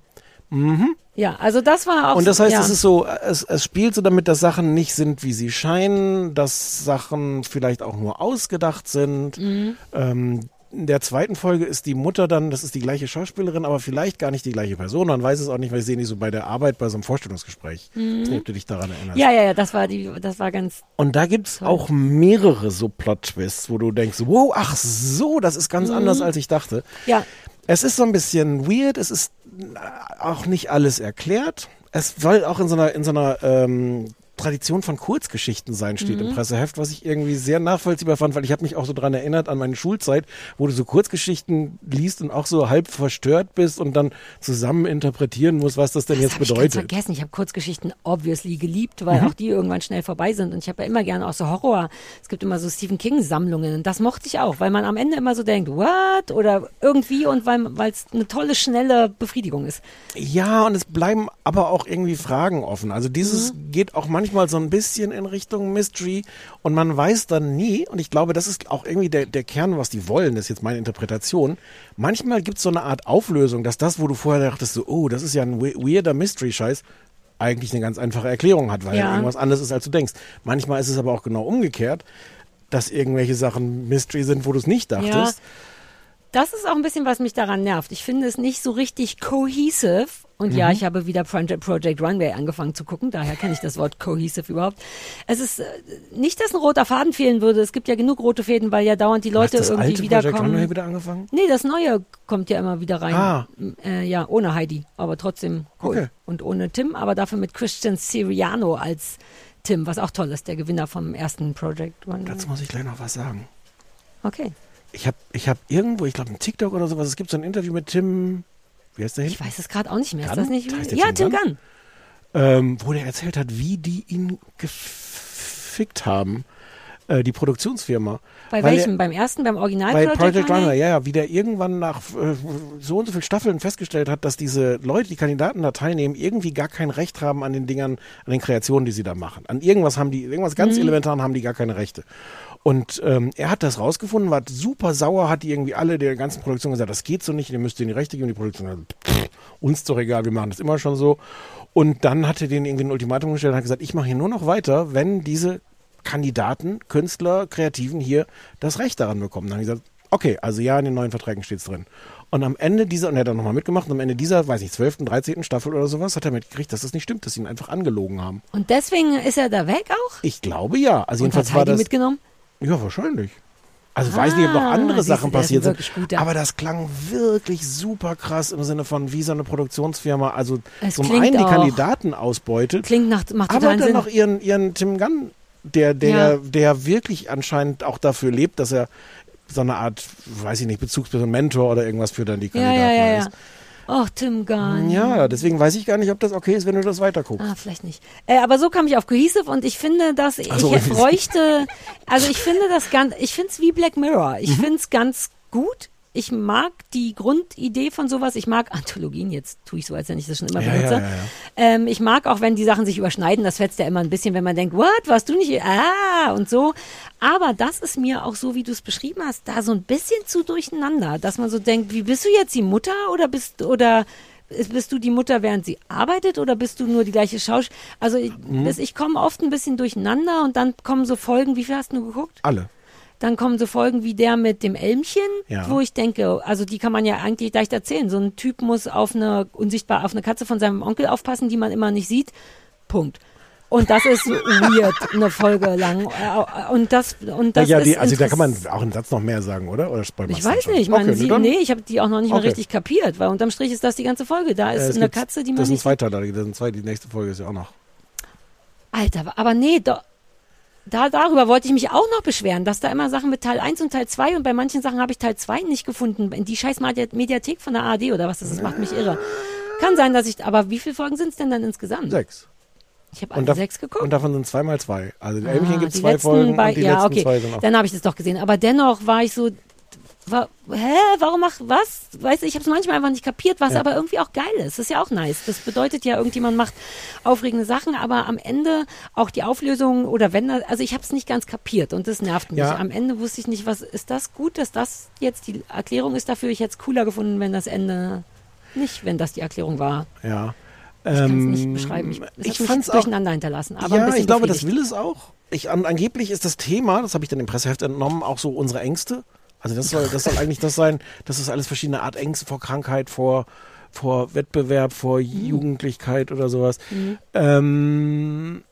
Mhm. Ja, also das war auch Und das heißt, ja. es ist so, es, es spielt so damit, dass Sachen nicht sind, wie sie scheinen, dass Sachen vielleicht auch nur ausgedacht sind. Mhm. Ähm, in der zweiten Folge ist die Mutter dann, das ist die gleiche Schauspielerin, aber vielleicht gar nicht die gleiche Person. Man weiß es auch nicht, weil ich sehe die so bei der Arbeit, bei so einem Vorstellungsgespräch. Ich weiß nicht, ob du dich daran erinnerst. Ja, ja, ja, das war die, das war ganz. Und da gibt's auch mehrere so Plot-Twists, wo du denkst, wow, ach so, das ist ganz Mhm. anders, als ich dachte. Ja. Es ist so ein bisschen weird, es ist äh, auch nicht alles erklärt. Es soll auch in so einer, in so einer ähm, Tradition von Kurzgeschichten sein, steht Mhm. im Presseheft, was ich irgendwie sehr nachvollziehbar fand, weil ich habe mich auch so dran erinnert an meine Schulzeit, wo du so Kurzgeschichten liest und auch so halb verstört bist und dann zusammen interpretieren musst, was das denn jetzt hab ich ganz bedeutet. vergessen. Ich habe Kurzgeschichten obviously geliebt, weil Mhm. auch die irgendwann schnell vorbei sind. Und ich habe ja immer gerne auch so Horror. Es gibt immer so Stephen King Sammlungen. Und das mochte ich auch, weil man am Ende immer so denkt, what? Oder irgendwie und weil es eine tolle, schnelle Befriedigung ist. Ja, und es bleiben aber auch irgendwie Fragen offen. Also dieses Mhm. geht auch manchmal so ein bisschen in Richtung Mystery und man weiß dann nie, und ich glaube, das ist auch irgendwie der, der Kern, was die wollen, das ist jetzt meine Interpretation. Manchmal gibt es so eine Art Auflösung, dass das, wo du vorher dachtest, so, oh, das ist ja ein we- weirder Mystery-Scheiß, eigentlich eine ganz einfache Erklärung hat, weil Ja. irgendwas anderes ist, als du denkst. Manchmal ist es aber auch genau umgekehrt, dass irgendwelche Sachen Mystery sind, wo du es nicht dachtest. Das ist auch ein bisschen, was mich daran nervt. Ich finde es nicht so richtig cohesive. Und ja, Mhm. ich habe wieder Project, Runway angefangen zu gucken, daher kenne ich das Wort cohesive überhaupt. Es ist äh, nicht, dass ein roter Faden fehlen würde. Es gibt ja genug rote Fäden, weil ja dauernd die Leute das irgendwie alte wiederkommen. Project Runway wieder angefangen? Nee, das neue kommt ja immer wieder rein. Ah. Äh, ja, ohne Heidi, aber trotzdem cool. Okay. Und ohne Tim, aber dafür mit Christian Siriano als Tim, was auch toll ist, der Gewinner vom ersten Project Runway. Dazu muss ich gleich noch was sagen. Okay. Ich habe ich hab irgendwo, ich glaube, ein TikTok oder sowas, es gibt so ein Interview mit Tim, wie heißt der hin? Ich weiß es gerade auch nicht mehr. Ist Gunn? das nicht? Heißt der Ja, Tim Gunn? Gunn. ähm, wo der erzählt hat, wie die ihn gefickt haben, äh, die Produktionsfirma. Bei Weil welchem? Er, beim ersten, beim Original bei Project, Project Runner, ja, ja, wie der irgendwann nach äh, so und so vielen Staffeln festgestellt hat, dass diese Leute, die Kandidaten da teilnehmen, irgendwie gar kein Recht haben an den Dingern, an den Kreationen, die sie da machen. An irgendwas haben die, irgendwas ganz Mhm. elementar haben die gar keine Rechte. Und ähm, er hat das rausgefunden, war super sauer, hat die irgendwie alle der ganzen Produktion gesagt, das geht so nicht, ihr müsst denen die Rechte geben. Die Produktion hat gesagt, pff, uns doch egal, wir machen das immer schon so. Und dann hat er denen irgendwie ein Ultimatum gestellt und hat gesagt, ich mache hier nur noch weiter, wenn diese Kandidaten, Künstler, Kreativen hier das Recht daran bekommen. Dann haben die gesagt, okay, also ja, in den neuen Verträgen steht's drin. Und am Ende dieser, und er hat dann nochmal mitgemacht, und am Ende dieser, weiß nicht, 12., 13. Staffel oder sowas, hat er mitgekriegt, dass das nicht stimmt, dass sie ihn einfach angelogen haben. Und deswegen ist er da weg auch? Ich glaube ja. Also Und jedenfalls hat war Heidi das. mitgenommen? Ja, passiert Also ich weiß nicht, ob noch Ah, andere Sachen passiert sind. Aber das klang wirklich super krass im Sinne von wie so eine Produktionsfirma, also Es zum einen die auch- Kandidaten ausbeutet, Klingt nach, macht aber dann Sinn. noch ihren, ihren Tim Gunn, der, der, Ja. der wirklich anscheinend auch dafür lebt, dass er so eine Art, weiß ich nicht, Bezugsperson, Mentor oder irgendwas für dann die Kandidaten ja, ja, ist. Ach, Tim Gunn. Ja, deswegen weiß ich gar nicht, ob das okay ist, wenn du das weiterguckst. Ah, vielleicht nicht. Äh, aber so kam ich auf Cohesive und ich finde, dass ich so, bräuchte, also ich finde das ganz, ich finde es wie Black Mirror. Ich Mhm. finde es ganz gut. Ich mag die Grundidee von sowas. Ich mag Anthologien. Jetzt tue ich so, als wenn ich das schon immer Ja, benutze. ja, ja. Ähm, ich mag auch, wenn die Sachen sich überschneiden. Das fetzt ja immer ein bisschen, wenn man denkt, what, warst du nicht? Ah, und so. Aber das ist mir auch so, wie du es beschrieben hast, da so ein bisschen zu durcheinander, dass man so denkt, wie bist du jetzt die Mutter oder bist oder ist- bist du die Mutter, während sie arbeitet oder bist du nur die gleiche Schausch? Also ich, Mhm. ich komme oft ein bisschen durcheinander und dann kommen so Folgen, wie viel hast du geguckt? Alle. Dann kommen so Folgen wie der mit dem Elmchen, Ja. wo ich denke, also die kann man ja eigentlich leicht erzählen. So ein Typ muss auf eine unsichtbar auf eine Katze von seinem Onkel aufpassen, die man immer nicht sieht. Punkt. Und das ist so weird, eine Folge lang. Äh, Und das und das ja, ist die, also da kann man auch einen Satz noch mehr sagen, oder? Oder ich weiß nicht, meine, Okay, sie, dann- nee, ich habe die auch noch nicht mal Okay. richtig kapiert, weil unterm Strich ist das die ganze Folge. Da Äh, ist es eine Katze, die man Das sind zwei Teile, das sind zwei, die nächste Folge ist ja auch noch. Alter, aber nee, da, da, darüber wollte ich mich auch noch beschweren, dass da immer Sachen mit Teil 1 und Teil 2 und bei manchen Sachen habe ich Teil 2 nicht gefunden. In die scheiß Medi- Mediathek von der ARD oder was das ist, macht mich irre. Kann sein, dass ich, aber wie viele Folgen sind es denn dann insgesamt? Sechs. Ich habe alle da, sechs geguckt. und davon sind zweimal zwei. Also die Ah, Elmchen gibt zwei letzten Folgen bei- und die ja, letzten okay. zwei sind auch. Dann habe ich das doch gesehen. Aber dennoch war ich so, wa, hä, warum mach, was? Weißt du, ich habe es manchmal einfach nicht kapiert, was Ja. aber irgendwie auch geil ist. Das ist ja auch nice. Das bedeutet ja, irgendjemand macht aufregende Sachen, aber am Ende auch die Auflösung oder wenn, also ich habe es nicht ganz kapiert und das nervt mich. Ja. Am Ende wusste ich nicht, was, ist das gut, dass das jetzt die Erklärung ist dafür? Ich hätte es cooler gefunden, wenn das Ende nicht, wenn das die Erklärung war. Ja. Ich kann es Ähm, nicht beschreiben. Ich, es ich fand's auch- durcheinander hinterlassen. Aber ja, ich glaube, das will es auch. Ich, an, angeblich ist das Thema, das habe ich dann im Presseheft entnommen, auch so unsere Ängste. Also das soll, das soll eigentlich das sein, dass es alles verschiedene Art Ängste vor Krankheit, vor, vor Wettbewerb, vor Jugendlichkeit oder sowas. Mhm. Ähm,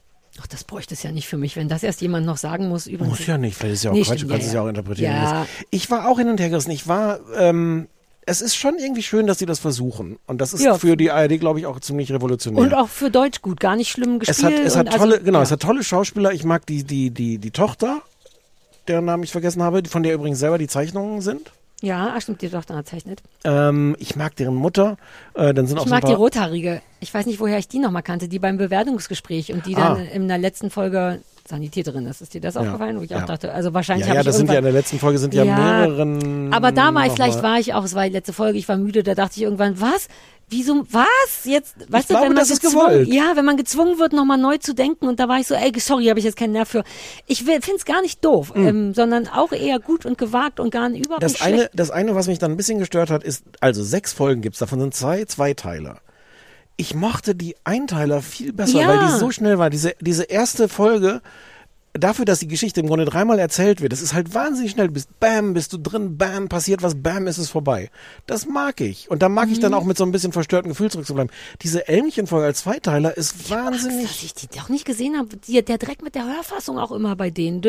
Ach, das bräuchte es ja nicht für mich, wenn das erst jemand noch sagen muss. Übrigens. muss ja nicht, vielleicht ist ja auch Nee, Quatsch, du kannst ja, es ja auch interpretieren. Ja. Ich war auch hin und her gerissen. Ich war, ähm, es ist schon irgendwie schön, dass sie das versuchen. Und das ist Ja. für die ARD, glaube ich, auch ziemlich revolutionär. Und auch für Deutsch gut, gar nicht schlimm gespielt. Es hat, es hat tolle, also, genau, ja. es hat tolle Schauspieler. Ich mag die, die, die, die Tochter, deren Namen ich vergessen habe, von der übrigens selber die Zeichnungen sind. Ja, ach, stimmt, die Tochter zeichnet. Ähm, ich mag deren Mutter. Äh, dann sind auch Ich so ein mag die paar, Rothaarige. Ich weiß nicht, woher ich die nochmal kannte, die beim Bewertungsgespräch und die Ah. dann in der letzten Folge Sanitäterin ist. Ist dir das Ja. aufgefallen? Wo ich Ja. auch dachte, also wahrscheinlich Ja, ja, das sind ja in der letzten Folge sind ja, mehreren. Aber da war ich, noch vielleicht war ich auch, es war die letzte Folge, ich war müde, da dachte ich irgendwann, was? Wieso, was? Jetzt, weißt glaube, du, wenn man gezwungen, ja, wenn man gezwungen wird, nochmal neu zu denken und da war ich so, ey, sorry, habe ich jetzt keinen Nerv für. Ich finde es gar nicht doof, ähm, sondern auch eher gut und gewagt und gar nicht überhaupt Das nicht eine, schlecht. das eine, was mich dann ein bisschen gestört hat, ist, also sechs Folgen gibt's, davon sind zwei Zweiteiler. Ich mochte die Einteiler viel besser, Ja. weil die so schnell war. Diese, diese erste Folge dafür, dass die Geschichte im Grunde dreimal erzählt wird, das ist halt wahnsinnig schnell. Du bist bam, bist du drin, bam, passiert was, bam, ist es vorbei. Das mag ich. Und da mag ich dann Mhm. auch mit so ein bisschen verstörten Gefühl zurückzubleiben. Diese Elmchenfolge als Zweiteiler ist Angst, wahnsinnig. dass ich die doch nicht gesehen habe. Die, der Dreck mit der Hörfassung auch immer bei denen.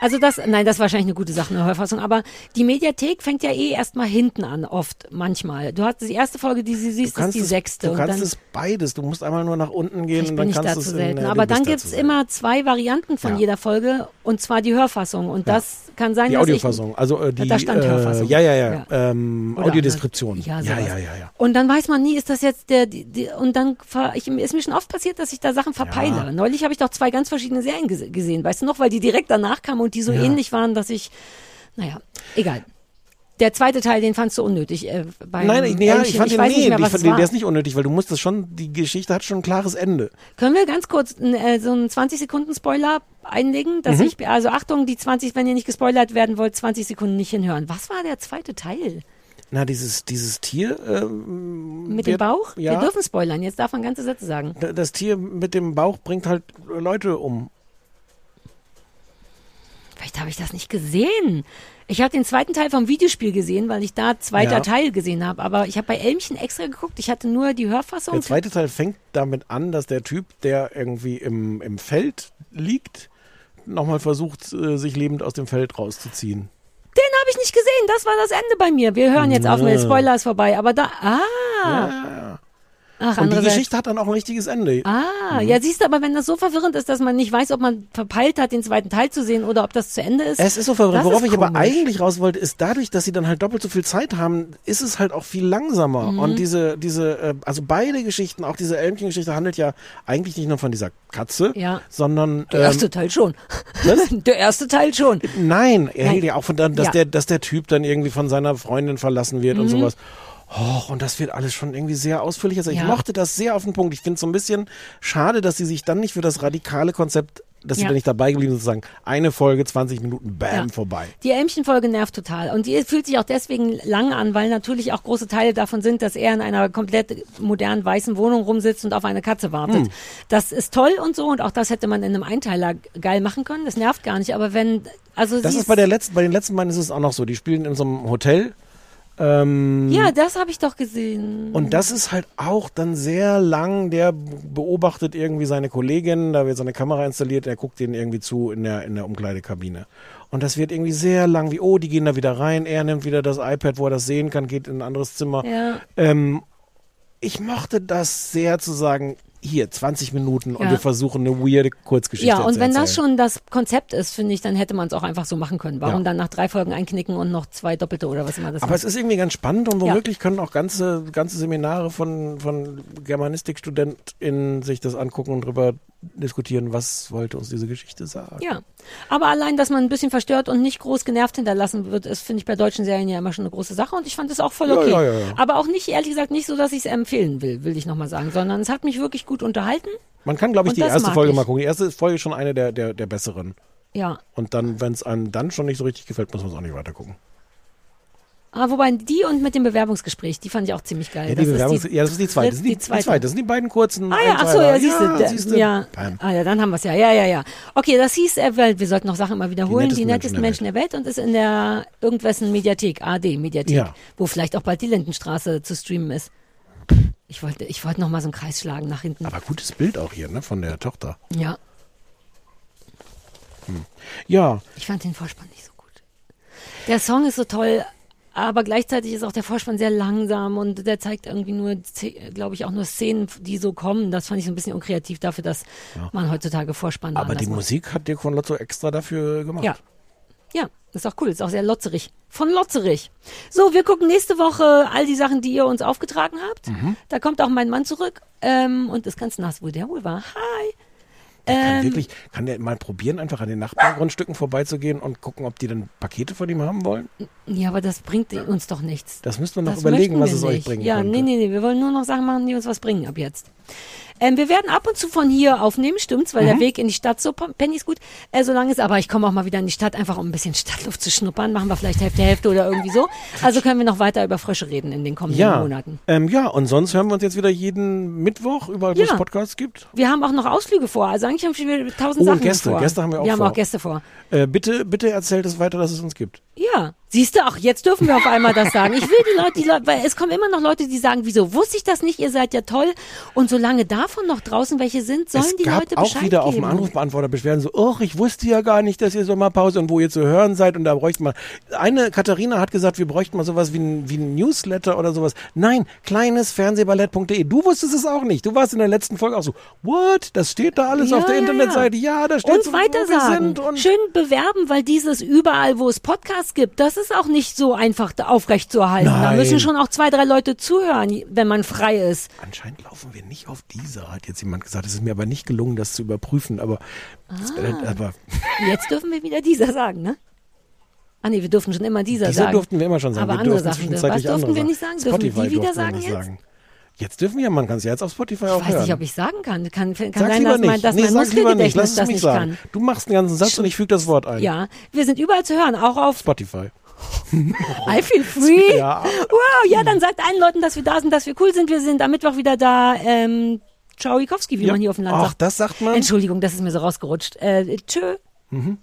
Also das, nein, das ist wahrscheinlich eine gute Sache, eine Hörfassung. Aber die Mediathek fängt ja eh erstmal hinten an, oft, manchmal. Du hast die erste Folge, die sie siehst, ist die es, sechste. du kannst es beides. Du musst einmal nur nach unten gehen ich und dann kannst du es selten. in, äh, Aber dann da gibt's immer zwei Varianten von Ja. jeder Folge und zwar die Hörfassung. Und das kann sein, die dass Audiofassung, also äh, die Da stand äh, Hörfassung. ja, ja, ja, Ja. Ähm, Audiodeskription. Ja, ja, ja, ja, ja. Und dann weiß man nie, ist das jetzt der, die, die, und dann ich, ist mir schon oft passiert, dass ich da Sachen verpeile. Ja. Neulich habe ich doch zwei ganz verschiedene Serien gese- gesehen, weißt du noch, weil die direkt danach kamen und die so Ja. ähnlich waren, dass ich, naja, egal. Der zweite Teil, den fandst du unnötig. Äh, beim Nein, ich, ja, ich fand den, weiß nee, nicht mehr, ich fand den, der ist nicht unnötig, weil du musst das schon, die Geschichte hat schon ein klares Ende. Können wir ganz kurz äh, so einen 20 Sekunden Spoiler einlegen, dass Mhm. ich, also Achtung, die 20, wenn ihr nicht gespoilert werden wollt, 20 Sekunden nicht hinhören. Was war der zweite Teil? Na, dieses, dieses Tier. Ähm, Mit dem Bauch? Ja. Wir dürfen spoilern, jetzt darf man ganze Sätze sagen. Das Tier mit dem Bauch bringt halt Leute um. Vielleicht habe ich das nicht gesehen. Ich habe den zweiten Teil vom Videospiel gesehen, weil ich da zweiter Ja. Teil gesehen habe. Aber ich habe bei Elmchen extra geguckt. Ich hatte nur die Hörfassung. Der zweite Teil fängt damit an, dass der Typ, der irgendwie im, im Feld liegt, nochmal versucht, äh, sich lebend aus dem Feld rauszuziehen. Den habe ich nicht gesehen. Das war das Ende bei mir. Wir hören jetzt auf mit. Spoiler ist vorbei. Aber da. Ah. Ja. Ach, Und die Geschichte hat dann auch ein richtiges Ende. Ah, Mhm. ja, siehst du, aber wenn das so verwirrend ist, dass man nicht weiß, ob man verpeilt hat, den zweiten Teil zu sehen oder ob das zu Ende ist. Es ist so verwirrend. Worauf ich aber eigentlich raus wollte, ist dadurch, dass sie dann halt doppelt so viel Zeit haben, ist es halt auch viel langsamer. Mhm. Und diese, diese, äh, also beide Geschichten, auch diese Elmchen-Geschichte handelt ja eigentlich nicht nur von dieser Katze, Ja. sondern Der erste Teil schon. Der erste Teil schon. Nein, er Nein. hält ja auch von dann, dass Ja. der, dass der Typ dann irgendwie von seiner Freundin verlassen wird und Mhm. sowas. Oh, und das wird alles schon irgendwie sehr ausführlich. Also ich Ja. mochte das sehr auf den Punkt. Ich finde es so ein bisschen schade, dass sie sich dann nicht für das radikale Konzept, dass sie Ja. da nicht dabei geblieben sind, sozusagen eine Folge, 20 Minuten, bam, Ja. vorbei. Die Elmchen-Folge nervt total. Und die fühlt sich auch deswegen lang an, weil natürlich auch große Teile davon sind, dass er in einer komplett modernen weißen Wohnung rumsitzt und auf eine Katze wartet. Hm. Das ist toll und so. Und auch das hätte man in einem Einteiler geil machen können. Das nervt gar nicht. Aber wenn, also Das sie ist bei der letzten, bei den letzten beiden ist es auch noch so. Die spielen in so einem Hotel. Ähm, Ja, das habe ich doch gesehen. Und das ist halt auch dann sehr lang. Der beobachtet irgendwie seine Kollegin, da wird so eine Kamera installiert, er guckt denen irgendwie zu in der, in der Umkleidekabine. Und das wird irgendwie sehr lang, wie, oh, die gehen da wieder rein, er nimmt wieder das iPad, wo er das sehen kann, geht in ein anderes Zimmer. Ja. Ähm, ich mochte das sehr zu sagen, hier, 20 Minuten und Ja. wir versuchen eine weirde Kurzgeschichte Ja, und zu wenn das schon das Konzept ist, finde ich, dann hätte man es auch einfach so machen können. Warum Ja. dann nach drei Folgen einknicken und noch zwei doppelte oder was immer das Aber war? es ist irgendwie ganz spannend und Ja. womöglich können auch ganze, ganze Seminare von, von GermanistikstudentInnen sich das angucken und drüber diskutieren, was wollte uns diese Geschichte sagen. Ja, aber allein, dass man ein bisschen verstört und nicht groß genervt hinterlassen wird, ist, finde ich, bei deutschen Serien ja immer schon eine große Sache und ich fand es auch voll okay. ja, ja, ja. Aber auch nicht, ehrlich gesagt, nicht so, dass ich es empfehlen will, will ich nochmal sagen, sondern es hat mich wirklich gut unterhalten. Man kann, glaube ich, die erste Folge ich. mal gucken. Die erste Folge ist schon eine der, der, der besseren. Ja. Und dann, wenn es einem dann schon nicht so richtig gefällt, muss man es auch nicht weiter gucken. Aber wobei die und mit dem Bewerbungsgespräch, die fand ich auch ziemlich geil. Ja, die Das ist Bewerbungs ja, das ist die zweite. Das sind die, die zweite. Das sind die beiden kurzen. Ah ja, ach so, ja, siehst du. Ja, siehste. ja. Ah ja, dann haben wir es ja. Ja, ja, ja. Okay, das hieß, äh, wir sollten noch Sachen immer wiederholen. Die nettesten nettesten, Menschen, der Welt und ist in der irgendwessen Mediathek, AD Mediathek, Ja. wo vielleicht auch bald die Lindenstraße zu streamen ist. Ich wollte, ich wollte noch mal so einen Kreis schlagen nach hinten. Aber gutes Bild auch hier, ne, von der Tochter. Ja, Ja, ich fand den Vorspann nicht so gut. Der Song ist so toll, aber gleichzeitig ist auch der Vorspann sehr langsam und der zeigt irgendwie nur, glaube ich, auch nur Szenen, die so kommen. Das fand ich so ein bisschen unkreativ dafür, dass man heutzutage Vorspann aber die macht. Musik hat dir von Lotto extra dafür gemacht. Ja. Ja, ist auch cool, ist auch sehr lotzerig. Von lotzerig. So, wir gucken nächste Woche all die Sachen, die ihr uns aufgetragen habt. Mhm. Da kommt auch mein Mann zurück ähm, und ist ganz nass, wo der wohl war. Hi. Kann Ähm, wirklich, kann der mal probieren, einfach an den Nachbargrundstücken vorbeizugehen und gucken, ob die dann Pakete von ihm haben wollen? ja, aber das bringt uns doch nichts. Das müsste man noch Das überlegen, was wir es euch nicht. bringen Ja, könnte. nee, nee, nee, wir wollen nur noch Sachen machen, die uns was bringen ab jetzt. Ähm, wir werden ab und zu von hier aufnehmen, stimmt's, weil Mhm. der Weg in die Stadt so Penny ist gut, äh, solange es, aber ich komme auch mal wieder in die Stadt, einfach um ein bisschen Stadtluft zu schnuppern, machen wir vielleicht Hälfte Hälfte oder irgendwie so. Also können wir noch weiter über Frösche reden in den kommenden Ja, Monaten. ähm, ja, und sonst hören wir uns jetzt wieder jeden Mittwoch, überall wo Ja. es Podcasts gibt. Wir haben auch noch Ausflüge vor, also eigentlich haben wir tausend Oh, Sachen Gäste, vor. Gäste haben wir auch Wir haben vor. auch Gäste vor. Äh, bitte, bitte erzählt es weiter, dass es uns gibt. Ja, siehst du, ach, jetzt dürfen wir auf einmal das sagen. Ich will die Leute, die Leute, weil es kommen immer noch Leute, die sagen, wieso wusste ich das nicht, ihr seid ja toll. Und solange davon noch draußen welche sind, sollen es die gab Leute auch Bescheid wieder auf geben. dem Anrufbeantworter Beschwerden so, oh, ich wusste ja gar nicht, dass ihr Sommerpause und wo ihr zu hören seid und da bräuchte man. Eine Katharina hat gesagt, wir bräuchten mal sowas wie ein, wie ein Newsletter oder sowas. Nein, kleines Fernsehballett.de. Du wusstest es auch nicht. Du warst in der letzten Folge auch so, what? Das steht da alles Ja, auf der ja, Internetseite. Ja, da steht und so, weiter sagen. Schön bewerben, weil dieses überall, wo es Podcasts gibt, das ist auch nicht so einfach da aufrecht zu erhalten. Da Nein. müssen schon auch zwei, drei Leute zuhören, wenn man frei ist. Anscheinend laufen wir nicht auf dieser, hat jetzt jemand gesagt. Es ist mir aber nicht gelungen, das zu überprüfen. Aber, das, äh, Ah. aber Jetzt dürfen wir wieder dieser sagen, ne? Ah nee, wir durften schon immer dieser, dieser sagen. durften wir immer schon sagen. Aber wir andere Sachen, was durften wir nicht sagen? Dürfen Spotify wir die wieder sagen jetzt? sagen. Jetzt dürfen wir, man kann es jetzt auf Spotify auch Ich weiß hören. nicht, ob ich sagen kann. Kann, kann Sag's sein, dass mein, nicht. dass nee, mein Muskelgedächtnis das mich nicht sagen. kann. Du machst einen ganzen Satz und ich füge das Wort ein. Ja, wir sind überall zu hören, auch auf Spotify. I feel free. Ja. Wow, ja, dann sagt allen Leuten, dass wir da sind, dass wir cool sind. Wir sind am Mittwoch wieder da. Ähm, Ciao, Ikowski, wie Ja. man hier auf dem Land Ach, sagt. das sagt man? Entschuldigung, das ist mir so rausgerutscht. Äh, tschö. Mhm.